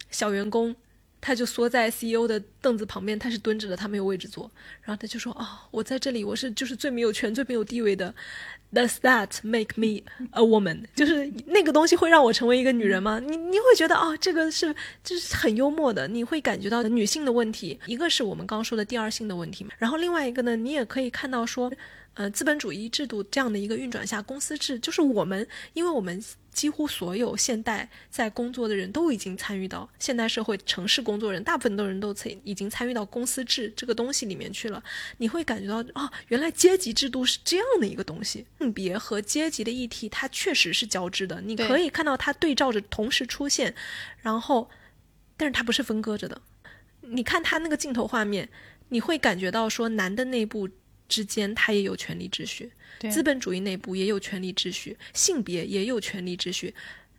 小员工他就缩在 CEO 的凳子旁边，他是蹲着的，他没有位置坐。然后他就说：“哦，我在这里，我是就是最没有权、最没有地位的。Does that make me a woman？就是那个东西会让我成为一个女人吗？你你会觉得哦，这个是就是很幽默的，你会感觉到女性的问题，一个是我们刚刚说的第二性的问题嘛。然后另外一个呢，你也可以看到说。”呃，资本主义制度这样的一个运转下，公司制就是我们，因为我们几乎所有现代在工作的人都已经参与到现代社会城市工作人，大部分的人都参已经参与到公司制这个东西里面去了。你会感觉到啊，原来阶级制度是这样的一个东西，性别和阶级的议题它确实是交织的，你可以看到它对照着同时出现，然后，但是它不是分割着的。你看它那个镜头画面，你会感觉到说男的内部。之间，它也有权力秩序；资本主义内部也有权力秩序，性别也有权力秩序。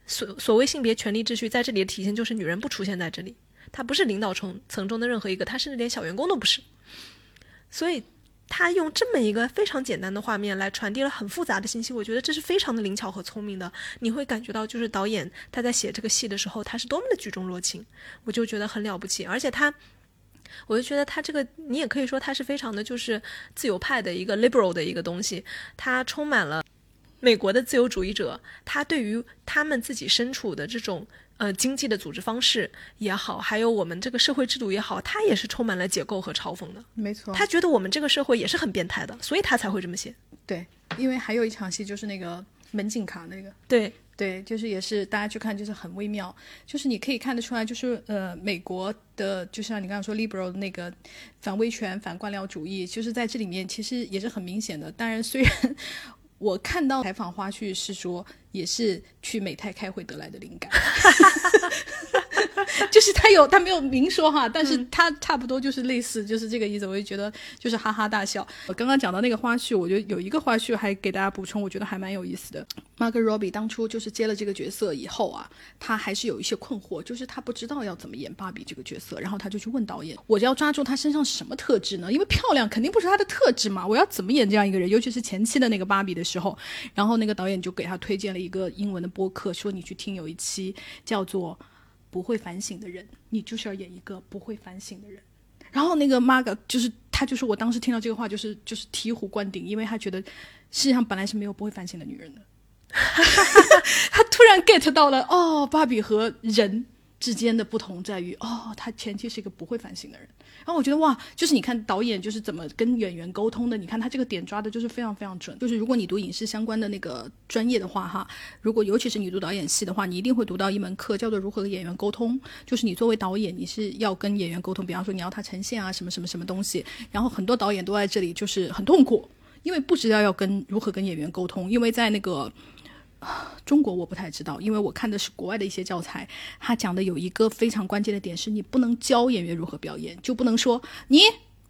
所所谓性别权力秩序，在这里的体现就是女人不出现在这里，她不是领导层层中的任何一个，她甚至连小员工都不是。所以，他用这么一个非常简单的画面来传递了很复杂的信息，我觉得这是非常的灵巧和聪明的。你会感觉到，就是导演他在写这个戏的时候，他是多么的举重若轻，我就觉得很了不起，而且他。我就觉得他这个，你也可以说他是非常的，就是自由派的一个 liberal 的一个东西。它充满了美国的自由主义者，他对于他们自己身处的这种呃经济的组织方式也好，还有我们这个社会制度也好，他也是充满了解构和嘲讽的。没错，他觉得我们这个社会也是很变态的，所以他才会这么写。对，因为还有一场戏就是那个门禁卡那个。对。对，就是也是大家去看，就是很微妙，就是你可以看得出来，就是呃，美国的，就像你刚刚说 liberal 那个反威权、反官僚主义，就是在这里面其实也是很明显的。当然，虽然 *laughs* 我看到采访花絮是说，也是去美泰开会得来的灵感。*laughs* 就是他有他没有明说哈，但是他差不多就是类似就是这个意思，我就觉得就是哈哈大笑。我刚刚讲到那个花絮，我觉得有一个花絮还给大家补充，我觉得还蛮有意思的。Margot Robbie 当初就是接了这个角色以后啊，他还是有一些困惑，就是他不知道要怎么演芭比这个角色，然后他就去问导演，我要抓住他身上什么特质呢？因为漂亮肯定不是他的特质嘛，我要怎么演这样一个人？尤其是前期的那个芭比的时候，然后那个导演就给他推荐了一个英文的播客，说你去听有一期叫做。不会反省的人，你就是要演一个不会反省的人。然后那个 Marg 就是他，就是我当时听到这个话，就是就是醍醐灌顶，因为他觉得世界上本来是没有不会反省的女人的。他突然 get 到了哦，芭比和人。之间的不同在于，哦，他前期是一个不会反省的人。然后我觉得哇，就是你看导演就是怎么跟演员沟通的，你看他这个点抓的就是非常非常准。就是如果你读影视相关的那个专业的话，哈，如果尤其是你读导演系的话，你一定会读到一门课叫做如何跟演员沟通。就是你作为导演，你是要跟演员沟通，比方说你要他呈现啊什么什么什么东西。然后很多导演都在这里就是很痛苦，因为不知道要跟如何跟演员沟通，因为在那个。中国我不太知道，因为我看的是国外的一些教材，他讲的有一个非常关键的点是，你不能教演员如何表演，就不能说你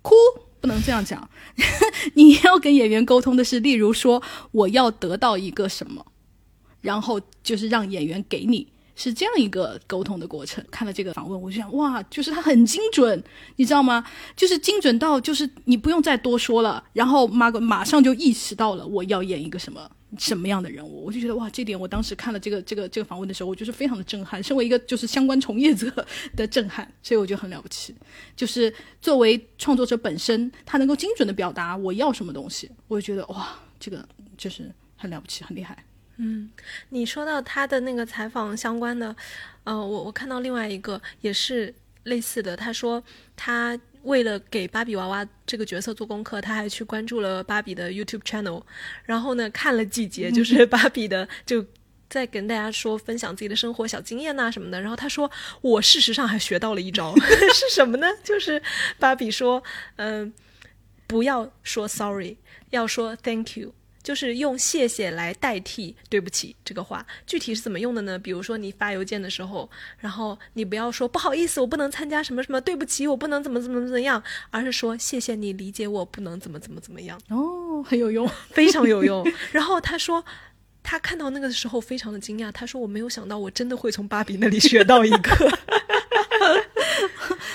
哭，不能这样讲。*laughs* 你要跟演员沟通的是，例如说我要得到一个什么，然后就是让演员给你，是这样一个沟通的过程。看了这个访问，我就想哇，就是他很精准，你知道吗？就是精准到就是你不用再多说了，然后马马上就意识到了我要演一个什么。什么样的人物，我就觉得哇，这点我当时看了这个这个这个访问的时候，我就是非常的震撼。身为一个就是相关从业者的震撼，所以我觉得很了不起。就是作为创作者本身，他能够精准的表达我要什么东西，我就觉得哇，这个就是很了不起，很厉害。嗯，你说到他的那个采访相关的，呃，我我看到另外一个也是类似的，他说他。为了给芭比娃娃这个角色做功课，他还去关注了芭比的 YouTube channel，然后呢看了几节，就是芭比的，就在跟大家说分享自己的生活小经验呐什么的。然后他说，我事实上还学到了一招，*laughs* 是什么呢？就是芭比说，嗯，不要说 sorry，要说 thank you。就是用谢谢来代替对不起这个话，具体是怎么用的呢？比如说你发邮件的时候，然后你不要说不好意思，我不能参加什么什么，对不起，我不能怎么怎么怎么样，而是说谢谢你理解我不能怎么怎么怎么样。哦，很有用，非常有用。然后他说，他看到那个的时候非常的惊讶，他说我没有想到我真的会从芭比那里学到一个。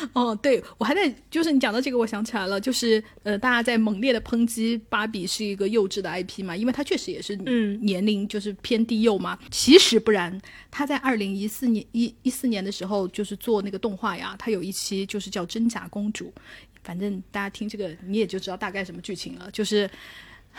*laughs* 哦，对，我还在，就是你讲到这个，我想起来了，就是呃，大家在猛烈的抨击芭比是一个幼稚的 IP 嘛，因为它确实也是嗯年龄就是偏低幼嘛。其实不然，他在二零一四年一一四年的时候，就是做那个动画呀，他有一期就是叫《真假公主》，反正大家听这个你也就知道大概什么剧情了，就是。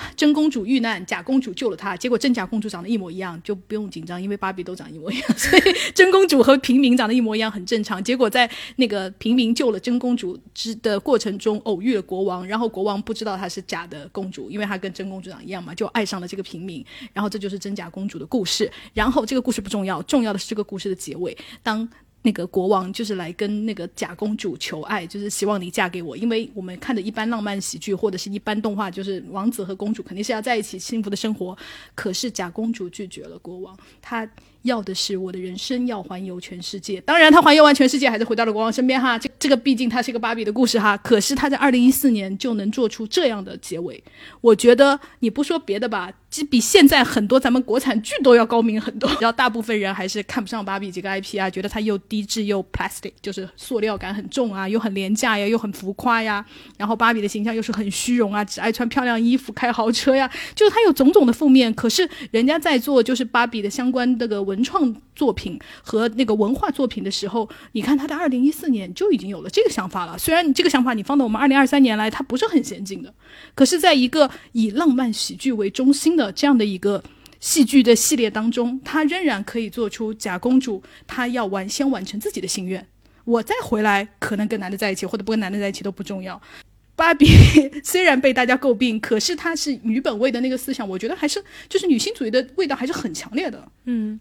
*laughs* 真公主遇难，假公主救了她，结果真假公主长得一模一样，就不用紧张，因为芭比都长一模一样，*laughs* 所以真公主和平民长得一模一样很正常。结果在那个平民救了真公主之的过程中，偶遇了国王，然后国王不知道她是假的公主，因为她跟真公主长一样嘛，就爱上了这个平民，然后这就是真假公主的故事。然后这个故事不重要，重要的是这个故事的结尾，当。那个国王就是来跟那个假公主求爱，就是希望你嫁给我，因为我们看的一般浪漫喜剧或者是一般动画，就是王子和公主肯定是要在一起幸福的生活。可是假公主拒绝了国王，她要的是我的人生要环游全世界。当然，她环游完全世界还是回到了国王身边哈。这这个毕竟它是一个芭比的故事哈。可是她在二零一四年就能做出这样的结尾，我觉得你不说别的吧。这比现在很多咱们国产剧都要高明很多。*laughs* 然后大部分人还是看不上芭比这个 IP 啊，觉得它又低质又 plastic，就是塑料感很重啊，又很廉价呀，又很浮夸呀。然后芭比的形象又是很虚荣啊，只爱穿漂亮衣服、开豪车呀，就是它有种种的负面。可是人家在做就是芭比的相关这个文创作品和那个文化作品的时候，你看他在二零一四年就已经有了这个想法了。虽然你这个想法你放到我们二零二三年来，它不是很先进的，可是在一个以浪漫喜剧为中心的这样的一个戏剧的系列当中，他仍然可以做出假公主，她要完先完成自己的心愿，我再回来可能跟男的在一起或者不跟男的在一起都不重要。芭比 *laughs* 虽然被大家诟病，可是她是女本位的那个思想，我觉得还是就是女性主义的味道还是很强烈的。嗯。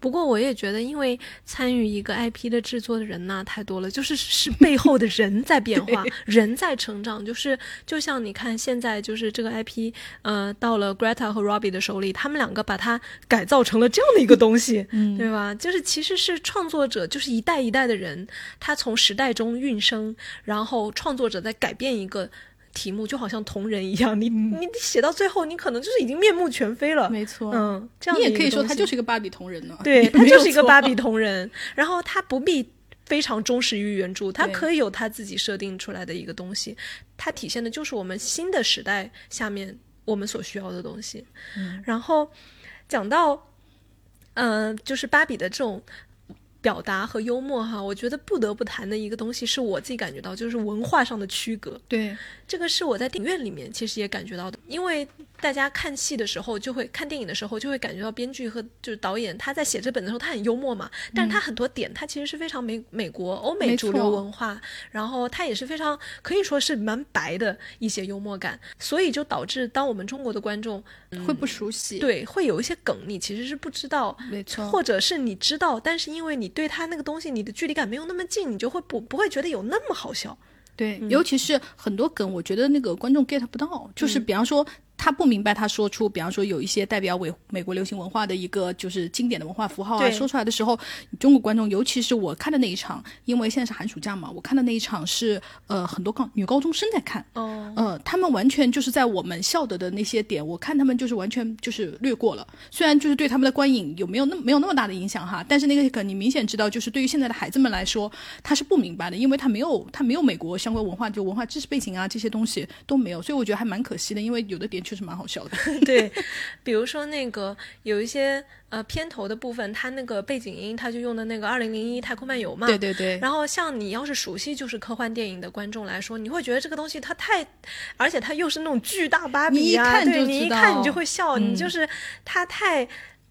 不过我也觉得，因为参与一个 IP 的制作的人呐太多了，就是是背后的人在变化，人在成长。就是就像你看，现在就是这个 IP，呃，到了 Greta 和 Robbie 的手里，他们两个把它改造成了这样的一个东西，嗯对吧？就是其实是创作者，就是一代一代的人，他从时代中孕生，然后创作者在改变一个。题目就好像同人一样，你你你写到最后，你可能就是已经面目全非了。没错，嗯，这样你也可以说他他就是一个芭比同人呢。对 *laughs* 他就是一个芭比同人，然后他不必非常忠实于原著，他可以有他自己设定出来的一个东西，它体现的就是我们新的时代下面我们所需要的东西。嗯然后讲到，嗯、就是芭比的这种。表达和幽默哈，我觉得不得不谈的一个东西，是我自己感觉到，就是文化上的区隔。对，这个是我在电影院里面其实也感觉到的，因为大家看戏的时候，就会看电影的时候，就会感觉到编剧和就是导演他在写这本的时候，他很幽默嘛，但是他很多点他其实是非常美美国欧美主流文化，然后他也是非常可以说是蛮白的一些幽默感，所以就导致当我们中国的观众会不熟悉。，对会有一些梗你其实是不知道，没错。或者是你知道，但是因为你对他那个东西你的距离感没有那么近，你就会不不会觉得有那么好笑。对，尤其是很多梗，我觉得那个观众 get 不到，就是比方说。他不明白，他说出，比方说有一些代表美美国流行文化的一个就是经典的文化符号啊，对。说出来的时候，中国观众，尤其是我看的那一场，因为现在是寒暑假嘛，我看的那一场是呃很多高女高中生在看，哦，呃，他们完全就是在我们笑的的那些点，我看他们就是完全就是略过了。虽然就是对他们的观影有没有那没有那么大的影响哈，但是那个梗你明显知道，就是对于现在的孩子们来说，他是不明白的，因为他没有他没有美国相关文化就文化知识背景啊这些东西都没有，所以我觉得还蛮可惜的，因为有的点确实蛮好笑的。*laughs* 对，比如说那个有一些呃片头的部分，它那个背景音，它就用的那个二零零一太空漫游嘛。对对对，然后像你要是熟悉就是科幻电影的观众来说，你会觉得这个东西它太，而且它又是那种巨大芭比啊，你一看对就知你一看你就会笑，嗯你就是它太。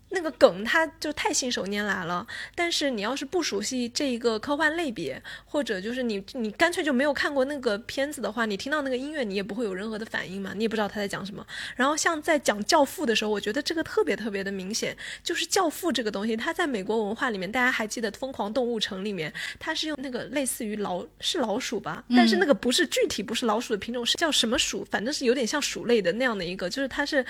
那个梗它就太信手拈来了，但是你要是不熟悉这一个科幻类别，或者就是你你干脆就没有看过那个片子的话，你听到那个音乐你也不会有任何的反应嘛，你也不知道他在讲什么。然后像在讲《教父》的时候，我觉得这个特别特别的明显，就是《教父》这个东西，它在美国文化里面，大家还记得《疯狂动物城》里面，它是用那个类似于老是老鼠吧，但是那个不是具体不是老鼠的品种，是叫什么鼠，反正是有点像鼠类的那样的一个，就是它是。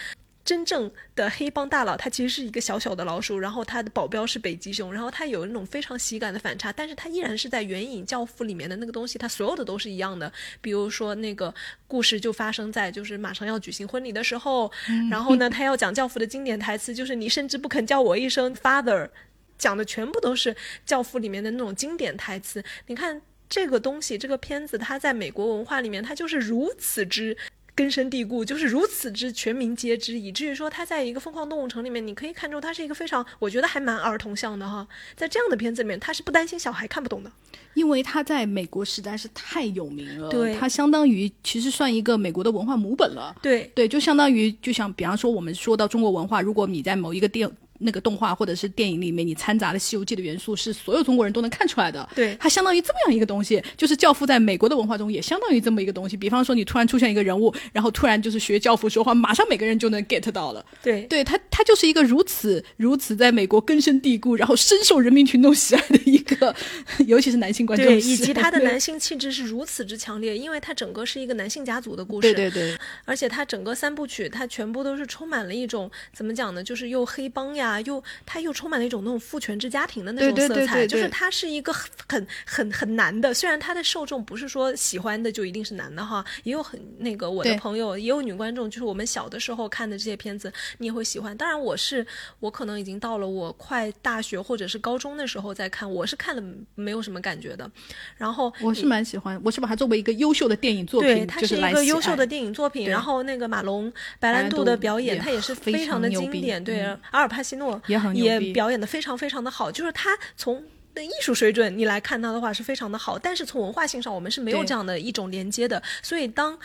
真正的黑帮大佬，他其实是一个小小的老鼠，然后他的保镖是北极熊，然后他有那种非常喜感的反差，但是他依然是在援引《教父》里面的那个东西，他所有的都是一样的。比如说那个故事就发生在就是马上要举行婚礼的时候，然后呢，*laughs* 他要讲《教父》的经典台词，就是你甚至不肯叫我一声 father，讲的全部都是《教父》里面的那种经典台词。你看。这个东西，这个片子，它在美国文化里面，它就是如此之。根深蒂固，就是如此之全民皆知，以至于说他在一个疯狂动物城里面，你可以看出他是一个非常，我觉得还蛮儿童向的哈。在这样的片子里面，他是不担心小孩看不懂的，因为他在美国实在是太有名了，对，他相当于其实算一个美国的文化母本了，对对，就相当于就像比方说我们说到中国文化，如果你在某一个电。那个动画或者是电影里面，你掺杂了《西游记》的元素，是所有中国人都能看出来的。对，它相当于这么样一个东西，就是《教父》在美国的文化中也相当于这么一个东西。比方说，你突然出现一个人物，然后突然就是学《教父》说话，马上每个人就能 get 到了。对，对他，他就是一个如此如此在美国根深蒂固，然后深受人民群众喜爱的一个，*laughs* 尤其是男性观众，对，以及他的男性气质是如此之强烈，因为他整个是一个男性家族的故事。对对对，而且他整个三部曲，他全部都是充满了一种怎么讲呢？就是又黑帮呀，又他又。充满了一种那种父权制家庭的那种色彩，就是它是一个很很很难的。虽然它的受众不是说喜欢的就一定是男的哈，也有很那个我的朋友也有女观众，就是我们小的时候看的这些片子，你也会喜欢。当然，我是我可能已经到了我快大学或者是高中的时候再看，我是看了没有什么感觉的。然后我是蛮喜欢，我是把它作为一个优秀的电影作品，对，它是一个优秀的电影作品。然后那个马龙白兰度的表演，他也是非常的经典。对，阿尔帕西诺也很也表演的非常非常的好，就是他从艺术水准你来看他的话是非常的好，但是从文化性上我们是没有这样的一种连接的。所以当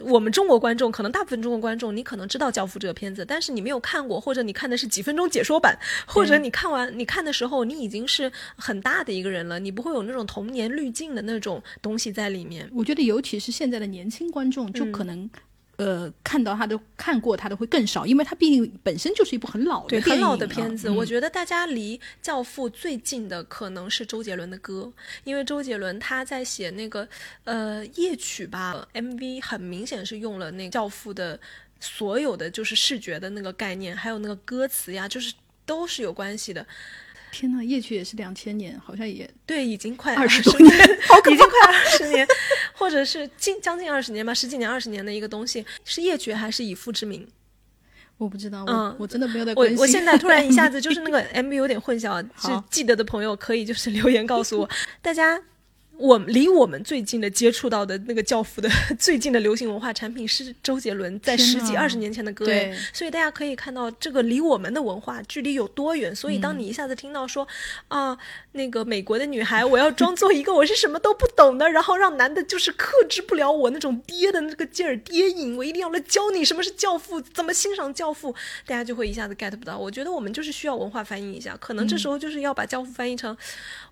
我们中国观众，可能大部分中国观众，你可能知道《教父》这个片子，但是你没有看过，或者你看的是几分钟解说版，或者你看完你看的时候，你已经是很大的一个人了，你不会有那种童年滤镜的那种东西在里面。我觉得，尤其是现在的年轻观众，就可能。呃，看到他的看过他的会更少，因为他毕竟本身就是一部很老的很老的片子。我觉得大家离《教父》最近的可能是周杰伦的歌，因为周杰伦他在写那个呃夜曲吧，MV 很明显是用了那《教父》的所有的就是视觉的那个概念，还有那个歌词呀，就是都是有关系的。天呐，夜曲也是两千年，好像也对，已经快二十多年，已经快二十年，或者是近将近二十年吧，十几年、二十年的一个东西，是夜曲还是以父之名？我不知道，嗯，我真的没有在关心。我我现在突然一下子就是那个 *laughs* MV 有点混淆，*laughs* 是记得的朋友可以就是留言告诉我，*laughs* 大家。我离我们最近的接触到的那个教父的 *laughs* 最近的流行文化产品是周杰伦在十几二十年前的歌，对，所以大家可以看到这个离我们的文化距离有多远。所以当你一下子听到说啊，那个美国的女孩，我要装作一个我是什么都不懂的，然后让男的就是克制不了我那种爹的那个劲儿，爹瘾，我一定要来教你什么是教父，怎么欣赏教父，大家就会一下子 get 不到。我觉得我们就是需要文化翻译一下，可能这时候就是要把教父翻译成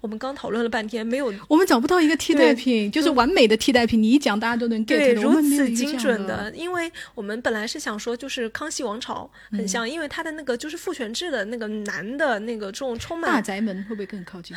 我们刚讨论了半天没有，我们讲不到。一个替代品就是完美的替代品，你一讲大家都能 get 对，如此精准的。因为我们本来是想说，就是康熙王朝很像，因为他的那个就是父权制的那个男的那个这种充满大宅门会不会更靠近？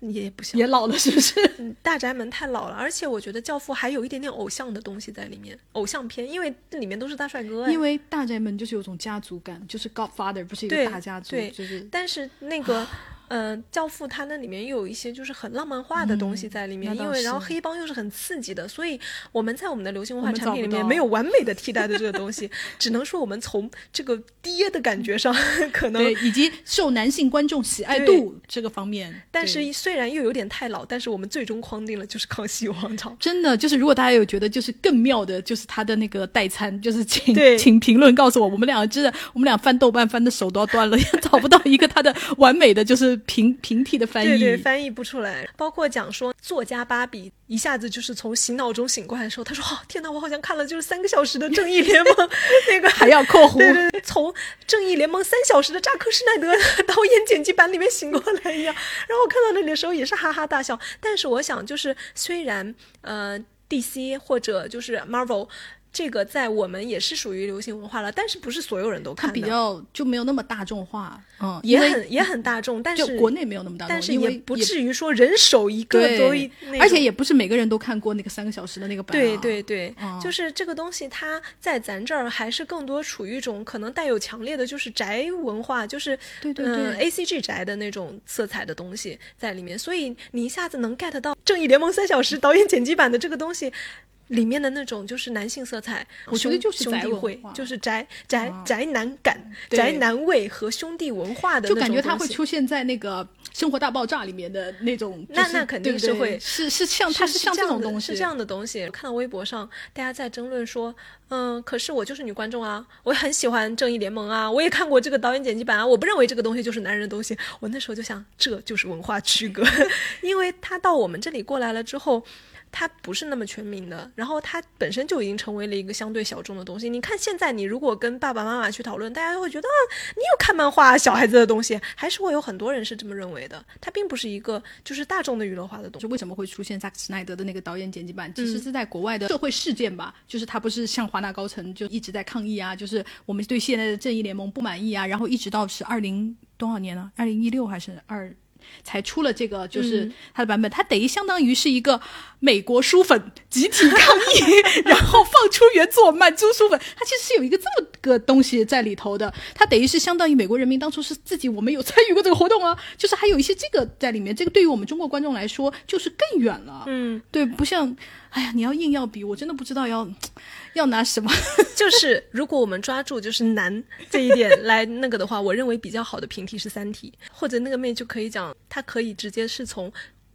也不像，也老了是不是？大宅门太老了，而且我觉得教父还有一点点偶像的东西在里面，偶像片，因为这里面都是大帅哥。因为大宅门就是有种家族感，就是 Godfather 不是一个大家族，对，就是。但是那个。嗯，教父他那里面又有一些就是很浪漫化的东西在里面，因为然后黑帮又是很刺激的，所以我们在我们的流行文化产品里面没有完美的替代的这个东西，只能说我们从这个爹的感觉上 *laughs* 可能以及受男性观众喜爱度这个方面，但是虽然又有点太老，但是我们最终框定了就是康熙王朝。真的就是如果大家有觉得就是更妙的，就是他的那个代餐，就是请请评论告诉我，我们两个真的我们俩翻豆瓣翻的手都要断了，也找不到一个他的完美的就是。平平替的翻译，对对，翻译不出来。包括讲说作家芭比一下子就是从醒脑中醒过来的时候，他说：“哦，天哪，我好像看了就是三个小时的《正义联盟》，*laughs* 那个还要括弧，对对对，从《正义联盟》三小时的扎克施奈德导演剪辑版里面醒过来一样。然后我看到那里的时候也是哈哈大笑。但是我想，就是虽然呃，DC 或者就是 Marvel。这个在我们也是属于流行文化了，但是不是所有人都看的，比较就没有那么大众化，嗯，也很也很大众，但是国内没有那么大众，但是也不至于说人手一个都，而且也不是每个人都看过那个三个小时的那个版，对对对，就是这个东西它在咱这儿还是更多处于一种可能带有强烈的就是宅文化，就是对对对，A C G 宅的那种色彩的东西在里面，所以你一下子能 get 到《正义联盟》三小时导演剪辑版的这个东西。里面的那种就是男性色彩，我觉得就是兄弟会，就是宅宅宅男感、宅男味和兄弟文化的，就感觉他会出现在那个生活大爆炸》里面的那种，那那肯定是会是是像它是像这种东西，是这样的东西。看到微博上大家在争论说，嗯，可是我就是女观众啊，我很喜欢《正义联盟》啊，我也看过这个导演剪辑版啊，我不认为这个东西就是男人的东西。我那时候就想，这就是文化区隔，*laughs* 因为他到我们这里过来了之后。它不是那么全民的，然后它本身就已经成为了一个相对小众的东西。你看现在，你如果跟爸爸妈妈去讨论，大家都会觉得啊，你有看漫画小孩子的东西，还是会有很多人是这么认为的。它并不是一个就是大众的娱乐化的东西。为什么会出现萨克斯奈德的那个导演剪辑版？其实是在国外的社会事件吧，就是他不是像华纳高层就一直在抗议啊，就是我们对现在的正义联盟不满意啊，然后一直到是二零多少年呢？二零一六还是二？才出了这个，就是它的版本，它等于相当于是一个美国书粉集体抗议，*laughs* 然后放出原作满足书粉。它其实是有一个这么个东西在里头的，它等于是相当于美国人民当初是自己，我们有参与过这个活动啊，就是还有一些这个在里面。这个对于我们中国观众来说，就是更远了。嗯，对，不像，哎呀，你要硬要比，我真的不知道要。要拿什么？*laughs* 就是如果我们抓住就是难这一点来那个的话，我认为比较好的平替是《三体》，或者那个妹就可以讲，她可以直接是从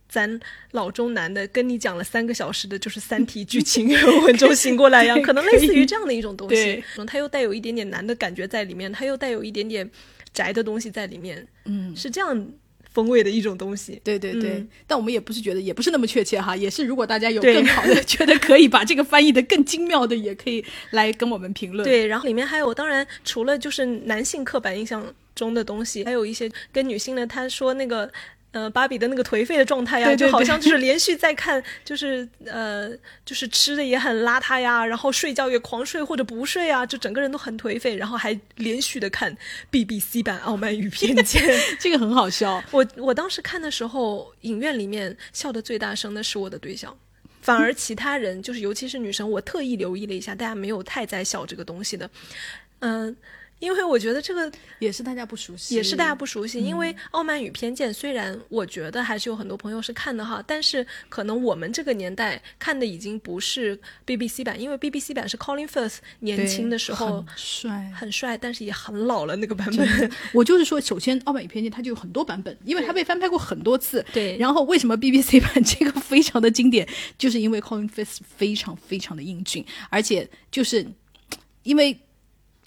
咱老中男的跟你讲了三个小时的就是《三体》剧情文中醒过来呀，可能类似于这样的一种东西。它又带有一点点难的感觉在里面，它又带有一点点宅的东西在里面。嗯，是这样。风味的一种东西，对对对，但我们也不是觉得，也不是那么确切哈，也是如果大家有更好的，*laughs* 觉得可以把这个翻译的更精妙的，也可以来跟我们评论。对，然后里面还有，当然除了就是男性刻板印象中的东西，还有一些跟女性的，他说那个。呃，芭比的那个颓废的状态呀，就好像就是连续在看，就是呃，就是吃的也很邋遢呀，然后睡觉也狂睡或者不睡啊，就整个人都很颓废，然后还连续的看 BBC 版《傲慢与偏见》，*laughs* 这个很好笑。我我当时看的时候，影院里面笑的最大声的是我的对象，反而其他人，就是尤其是女生，我特意留意了一下，大家没有太在笑这个东西的，嗯。因为我觉得这个也是大家不熟悉，也是大家不熟悉。因为《傲慢与偏见》虽然我觉得还是有很多朋友是看的哈，但是可能我们这个年代看的已经不是 BBC 版，因为 BBC 版是 Colin Firth 年轻的时候很帅，很帅，但是也很老了那个版本。我就是说，首先《傲慢与偏见》它就有很多版本，因为它被翻拍过很多次。对。然后为什么 BBC 版这个非常的经典，就是因为 Colin Firth 非常非常的英俊，而且就是因为。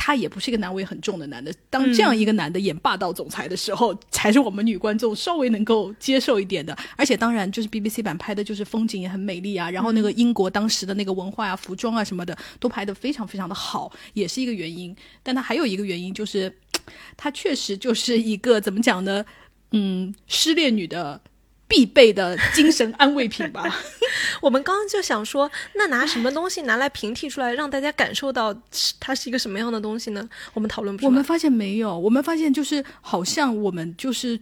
他也不是一个男味很重的男的，当这样一个男的演霸道总裁的时候，才是我们女观众稍微能够接受一点的。而且当然，就是 BBC 版拍的就是风景也很美丽啊，然后那个英国当时的那个文化啊、服装啊什么的都拍的非常非常的好，也是一个原因。但他还有一个原因就是，他确实就是一个怎么讲呢？嗯，失恋女的。必备的精神安慰品吧。*laughs* 我们刚刚就想说，那拿什么东西拿来平替出来，让大家感受到它是一个什么样的东西呢？我们讨论不。我们发现没有，我们发现就是好像我们就是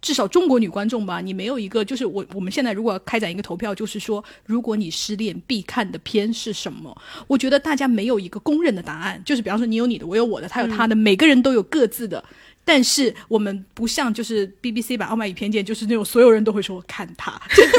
至少中国女观众吧，你没有一个就是我我们现在如果开展一个投票，就是说如果你失恋必看的片是什么？我觉得大家没有一个公认的答案，就是比方说你有你的，我有我的，他有他的，每个人都有各自的。但是我们不像就是 BBC 版《傲慢与偏见》，就是那种所有人都会说看它，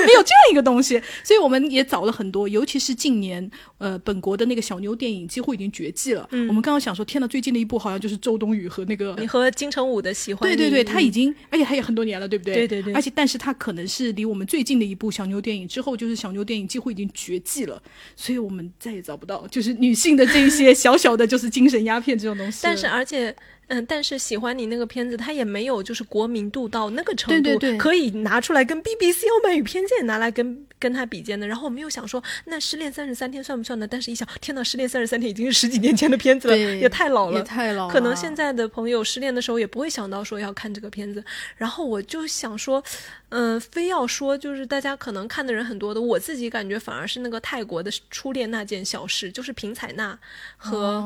没有这样一个东西。所以我们也找了很多，尤其是近年，呃，本国的那个小妞电影几乎已经绝迹了。我们刚刚想说，天呐，最近的一部好像就是周冬雨和那个你和金城武的喜欢。对对对，他已经，而且他也很多年了，对不对？对对对。而且，但是他可能是离我们最近的一部小妞电影之后，就是小妞电影几乎已经绝迹了，所以我们再也找不到就是女性的这一些小小的，就是精神鸦片这种东西。但是，而且。嗯，但是喜欢你那个片子，它也没有就是国民度到那个程度，可以拿出来跟 BBC《傲慢与偏见》拿来跟跟他比肩的。然后我们又想说，那《失恋三十三天》算不算呢？但是一想，天呐，《失恋三十三天》已经是十几年前的片子了，也太老了，也太老了。可能现在的朋友失恋的时候也不会想到说要看这个片子。然后我就想说，嗯，非要说就是大家可能看的人很多的，我自己感觉反而是那个泰国的初恋那件小事，就是平采娜和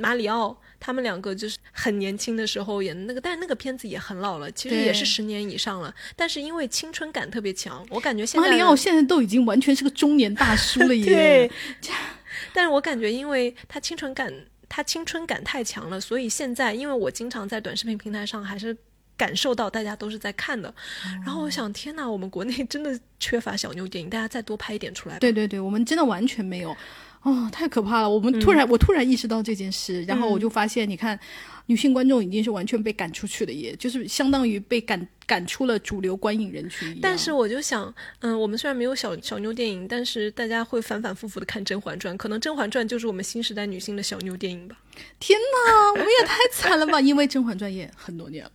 马里奥。他们两个就是很年轻的时候演的那个，但是那个片子也很老了，其实也是十年以上了。但是因为青春感特别强，我感觉现在马里奥现在都已经完全是个中年大叔了 *laughs* 耶。对，*laughs* 但是我感觉因为他青春感，他青春感太强了，所以现在因为我经常在短视频平台上还是感受到大家都是在看的。然后我想，天哪，我们国内真的缺乏小妞电影，大家再多拍一点出来。对对对，我们真的完全没有。哦，太可怕了！我们突然，我突然意识到这件事，然后我就发现，你看，女性观众已经是完全被赶出去了，也就是相当于被赶赶出了主流观影人群。但是我就想，嗯，我们虽然没有小小妞电影，但是大家会反反复复的看《甄嬛传》，可能《甄嬛传》就是我们新时代女性的小妞电影吧。天哪，我们也太惨了吧！因为《甄嬛传》也很多年了。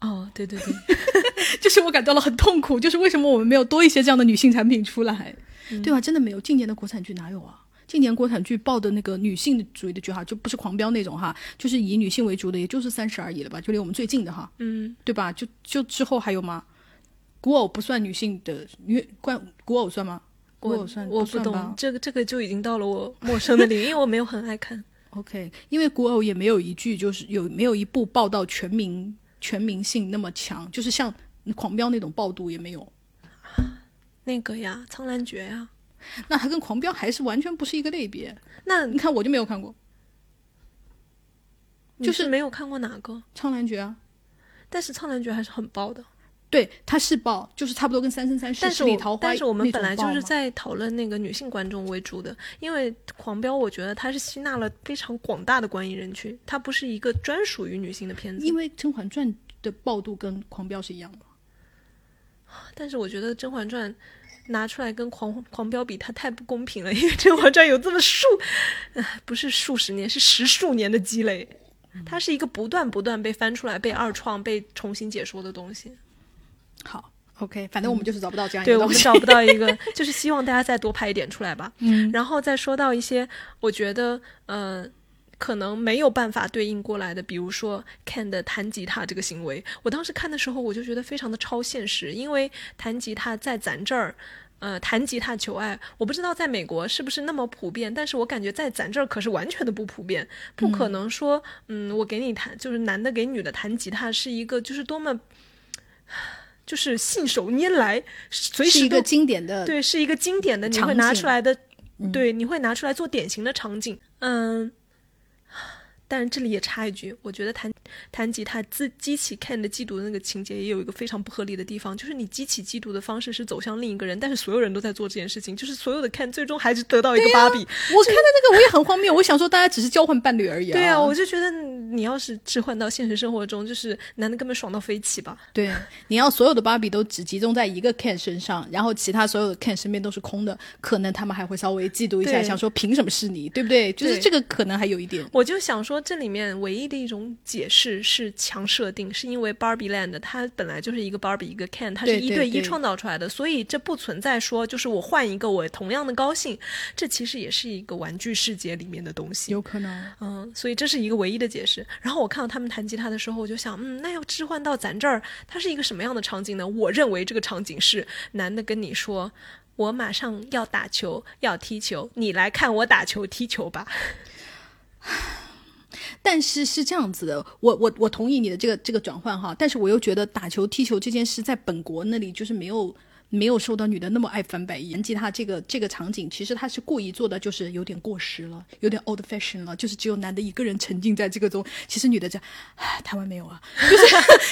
哦，对对对，*laughs* 就是我感到了很痛苦，就是为什么我们没有多一些这样的女性产品出来，对吧？真的没有，近年的国产剧哪有啊？近年国产剧报的那个女性主义的剧哈，就不是狂飙那种哈，就是以女性为主的，也就是三十而已了吧？就离我们最近的哈，嗯，对吧？就就之后还有吗？古偶不算女性的，女怪古偶算吗？古偶算我不懂，这个这个就已经到了我陌生的领域，因为我没有很爱看。*laughs* OK，因为古偶也没有一句就是有没有一部报道全民全民性那么强，就是像狂飙那种报度也没有。那个呀，苍兰诀呀。那它跟狂飙还是完全不是一个类别。那你看，我就没有看过，就是没有看过哪个《苍兰诀》啊。但是《苍兰诀》还是很爆的。对，它是爆，就是差不多跟《三生三世》《十里桃花》。但是我们本来就是在讨论那个女性观众为主的，因为狂飙，我觉得它是吸纳了非常广大的观影人群，它不是一个专属于女性的片子。因为《甄嬛传》的爆度跟狂飙是一样的。*sighs* 但是我觉得《甄嬛传》。拿出来跟狂狂飙比，它太不公平了。因为《甄嬛传》有这么数，不是数十年，是十数年的积累。它是一个不断不断被翻出来、被二创、被重新解说的东西。好，OK，反正我们就是找不到这样。对我们找不到一个，*laughs* 就是希望大家再多拍一点出来吧。嗯，然后再说到一些，我觉得，呃。可能没有办法对应过来的，比如说 Ken 的弹吉他这个行为，我当时看的时候我就觉得非常的超现实，因为弹吉他在咱这儿，呃，弹吉他求爱，我不知道在美国是不是那么普遍，但是我感觉在咱这儿可是完全的不普遍，不可能说，嗯，我给你弹，就是男的给女的弹吉他是一个就是多么，就是信手拈来，随时一个经典的，对，是一个经典的，你会拿出来的，对，你会拿出来做典型的场景，嗯。但是这里也插一句，我觉得弹弹吉他自激起 Ken 的嫉妒的那个情节也有一个非常不合理的地方，就是你激起嫉妒的方式是走向另一个人，但是所有人都在做这件事情，就是所有的 Ken 最终还是得到一个芭比。我看的那个我也很荒谬，我想说大家只是交换伴侣而已。对啊，我就觉得你要是置换到现实生活中，就是男的根本爽到飞起吧。对，你要所有的芭比都只集中在一个 Ken 身上，然后其他所有的 Ken 身边都是空的，可能他们还会稍微嫉妒一下，想说凭什么是你，对不对？就是这个可能还有一点。我就想说。这里面唯一的一种解释是强设定，是因为 Barbie Land 它本来就是一个 Barbie 一个 Ken，它是一对一创造出来的，所以这不存在说就是我换一个我同样的高兴，这其实也是一个玩具世界里面的东西，有可能，嗯，所以这是一个唯一的解释。然后我看到他们弹吉他的时候，我就想，嗯，那要置换到咱这儿，它是一个什么样的场景呢？我认为这个场景是男的跟你说，我马上要打球要踢球，你来看我打球踢球吧。*laughs* 但是是这样子的，我我我同意你的这个这个转换哈，但是我又觉得打球踢球这件事在本国那里就是没有。没有受到女的那么爱翻白眼，吉他这个这个场景，其实他是故意做的，就是有点过时了，有点 old fashion 了，就是只有男的一个人沉浸在这个中，其实女的这，台湾没有啊，就是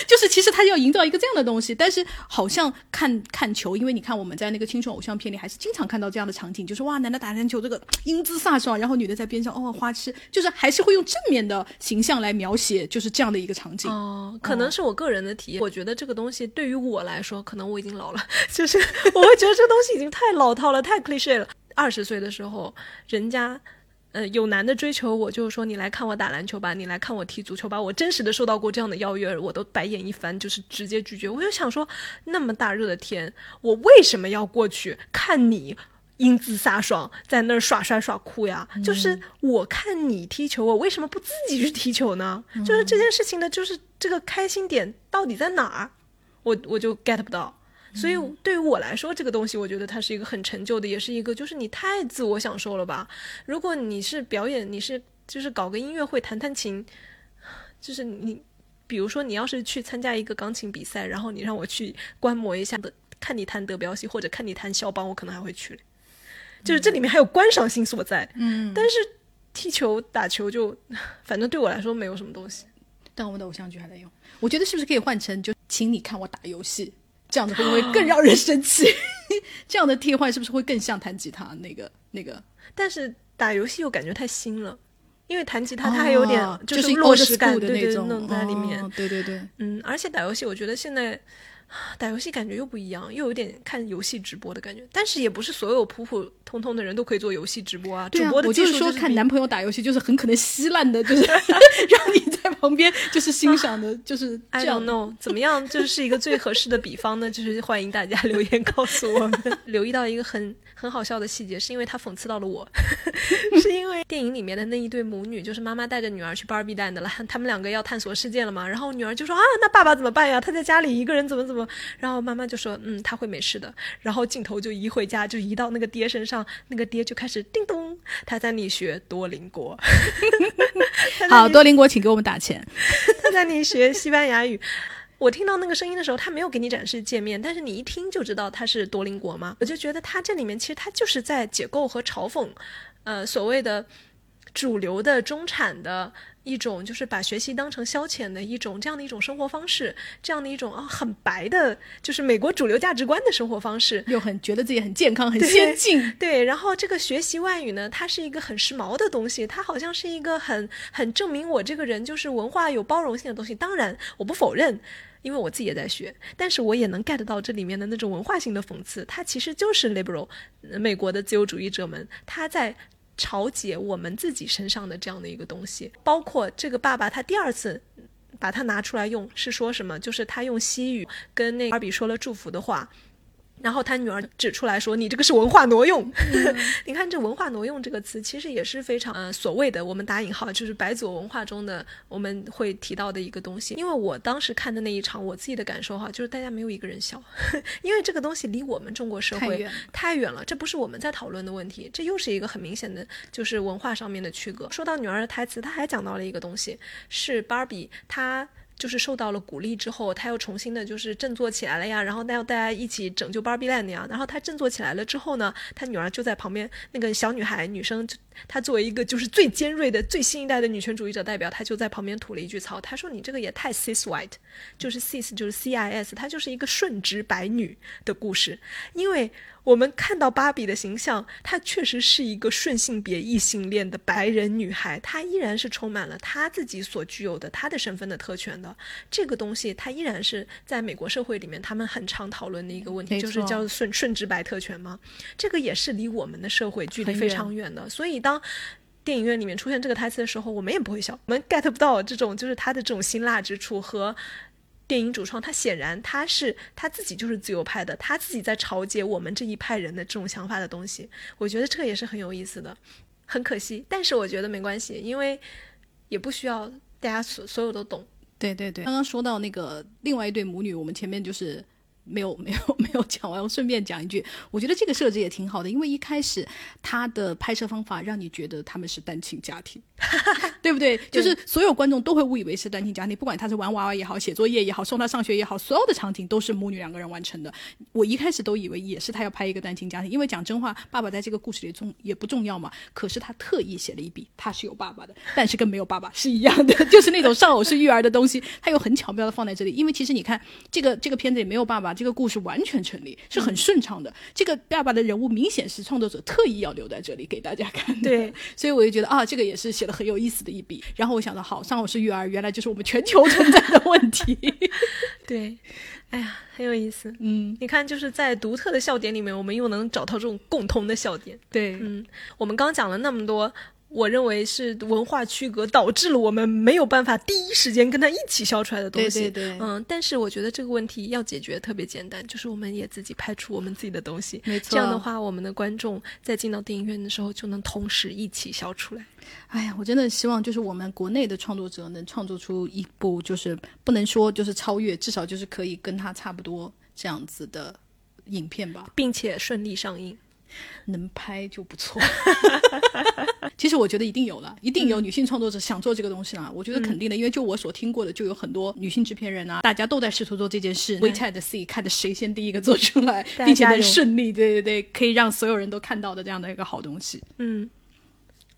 就是其实他要营造一个这样的东西，但是好像看看球，因为你看我们在那个青春偶像片里还是经常看到这样的场景，就是哇，男的打篮球这个英姿飒爽，然后女的在边上哦花痴，就是还是会用正面的形象来描写，就是这样的一个场景。哦，可能是我个人的体验，我觉得这个东西对于我来说，可能我已经老了，就。*laughs* 是，*laughs* 我会觉得这个东西已经太老套了，太 cliche 了。二十岁的时候，人家，呃，有男的追求我，就是说你来看我打篮球吧，你来看我踢足球吧。我真实的受到过这样的邀约，我都白眼一翻，就是直接拒绝。我就想说，那么大热的天，我为什么要过去看你英姿飒爽，在那儿耍帅耍酷呀？就是我看你踢球，我为什么不自己去踢球呢？就是这件事情的，就是这个开心点到底在哪儿？我我就 get 不到。所以对于我来说，这个东西我觉得它是一个很陈旧的，也是一个就是你太自我享受了吧。如果你是表演，你是就是搞个音乐会弹弹琴，就是你，比如说你要是去参加一个钢琴比赛，然后你让我去观摩一下的，看你弹德彪西或者看你弹肖邦，我可能还会去。就是这里面还有观赏性所在。嗯。但是踢球打球就，反正对我来说没有什么东西。但我们的偶像剧还在用，我觉得是不是可以换成就请你看我打游戏？这样子会不会更让人生气？*laughs* 这样的替换是不是会更像弹吉他那个那个？但是打游戏又感觉太新了，因为弹吉他它还有点哦就是是落实感对对，那种弄在里面。哦对对对，嗯，而且打游戏，我觉得现在打游戏感觉又不一样，又有点看游戏直播的感觉。但是也不是所有普普通通的人都可以做游戏直播啊，对啊，主播的我就是说看男朋友打游戏，就是很可能稀烂的，就是 *laughs* 让你在旁边就是欣赏的，就是 *laughs* 这样 know 怎么样，就是一个最合适的比方呢？就是欢迎大家留言告诉我们。*laughs* 留意到一个很很好笑的细节，是因为他讽刺到了我，是因为电影里面的那一对母女，就是妈妈带着女儿去 Barbie Land 了，他们两个要探索世界了嘛。然后女儿就说啊，那爸爸怎么办呀？他在家里一个人怎么怎么？然后妈妈就说嗯，他会没事的。然后镜头就移回家，就移到那个爹身上，那个爹就开始叮咚，他在你学多邻国。*laughs* 好，多邻国，请给我们打钱。*laughs* 他在你学西班牙语。我听到那个声音的时候，他没有给你展示界面，但是你一听就知道他是多邻国嘛。我就觉得他这里面其实他就是在解构和嘲讽，呃，所谓的主流的中产的一种，就是把学习当成消遣的一种这样的一种生活方式，这样的一种啊很白的，就是美国主流价值观的生活方式。又很觉得自己很健康、很先进，对，然后这个学习外语呢，它是一个很时髦的东西，它好像是一个很很证明我这个人就是文化有包容性的东西。当然，我不否认，因为我自己也在学，但是我也能 get 到这里面的那种文化性的讽刺。它其实就是 liberal 呃美国的自由主义者们他在。调解我们自己身上的这样的一个东西，包括这个爸爸他第二次把它拿出来用，是说什么？就是他用西语跟那个芭比说了祝福的话，然后他女儿指出来说：“你这个是文化挪用。*laughs* *laughs* 你看这“文化挪用”这个词，其实也是非常呃所谓的我们打引号就是白左文化中的我们会提到的一个东西。因为我当时看的那一场，我自己的感受哈，就是大家没有一个人笑，*laughs* 因为这个东西离我们中国社会太远了太远了，这不是我们在讨论的问题，这又是一个很明显的就是文化上面的区隔。说到女儿的台词，她还讲到了一个东西，是芭比她。就是受到了鼓励之后，她又重新的就是振作起来了呀，然后要大家一起拯救 Barbie Land 呀。然后她振作起来了之后呢，她女儿就在旁边，那个小女孩女生，她作为一个就是最尖锐的、最新一代的女权主义者代表，她就在旁边吐了一句槽，她说：“你这个也太 cis white，就是 cis 就是 C I S，她就是一个顺直白女的故事，因为。”我们看到芭比的形象，她确实是一个顺性别异性恋的白人女孩，她依然是充满了她自己所具有的她的身份的特权的。这个东西，它依然是在美国社会里面他们很常讨论的一个问题，就是叫顺顺直白特权嘛。这个也是离我们的社会距离非常远的，所以当。电影院里面出现这个台词的时候，我们也不会笑，我们 get 不到这种就是他的这种辛辣之处和电影主创他显然他是他自己就是自由派的，他自己在嘲解我们这一派人的这种想法的东西。我觉得这个也是很有意思的，很可惜，但是我觉得没关系，因为也不需要大家所所有都懂。对对对，刚刚说到那个另外一对母女，我们前面就是没有 *laughs* 没有没有讲完，我顺便讲一句，我觉得这个设置也挺好的，因为一开始他的拍摄方法让你觉得他们是单亲家庭，*laughs* 对不对？就是所有观众都会误以为是单亲家庭，不管他是玩娃娃也好，写作业也好，送他上学也好，所有的场景都是母女两个人完成的。我一开始都以为也是他要拍一个单亲家庭，因为讲真话，爸爸在这个故事里重也不重要嘛。可是他特意写了一笔，他是有爸爸的，但是跟没有爸爸是一样的，*laughs* 就是那种丧偶式育儿的东西，他又很巧妙的放在这里。因为其实你看这个这个片子里没有爸爸，这个故事完全成立，是很顺畅的。这个爸爸的人物明显是创作者特意要留在这里给大家看的。对，*laughs* 所以我就觉得啊，这个也是写的很有意思的一笔。然后我想到，好，丧偶式育儿原来就是我们全球存在的问题。*laughs* 对，哎呀，很有意思。嗯，你看，就是在独特的笑点里面，我们又能找到这种共同的笑点。对，嗯，我们刚讲了那么多，我认为是文化区隔导致了我们没有办法第一时间跟他一起笑出来的东西。对对对嗯，但是我觉得这个问题要解决特别简单，就是我们也自己拍出我们自己的东西。没错这样的话，我们的观众在进到电影院的时候就能同时一起笑出来。哎呀，我真的希望就是我们国内的创作者能创作出一部，就是不能说就是超越，至少就是可以跟他差不多这样子的影片吧。并且顺利上映。能拍就不错。*laughs* 其实我觉得一定有了，一定有女性创作者想做这个东西了。我觉得肯定的，因为就我所听过的，就有很多女性制片人啊，大家都在试图做这件事。We Chat see 看着谁先第一个做出来，并且能顺利，对对对，可以让所有人都看到的这样的一个好东西。嗯，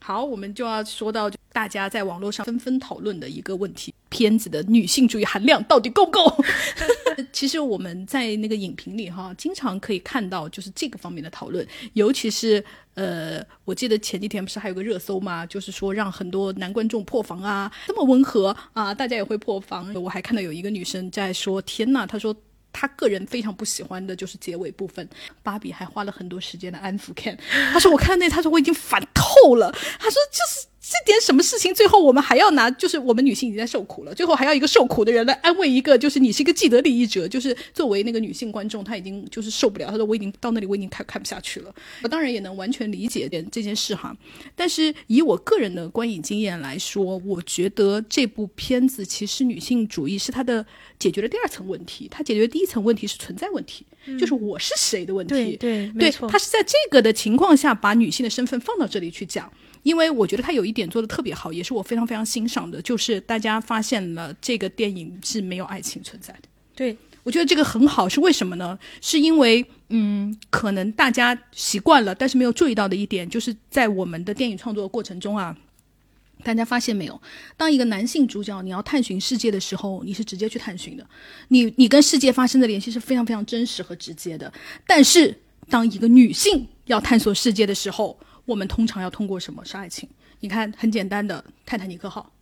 好，我们就要说到大家在网络上纷纷讨论的一个问题：片子的女性主义含量到底够不够？*laughs* 其实我们在那个影评里哈，经常可以看到就是这个方面的讨论，尤其是呃，我记得前几天不是还有个热搜嘛，就是说让很多男观众破防啊，这么温和啊，大家也会破防。我还看到有一个女生在说：“天呐，她说。”他个人非常不喜欢的就是结尾部分，芭比还花了很多时间的安抚 Ken。他说：“我看那，他说我已经烦透了。”他说：“就是这点什么事情，最后我们还要拿，就是我们女性已经在受苦了，最后还要一个受苦的人来安慰一个，就是你是一个既得利益者，就是作为那个女性观众，她已经就是受不了。她说我已经到那里，我已经看看不下去了。我当然也能完全理解点这件事哈，但是以我个人的观影经验来说，我觉得这部片子其实女性主义是它的。解决了第二层问题，它解决第一层问题是存在问题，就是我是谁的问题。对对，他是在这个的情况下把女性的身份放到这里去讲，因为我觉得他有一点做的特别好，也是我非常非常欣赏的，就是大家发现了这个电影是没有爱情存在的。对我觉得这个很好，是为什么呢？是因为嗯，可能大家习惯了，但是没有注意到的一点，就是在我们的电影创作过程中啊。大家发现没有？当一个男性主角你要探寻世界的时候，你是直接去探寻的，你你跟世界发生的联系是非常非常真实和直接的。但是，当一个女性要探索世界的时候，我们通常要通过什么？是爱情。你看，很简单的，泰坦尼克号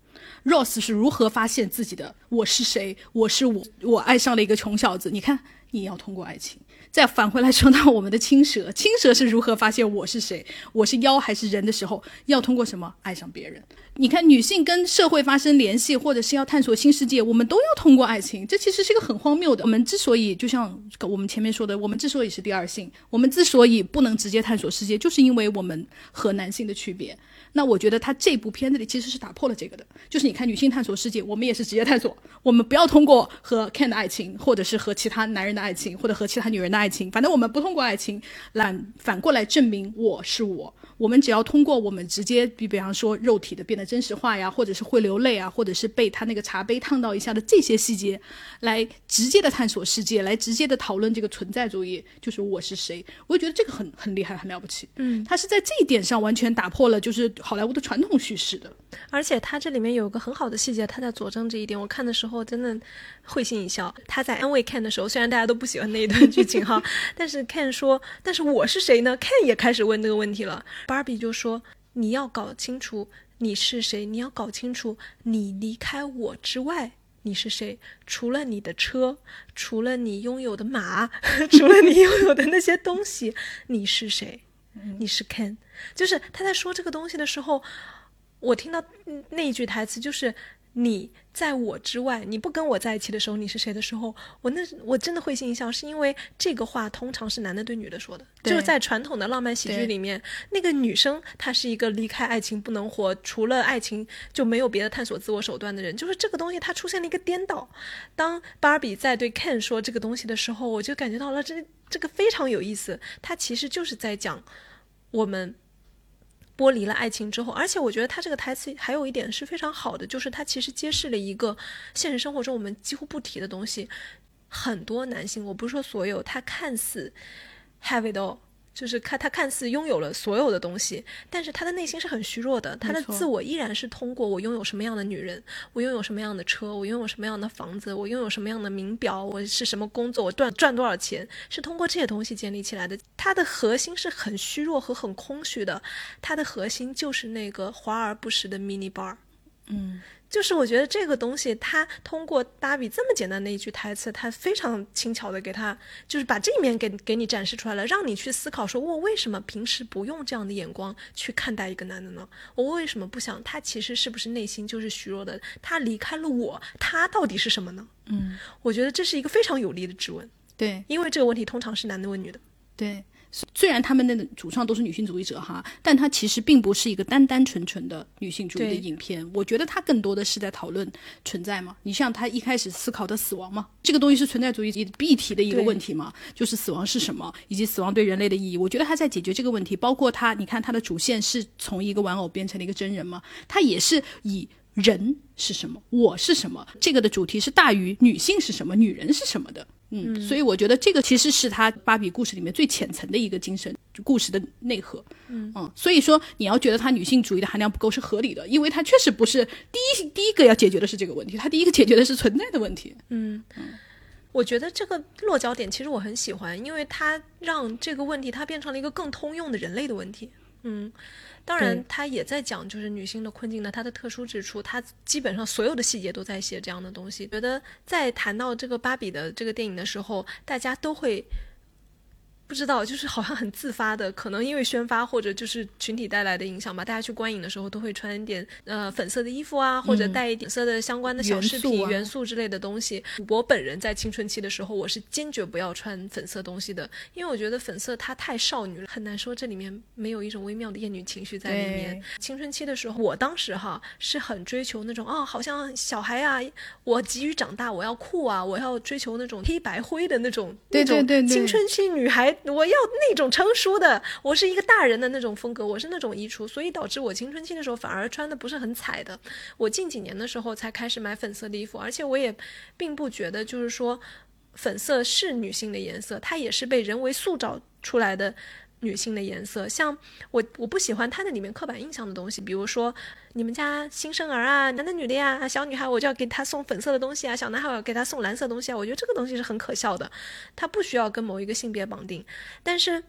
，Rose 是如何发现自己的？我是谁？我是我，我爱上了一个穷小子。你看，你要通过爱情。再返回来说到我们的青蛇，青蛇是如何发现我是谁，我是妖还是人的时候，要通过什么爱上别人？你看，女性跟社会发生联系，或者是要探索新世界，我们都要通过爱情。这其实是一个很荒谬的。我们之所以就像我们前面说的，我们之所以是第二性，我们之所以不能直接探索世界，就是因为我们和男性的区别。那我觉得他这部片子里其实是打破了这个的，就是你看女性探索世界，我们也是直接探索，我们不要通过和 Ken 的爱情，或者是和其他男人的爱情，或者和其他女人的爱情，反正我们不通过爱情来反过来证明我是我。我们只要通过我们直接，比比方说肉体的变得真实化呀，或者是会流泪啊，或者是被他那个茶杯烫到一下的这些细节，来直接的探索世界，来直接的讨论这个存在主义，就是我是谁。我就觉得这个很很厉害，很了不起。嗯，他是在这一点上完全打破了就是好莱坞的传统叙事的。而且他这里面有个很好的细节，他在佐证这一点。我看的时候真的会心一笑。他在安慰 Ken 的时候，虽然大家都不喜欢那一段剧情哈，*laughs* 但是 Ken 说：“但是我是谁呢？”Ken 也开始问这个问题了。Barbie 就说：“你要搞清楚你是谁，你要搞清楚你离开我之外你是谁。除了你的车，除了你拥有的马，*laughs* 除了你拥有的那些东西，你是谁？你是 Ken。就是他在说这个东西的时候。”我听到那一句台词，就是你在我之外，你不跟我在一起的时候，你是谁的时候，我那我真的会心一笑，是因为这个话通常是男的对女的说的，就是在传统的浪漫喜剧里面，那个女生她是一个离开爱情不能活，除了爱情就没有别的探索自我手段的人，就是这个东西它出现了一个颠倒。当芭比在对 Ken 说这个东西的时候，我就感觉到了这这个非常有意思，它其实就是在讲我们。剥离了爱情之后，而且我觉得他这个台词还有一点是非常好的，就是他其实揭示了一个现实生活中我们几乎不提的东西。很多男性，我不是说所有，他看似 have it all。就是看他看似拥有了所有的东西，但是他的内心是很虚弱的。他的自我依然是通过我拥有什么样的女人，我拥有什么样的车，我拥有什么样的房子，我拥有什么样的名表，我是什么工作，我赚赚多少钱，是通过这些东西建立起来的。他的核心是很虚弱和很空虚的，他的核心就是那个华而不实的 mini bar。嗯。就是我觉得这个东西，他通过芭比这么简单的一句台词，他非常轻巧的给他，就是把这一面给给你展示出来了，让你去思考，说我为什么平时不用这样的眼光去看待一个男的呢？我为什么不想他其实是不是内心就是虚弱的？他离开了我，他到底是什么呢？嗯，我觉得这是一个非常有力的质问。对，因为这个问题通常是男的问女的。对。虽然他们的主创都是女性主义者哈，但它其实并不是一个单单纯纯的女性主义的影片。我觉得它更多的是在讨论存在嘛。你像他一开始思考的死亡嘛，这个东西是存在主义必提的一个问题嘛，就是死亡是什么，以及死亡对人类的意义。我觉得他在解决这个问题。包括他，你看他的主线是从一个玩偶变成了一个真人嘛，他也是以。人是什么，我是什么，这个的主题是大于女性是什么，女人是什么的。嗯，所以我觉得这个其实是他芭比故事里面最浅层的一个精神故事的内核。嗯所以说你要觉得他女性主义的含量不够是合理的，因为他确实不是第一第一个要解决的是这个问题，他第一个解决的是存在的问题。嗯，我觉得这个落脚点其实我很喜欢，因为它让这个问题它变成了一个更通用的人类的问题。嗯，当然对他也在讲就是女性的困境的它的特殊之处，他基本上所有的细节都在写这样的东西。觉得在谈到这个芭比的这个电影的时候，大家都会。不知道，就是好像很自发的，可能因为宣发或者就是群体带来的影响吧，大家去观影的时候都会穿一点呃粉色的衣服啊，或者带一点色的相关的小饰品、元素啊元素之类的东西。我本人在青春期的时候，我是坚决不要穿粉色东西的，因为我觉得粉色它太少女了，很难说这里面没有一种微妙的厌女情绪在里面。青春期的时候，我当时哈是很追求那种哦，好像小孩啊，我急于长大，我要酷啊，我要追求那种黑白灰的那种对那种对对对青春期女孩，我要那种成熟的，我是一个大人的那种风格，我是那种衣橱，所以导致我青春期的时候反而穿的不是很彩的。我近几年的时候才开始买粉色的衣服，而且我也并不觉得就是说粉色是女性的颜色，它也是被人为塑造出来的。女性的颜色，像我我不喜欢它的里面刻板印象的东西，比如说你们家新生儿啊，男的女的呀，小女孩我就要给她送粉色的东西啊，小男孩我要给他送蓝色东西啊，我觉得这个东西是很可笑的，它不需要跟某一个性别绑定。但是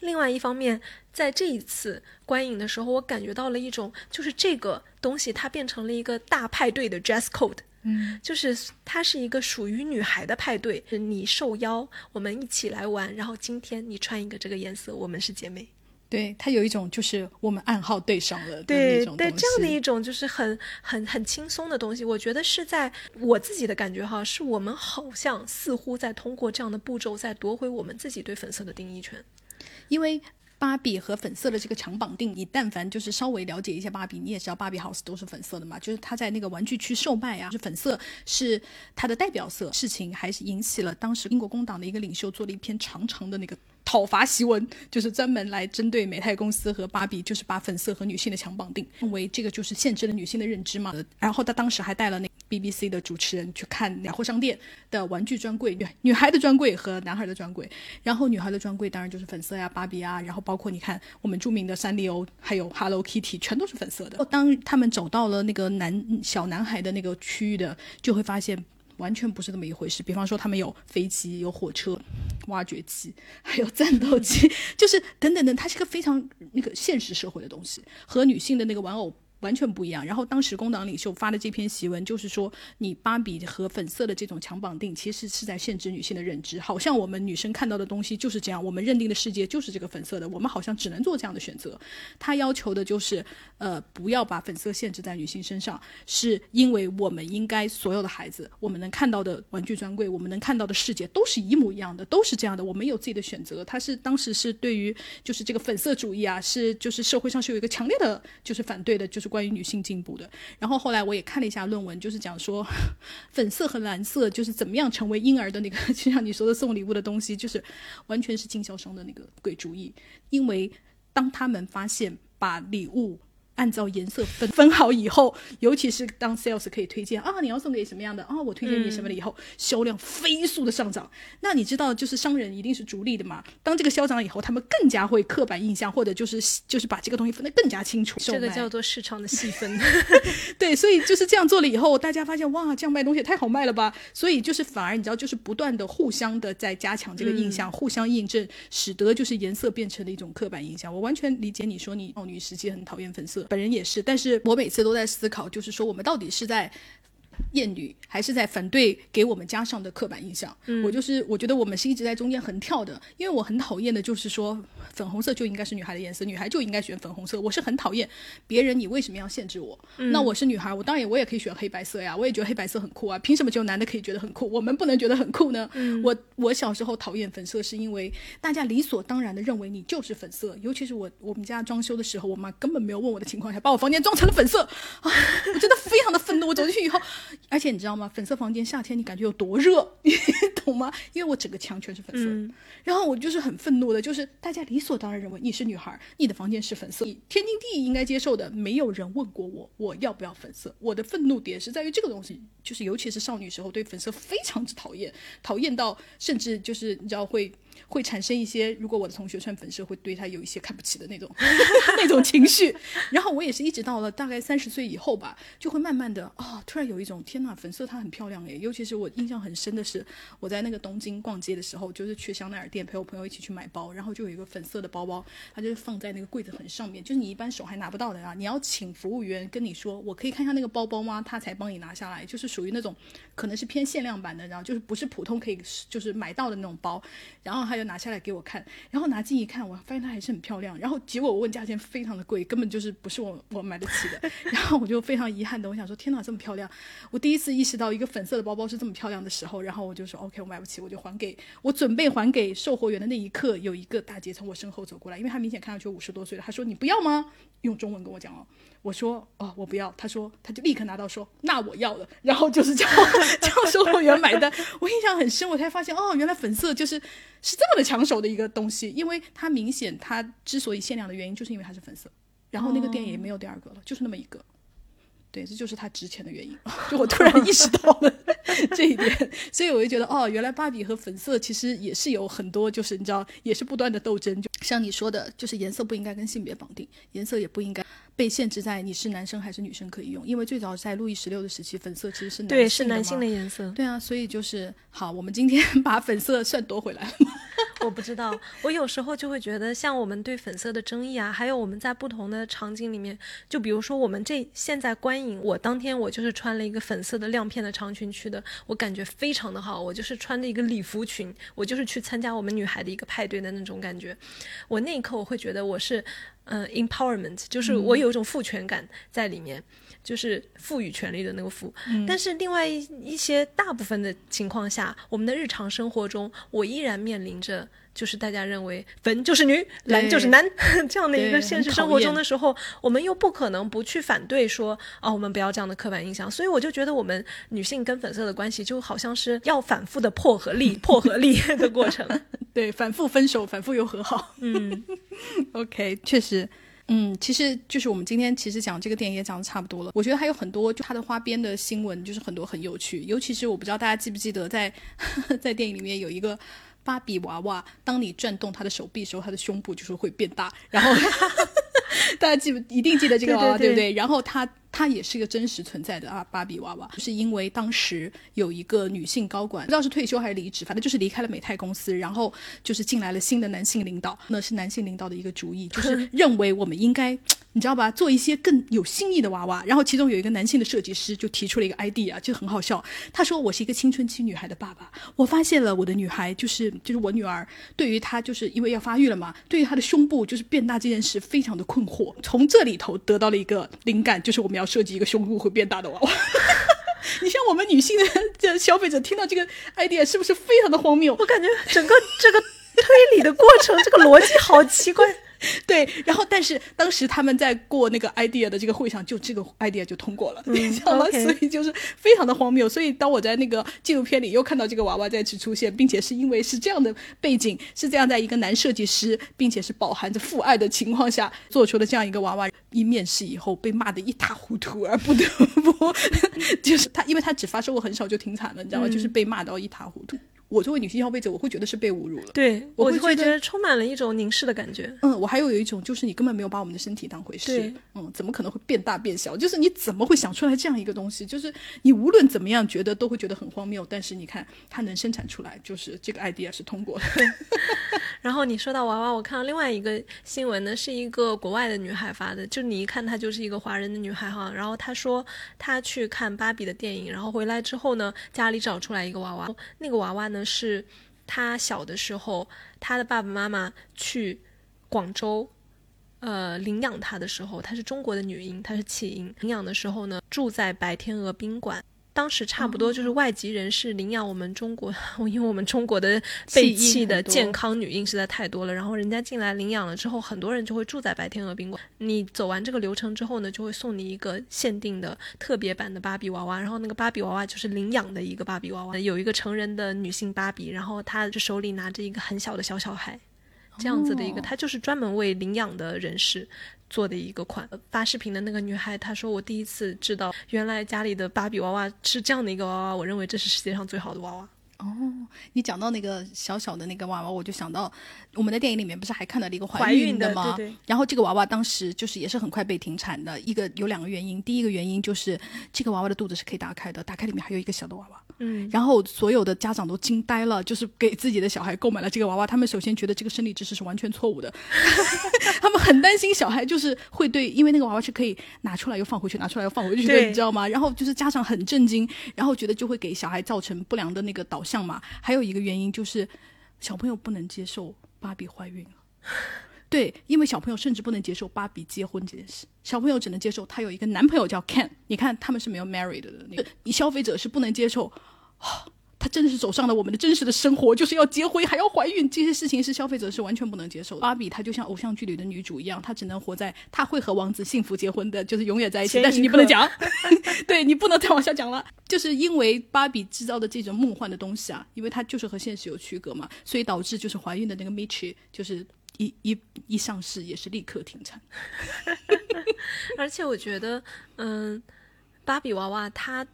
另外一方面，在这一次观影的时候，我感觉到了一种，就是这个东西它变成了一个大派对的 dress code。嗯，就是它是一个属于女孩的派对，你受邀，我们一起来玩，然后今天你穿一个这个颜色，我们是姐妹。对它有一种就是我们暗号对上了的对对，这样的一种就是很很很轻松的东西，我觉得是在我自己的感觉哈，是我们好像似乎在通过这样的步骤，在夺回我们自己对粉色的定义权。因为芭比和粉色的这个强绑定，你但凡就是稍微了解一下芭比，你也知道芭比 house 都是粉色的嘛，就是它在那个玩具区售卖啊，就是粉色是它的代表色。事情还是引起了当时英国工党的一个领袖做了一篇长长的那个。讨伐檄文就是专门来针对美泰公司和芭比，就是把粉色和女性的强绑定，认为这个就是限制了女性的认知嘛。然后他当时还带了那 BBC 的主持人去看百货商店的玩具专柜，女女孩的专柜和男孩的专柜。然后女孩的专柜当然就是粉色呀、芭比啊，然后包括你看我们著名的三丽鸥，还有 Hello Kitty，全都是粉色的。当他们走到了那个男小男孩的那个区域的，就会发现。完全不是这么一回事。比方说，他们有飞机、有火车、挖掘机，还有战斗机，*laughs* 就是等等等，它是个非常那个现实社会的东西，和女性的那个玩偶。完全不一样。然后当时工党领袖发的这篇檄文，就是说你芭比和粉色的这种强绑定，其实是在限制女性的认知。好像我们女生看到的东西就是这样，我们认定的世界就是这个粉色的，我们好像只能做这样的选择。他要求的就是，呃，不要把粉色限制在女性身上，是因为我们应该所有的孩子，我们能看到的玩具专柜，我们能看到的世界都是一模一样的，都是这样的，我们有自己的选择。他是当时是对于就是这个粉色主义啊，是就是社会上是有一个强烈的就是反对的，就是关于女性进步的。然后后来我也看了一下论文，就是讲说粉色和蓝色就是怎么样成为婴儿的那个，*laughs* 就像你说的送礼物的东西，就是完全是经销商的那个鬼主意，因为当他们发现把礼物。按照颜色分分好以后，尤其是当 sales 可以推荐啊，你要送给什么样的啊？我推荐你什么了以后，销量飞速的上涨。那你知道，就是商人一定是逐利的嘛？当这个销涨以后，他们更加会刻板印象，或者就是就是把这个东西分得更加清楚。这个叫做市场的细分。*laughs* *laughs* 对，所以就是这样做了以后，大家发现哇，这样卖东西也太好卖了吧？所以就是反而你知道，就是不断的互相的在加强这个印象，互相印证，使得就是颜色变成了一种刻板印象。我完全理解你说你少女时期很讨厌粉色，本人也是，但是我每次都在思考，就是说我们到底是在。厌女还是在反对给我们加上的刻板印象。嗯，我就是我觉得我们是一直在中间横跳的，因为我很讨厌的就是说粉红色就应该是女孩的颜色，女孩就应该选粉红色。我是很讨厌别人，你为什么要限制我？那我是女孩，我当然我也可以选黑白色呀，我也觉得黑白色很酷啊，凭什么只有男的可以觉得很酷，我们不能觉得很酷呢？嗯我我小时候讨厌粉色，是因为大家理所当然的认为你就是粉色，尤其是我我们家装修的时候，我妈根本没有问我的情况下，把我房间装成了粉色啊，我真的非常的愤怒。我走进去以后，而且你知道吗？粉色房间夏天你感觉有多热，你 *laughs* 懂吗？因为我整个墙全是粉色，然后我就是很愤怒的，就是大家理所当然认为你是女孩，你的房间是粉色，你天经地义应该接受的，没有人问过我我要不要粉色。我的愤怒点是在于这个东西，就是尤其是少女时候对粉色非常之讨厌，讨厌到甚至就是你知道会。会产生一些，如果我的同学穿粉色，会对他有一些看不起的那种 *laughs* 那种情绪。然后我也是一直到了大概三十岁以后吧，就会慢慢的啊，突然有一种天呐，粉色它很漂亮诶。尤其是我印象很深的是，我在那个东京逛街的时候，就是去香奈儿店陪我朋友一起去买包，然后就有一个粉色的包包，它就是放在那个柜子很上面，就是你一般手还拿不到的啊，你要请服务员跟你说，我可以看一下那个包包吗？他才帮你拿下来，就是属于那种可能是偏限量版的，然后就是不是普通可以就是买到的那种包，然后。他就拿下来给我看，然后拿近一看，我发现它还是很漂亮。然后结果我问价钱，非常的贵，根本就是不是我我买得起的。*laughs* 然后我就非常遗憾的，我想说，天哪，这么漂亮！我第一次意识到一个粉色的包包是这么漂亮的时候，然后我就说，OK，我买不起，我就还给我准备还给售货员的那一刻，有一个大姐从我身后走过来，因为她明显看上去五十多岁了。她说：“你不要吗？”用中文跟我讲哦。我说哦，我不要。他说，他就立刻拿到说，那我要了。然后就是叫 *laughs* 叫售货员买单。我印象很深，我才发现哦，原来粉色就是是这么的抢手的一个东西，因为它明显它之所以限量的原因，就是因为它是粉色。然后那个店也没有第二个了，就是那么一个。对，这就是它值钱的原因。*laughs* 就我突然意识到了 *laughs* 这一点，所以我就觉得哦，原来芭比和粉色其实也是有很多，就是你知道，也是不断的斗争。就像你说的，就是颜色不应该跟性别绑定，颜色也不应该。被限制在你是男生还是女生可以用，因为最早在路易十六的时期，粉色其实是对是男性的颜色。对啊，所以就是好，我们今天 *laughs* 把粉色算夺回来了。*laughs* 我不知道，我有时候就会觉得，像我们对粉色的争议啊，还有我们在不同的场景里面，就比如说我们这现在观影，我当天我就是穿了一个粉色的亮片的长裙去的，我感觉非常的好，我就是穿着一个礼服裙，我就是去参加我们女孩的一个派对的那种感觉，我那一刻我会觉得我是。嗯，empowerment 就是我有一种赋权感在里面，就是赋予权利的那个赋。但是另外一一些大部分的情况下，我们的日常生活中，我依然面临着就是大家认为粉就是女，蓝就是男 *laughs* 这样的一个现实生活中的时候，我们又不可能不去反对说，哦，我们不要这样的刻板印象。所以我就觉得我们女性跟粉色的关系就好像是要反复的破和立、破和立的过程。*laughs* 对，反复分手，反复又和好。嗯，*laughs* OK，确实，嗯，其实就是我们今天其实讲这个电影也讲的差不多了。我觉得还有很多就它的花边的新闻，就是很多很有趣。尤其是我不知道大家记不记得，在在电影里面有一个芭比娃娃，当你转动她的手臂时候，她的胸部就是会变大。然后 *laughs* 大家记不一定记得这个娃娃，对不对？然后她。它也是一个真实存在的啊，芭比娃娃，是因为当时有一个女性高管，不知道是退休还是离职，反正就是离开了美泰公司，然后就是进来了新的男性领导，那是男性领导的一个主意，*laughs* 就是认为我们应该，你知道吧，做一些更有新意的娃娃。然后其中有一个男性的设计师就提出了一个 idea，就很好笑。他说：“我是一个青春期女孩的爸爸，我发现了我的女孩，就是就是我女儿，对于她就是因为要发育了嘛，对于她的胸部就是变大这件事非常的困惑。从这里头得到了一个灵感，就是我们要。”设计一个胸部会变大的娃娃，*laughs* 你像我们女性的这消费者听到这个 idea 是不是非常的荒谬？我感觉整个这个推理的过程，这个逻辑好奇怪。*laughs* 对，然后但是当时他们在过那个 idea 的这个会上，就这个 idea 就通过了，*laughs* 你知道吗？所以就是非常的荒谬。所以当我在那个纪录片里又看到这个娃娃再次出现，并且是因为是这样的背景，是这样在一个男设计师，并且是饱含着父爱的情况下做出的这样一个娃娃，一面试以后被骂得一塌糊涂，而不得不 *laughs* 就是他，因为他只发售过很少就停产了，你知道吗？就是被骂到一塌糊涂。我作为女性消费者，我会觉得是被侮辱了。对，我会觉得充满了一种凝视的感觉。嗯，我还有有一种就是你根本没有把我们的身体当回事。嗯，怎么可能会变大变小？就是你怎么会想出来这样一个东西？就是你无论怎么样觉得都会觉得很荒谬。但是你看它能生产出来，就是这个 idea 是通过的。*laughs* 然后你说到娃娃，我看到另外一个新闻呢，是一个国外的女孩发的，就你一看她就是一个华人的女孩哈。然后她说她去看芭比的电影，然后回来之后呢，家里找出来一个娃娃，那个娃娃呢。是他小的时候，他的爸爸妈妈去广州，呃，领养他的时候，他是中国的女婴，他是弃婴。领养的时候呢，住在白天鹅宾馆。当时差不多就是外籍人士领养我们中国，*laughs* 因为我们中国的被弃的健康女婴实在太多了，然后人家进来领养了之后，很多人就会住在白天鹅宾馆。你走完这个流程之后呢，就会送你一个限定的特别版的芭比娃娃，然后那个芭比娃娃就是领养的一个芭比娃娃，有一个成人的女性芭比，然后她手里拿着一个很小的小小孩。这样子的一个，它就是专门为领养的人士做的一个款。发视频的那个女孩她说：“我第一次知道，原来家里的芭比娃娃是这样的一个娃娃。我认为这是世界上最好的娃娃。”哦，你讲到那个小小的那个娃娃，我就想到我们的电影里面不是还看到了一个怀孕的吗？对对。然后这个娃娃当时就是也是很快被停产的，一个有两个原因，第一个原因就是这个娃娃的肚子是可以打开的，打开里面还有一个小的娃娃。嗯。然后所有的家长都惊呆了，就是给自己的小孩购买了这个娃娃，他们首先觉得这个生理知识是完全错误的，*laughs* 他们很担心小孩就是会对，因为那个娃娃是可以拿出来又放回去，拿出来又放回去的，你知道吗？然后就是家长很震惊，然后觉得就会给小孩造成不良的那个导向嘛，还有。一个原因就是小朋友不能接受芭比怀孕了，对，因为小朋友甚至不能接受芭比结婚这件事，小朋友只能接受她有一个男朋友叫 Ken，你看他们是没有 married 的，那个消费者是不能接受。他真的是走上了我们的真实的生活，就是要结婚还要怀孕，这些事情是消费者是完全不能接受的。芭比她就像偶像剧里的女主一样，她只能活在她会和王子幸福结婚的，就是永远在一起，但是你不能讲 *laughs* *laughs* 对你不能再往下讲了，就是因为芭比制造的这种梦幻的东西啊，因为它就是和现实有区隔嘛，所以导致就是怀孕的那个 Mitch 就是一一一上市也是立刻停产。*laughs* 而且我觉得，嗯，芭比娃娃它。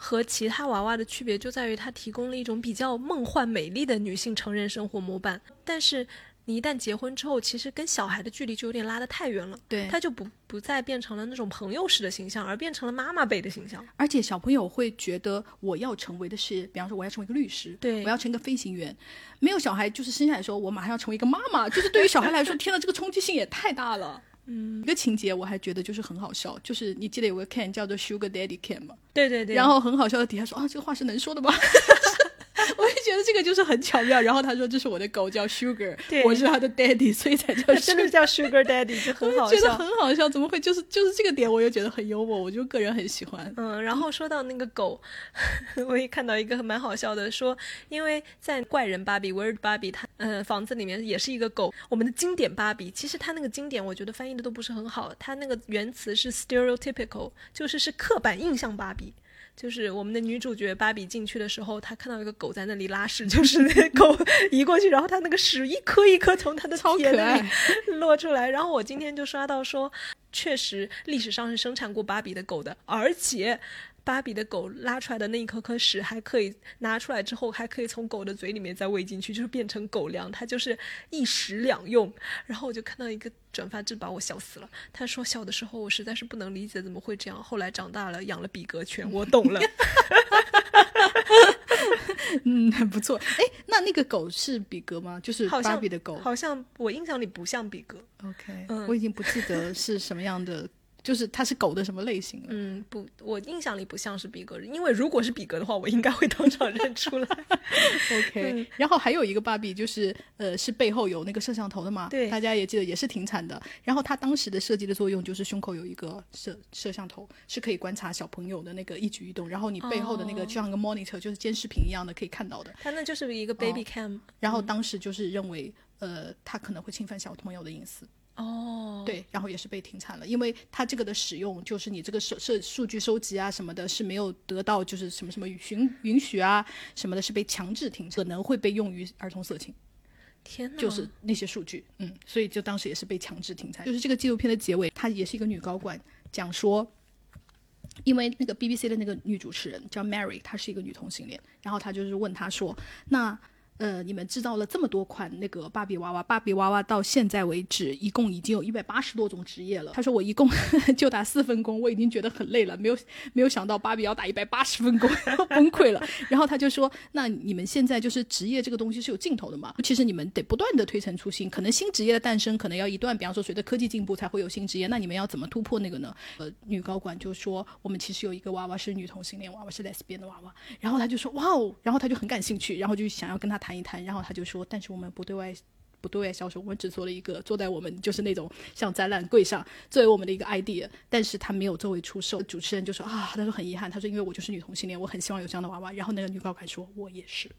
和其他娃娃的区别就在于，它提供了一种比较梦幻美丽的女性成人生活模板。但是你一旦结婚之后，其实跟小孩的距离就有点拉得太远了。对，它就不不再变成了那种朋友式的形象，而变成了妈妈辈的形象。而且小朋友会觉得，我要成为的是，比方说我要成为一个律师，对，我要成一个飞行员。没有小孩，就是生下来说，我马上要成为一个妈妈，就是对于小孩来说，*laughs* 天呐，这个冲击性也太大了。嗯，一个情节我还觉得就是很好笑，就是你记得有个 Ken 叫做 Sugar Daddy Ken 吗？对对对。然后很好笑的底下说啊，这个话是能说的吗？*laughs* *laughs* 我也觉得这个就是很巧妙。然后他说这是我的狗叫 Sugar，我是他的 Daddy，所以才叫 *laughs* 真的叫 Sugar Daddy，就很好笑。觉得很好笑，怎么会就是就是这个点，我又觉得很幽默，我就个人很喜欢。嗯，然后说到那个狗，*laughs* 我也看到一个蛮好笑的，说因为在怪人芭比 Weird 芭比，他呃房子里面也是一个狗。我们的经典芭比，其实他那个经典，我觉得翻译的都不是很好，他那个原词是 stereotypical，就是是刻板印象芭比。就是我们的女主角芭比进去的时候，她看到一个狗在那里拉屎，*laughs* 就是那狗移过去，然后它那个屎一颗一颗从它的眼里 *laughs* 落出来。然后我今天就刷到说，确实历史上是生产过芭比的狗的，而且。芭比的狗拉出来的那一颗颗屎还可以拿出来之后，还可以从狗的嘴里面再喂进去，就是变成狗粮，它就是一食两用。然后我就看到一个转发，这把我笑死了。他说小的时候我实在是不能理解怎么会这样，后来长大了养了比格犬，我懂了。嗯，很不错。哎，那那个狗是比格吗？就是芭比的狗？好像我印象里不像比格。OK，我已经不记得是什么样的。就是它是狗的什么类型？嗯，不，我印象里不像是比格，因为如果是比格的话，我应该会当场认出来。*laughs* OK，然后还有一个芭比，就是呃，是背后有那个摄像头的嘛？对，大家也记得，也是挺惨的。然后它当时的设计的作用就是胸口有一个摄摄像头，是可以观察小朋友的那个一举一动，然后你背后的那个就像个 monitor，就是监视屏一样的可以看到的。它那就是一个 baby cam。然后当时就是认为，呃，它可能会侵犯小朋友的隐私。哦，对，然后也是被停产了，因为它这个的使用，就是你这个收设数据收集啊什么的，是没有得到就是什么什么允允许啊什么的，是被强制停产，可能会被用于儿童色情。天呐，就是那些数据，嗯，所以就当时也是被强制停产。就是这个纪录片的结尾，她也是一个女高管讲说，因为那个 BBC 的那个女主持人叫 Mary，她是一个女同性恋，然后她就是问她说，那。呃，你们制造了这么多款那个芭比娃娃，芭比娃娃到现在为止，一共已经有一百八十多种职业了。他说我一共 *laughs* 就打四份工，我已经觉得很累了，没有没有想到芭比要打一百八十份工，*laughs* 崩溃了。然后他就说，那你们现在就是职业这个东西是有尽头的嘛？其实你们得不断的推陈出新，可能新职业的诞生可能要一段，比方说随着科技进步才会有新职业，那你们要怎么突破那个呢？呃，女高管就说，我们其实有一个娃娃是女同性恋娃娃，是 lesbian 的娃娃。然后他就说，哇哦，然后他就很感兴趣，然后就想要跟他谈。谈一谈，然后他就说：“但是我们不对外不对外销售，我们只做了一个坐在我们就是那种像展览柜上作为我们的一个 idea，但是他没有作为出售。主持人就说啊，他说很遗憾，他说因为我就是女同性恋，我很希望有这样的娃娃。然后那个女高管说，我也是。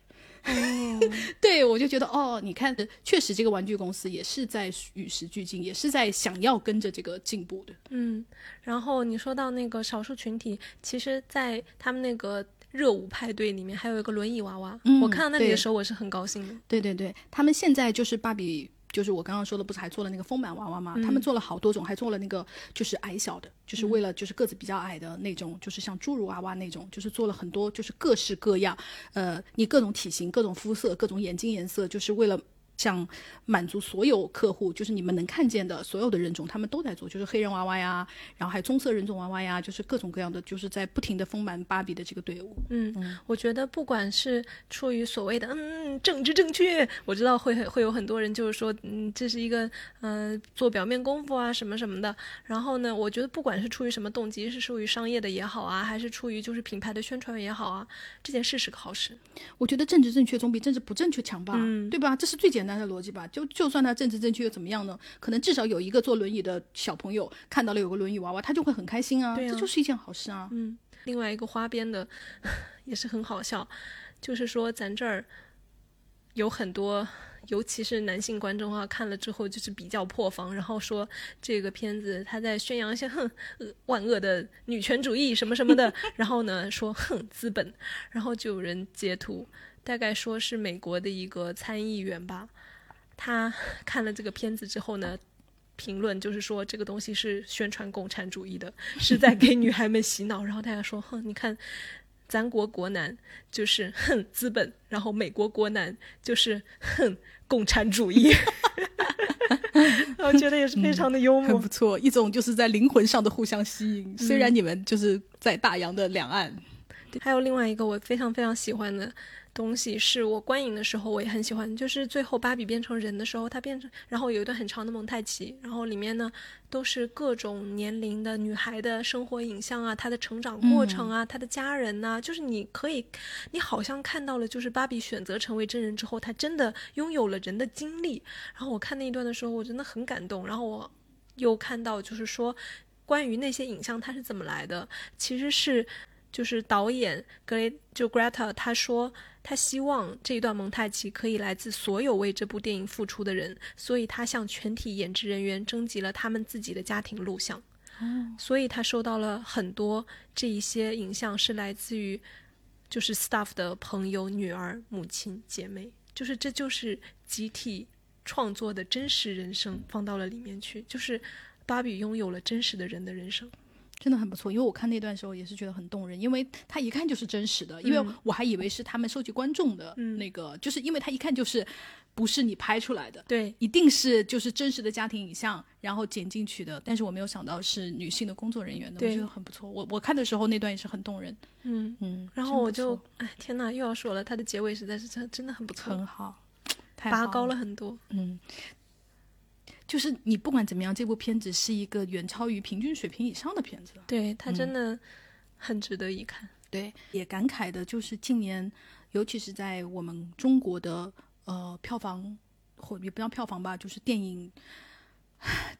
*laughs* 对，我就觉得哦，你看，确实这个玩具公司也是在与时俱进，也是在想要跟着这个进步的。嗯，然后你说到那个少数群体，其实，在他们那个热舞派对里面，还有一个轮椅娃娃，嗯我看到那里的时候，我是很高兴的。对对对，他们现在就是芭比，就是我刚刚说的，不是还做了那个丰满娃娃吗？他们做了好多种，还做了那个就是矮小的，就是为了就是个子比较矮的那种，就是像侏儒娃娃那种，就是做了很多就是各式各样，呃，你各种体型、各种肤色、各种眼睛颜色，就是为了。想满足所有客户，就是你们能看见的所有的人种，他们都在做，就是黑人娃娃呀，然后还有棕色人种娃娃呀，就是各种各样的，就是在不停的丰满芭比的这个队伍。嗯，我觉得不管是出于所谓的嗯政治正确，我知道会会有很多人就是说嗯这是一个嗯、呃、做表面功夫啊什么什么的。然后呢，我觉得不管是出于什么动机，是出于商业的也好啊，还是出于就是品牌的宣传也好啊，这件事是个好事。我觉得政治正确总比政治不正确强吧，嗯对吧？这是最简单的逻辑吧。就就算他政治正确又怎么样呢？可能至少有一个坐轮椅的小朋友看到了有个轮椅娃娃，他就会很开心啊，这就是一件好事啊。嗯，另外一个花边的 *laughs* 也是很好笑，就是说咱这儿有很多，尤其是男性观众啊，看了之后就是比较破防，然后说这个片子他在宣扬一些哼呃万恶的女权主义什么什么的，*laughs* 然后呢说哼资本，然后就有人截图，大概说是美国的一个参议员吧，他 *laughs* 看了这个片子之后呢。评论就是说这个东西是宣传共产主义的，是在给女孩们洗脑。然后大家说，哼，你看，咱国国男就是恨资本，然后美国国男就是恨共产主义。*laughs* 我觉得也是非常的幽默很不。错，一种就是在灵魂上的互相吸引。虽然你们就是在大洋的两岸，还有另外一个我非常非常喜欢的东西，是我观影的时候我也很喜欢，就是最后芭比变成人的时候，她变成，然后有一段很长的蒙太奇，然后里面呢都是各种年龄的女孩的生活影像啊，她的成长过程啊，她的家人呐、就是你可以，你好像看到了，就是芭比选择成为真人之后，她真的拥有了人的经历。然后我看那一段的时候，我真的很感动。然后我又看到，就是说关于那些影像它是怎么来的，其实是。就是导演格雷就 Greta，他说他希望这一段蒙太奇可以来自所有为这部电影付出的人，所以他向全体演职人员征集了他们自己的家庭录像。所以他收到了很多这一些影像是来自于就是 staff 的朋友、女儿、母亲、姐妹，就是这就是集体创作的真实人生放到了里面去，就是芭比拥有了真实的人的人生。真的很不错。因为我看那段时候也是觉得很动人，因为他一看就是真实的，因为我还以为是他们收集观众的那个，就是因为他一看就是不是你拍出来的。对，一定是就是真实的家庭影像，然后剪进去的。但是我没有想到是女性的工作人员的，我觉得很不错。我我看的时候那段也是很动人，嗯。嗯，然后我就哎，天呐，又要说了，它的结尾实在是真真的很不错，很好拔高了，很多。嗯。就是你不管怎么样，这部片子是一个远超于平均水平以上的片子。对，它真的很值得一看。对，也感慨的就是近年，尤其是在我们中国的呃票房或也不叫票房吧，就是电影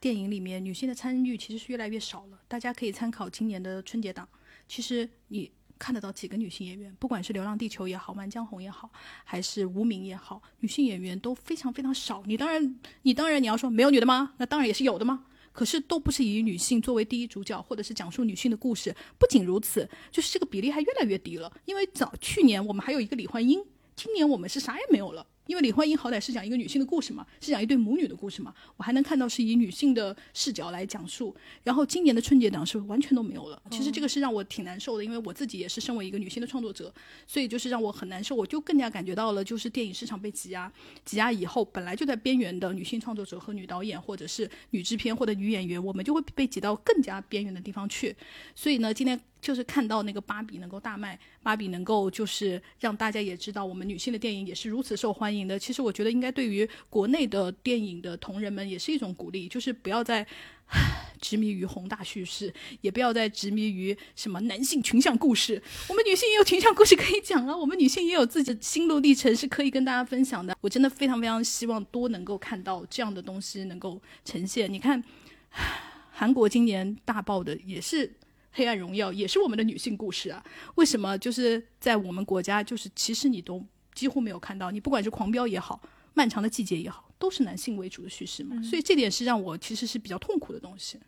电影里面女性的参与其实是越来越少了。大家可以参考今年的春节档，其实你看得到几个女性演员，不管是《流浪地球》也好，《满江红》也好，还是《无名》也好，女性演员都非常非常少。你当然，你当然你要说没有女的吗？那当然也是有的吗？可是都不是以女性作为第一主角，或者是讲述女性的故事。不仅如此，就是这个比例还越来越低了。因为早去年我们还有一个李焕英，今年我们是啥也没有了。因为李焕英好歹是讲一个女性的故事嘛，是讲一对母女的故事嘛，我还能看到是以女性的视角来讲述。然后今年的春节档是完全都没有了。其实这个是让我挺难受的，因为我自己也是身为一个女性的创作者，所以就是让我很难受。我就更加感觉到了，就是电影市场被挤压，挤压以后，本来就在边缘的女性创作者和女导演，或者是女制片或者女演员，我们就会被挤到更加边缘的地方去。所以呢，今天就是看到那个芭比能够大卖，芭比能够就是让大家也知道我们女性的电影也是如此受欢迎的。其实我觉得应该对于国内的电影的同仁们也是一种鼓励，就是不要再执迷于宏大叙事，也不要再执迷于什么男性群像故事。我们女性也有群像故事可以讲啊，我们女性也有自己的心路历程是可以跟大家分享的。我真的非常非常希望多能够看到这样的东西能够呈现。你看，韩国今年大爆的也是。黑暗荣耀也是我们的女性故事啊，为什么就是在我们国家，就是其实你都几乎没有看到，你不管是狂飙也好，漫长的季节也好，都是男性为主的叙事嘛，所以这点是让我其实是比较痛苦的东西。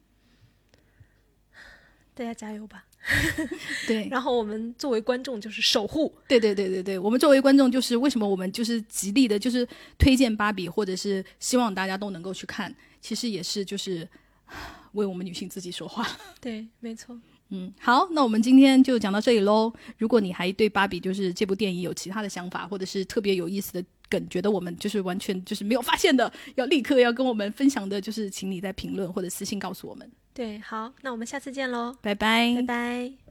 大家加油吧！*laughs* *laughs* 对，然后我们作为观众就是守护，对对对对对，我们作为观众就是为什么我们就是极力的，就是推荐芭比，或者是希望大家都能够去看，其实也是就是 *sighs* 为我们女性自己说话。对，没错。嗯，好，那我们今天就讲到这里喽。如果你还对芭比就是这部电影有其他的想法，或者是特别有意思的梗，觉得我们就是完全就是没有发现的，要立刻要跟我们分享的，就是请你在评论或者私信告诉我们。对，好，那我们下次见喽，拜拜，拜拜。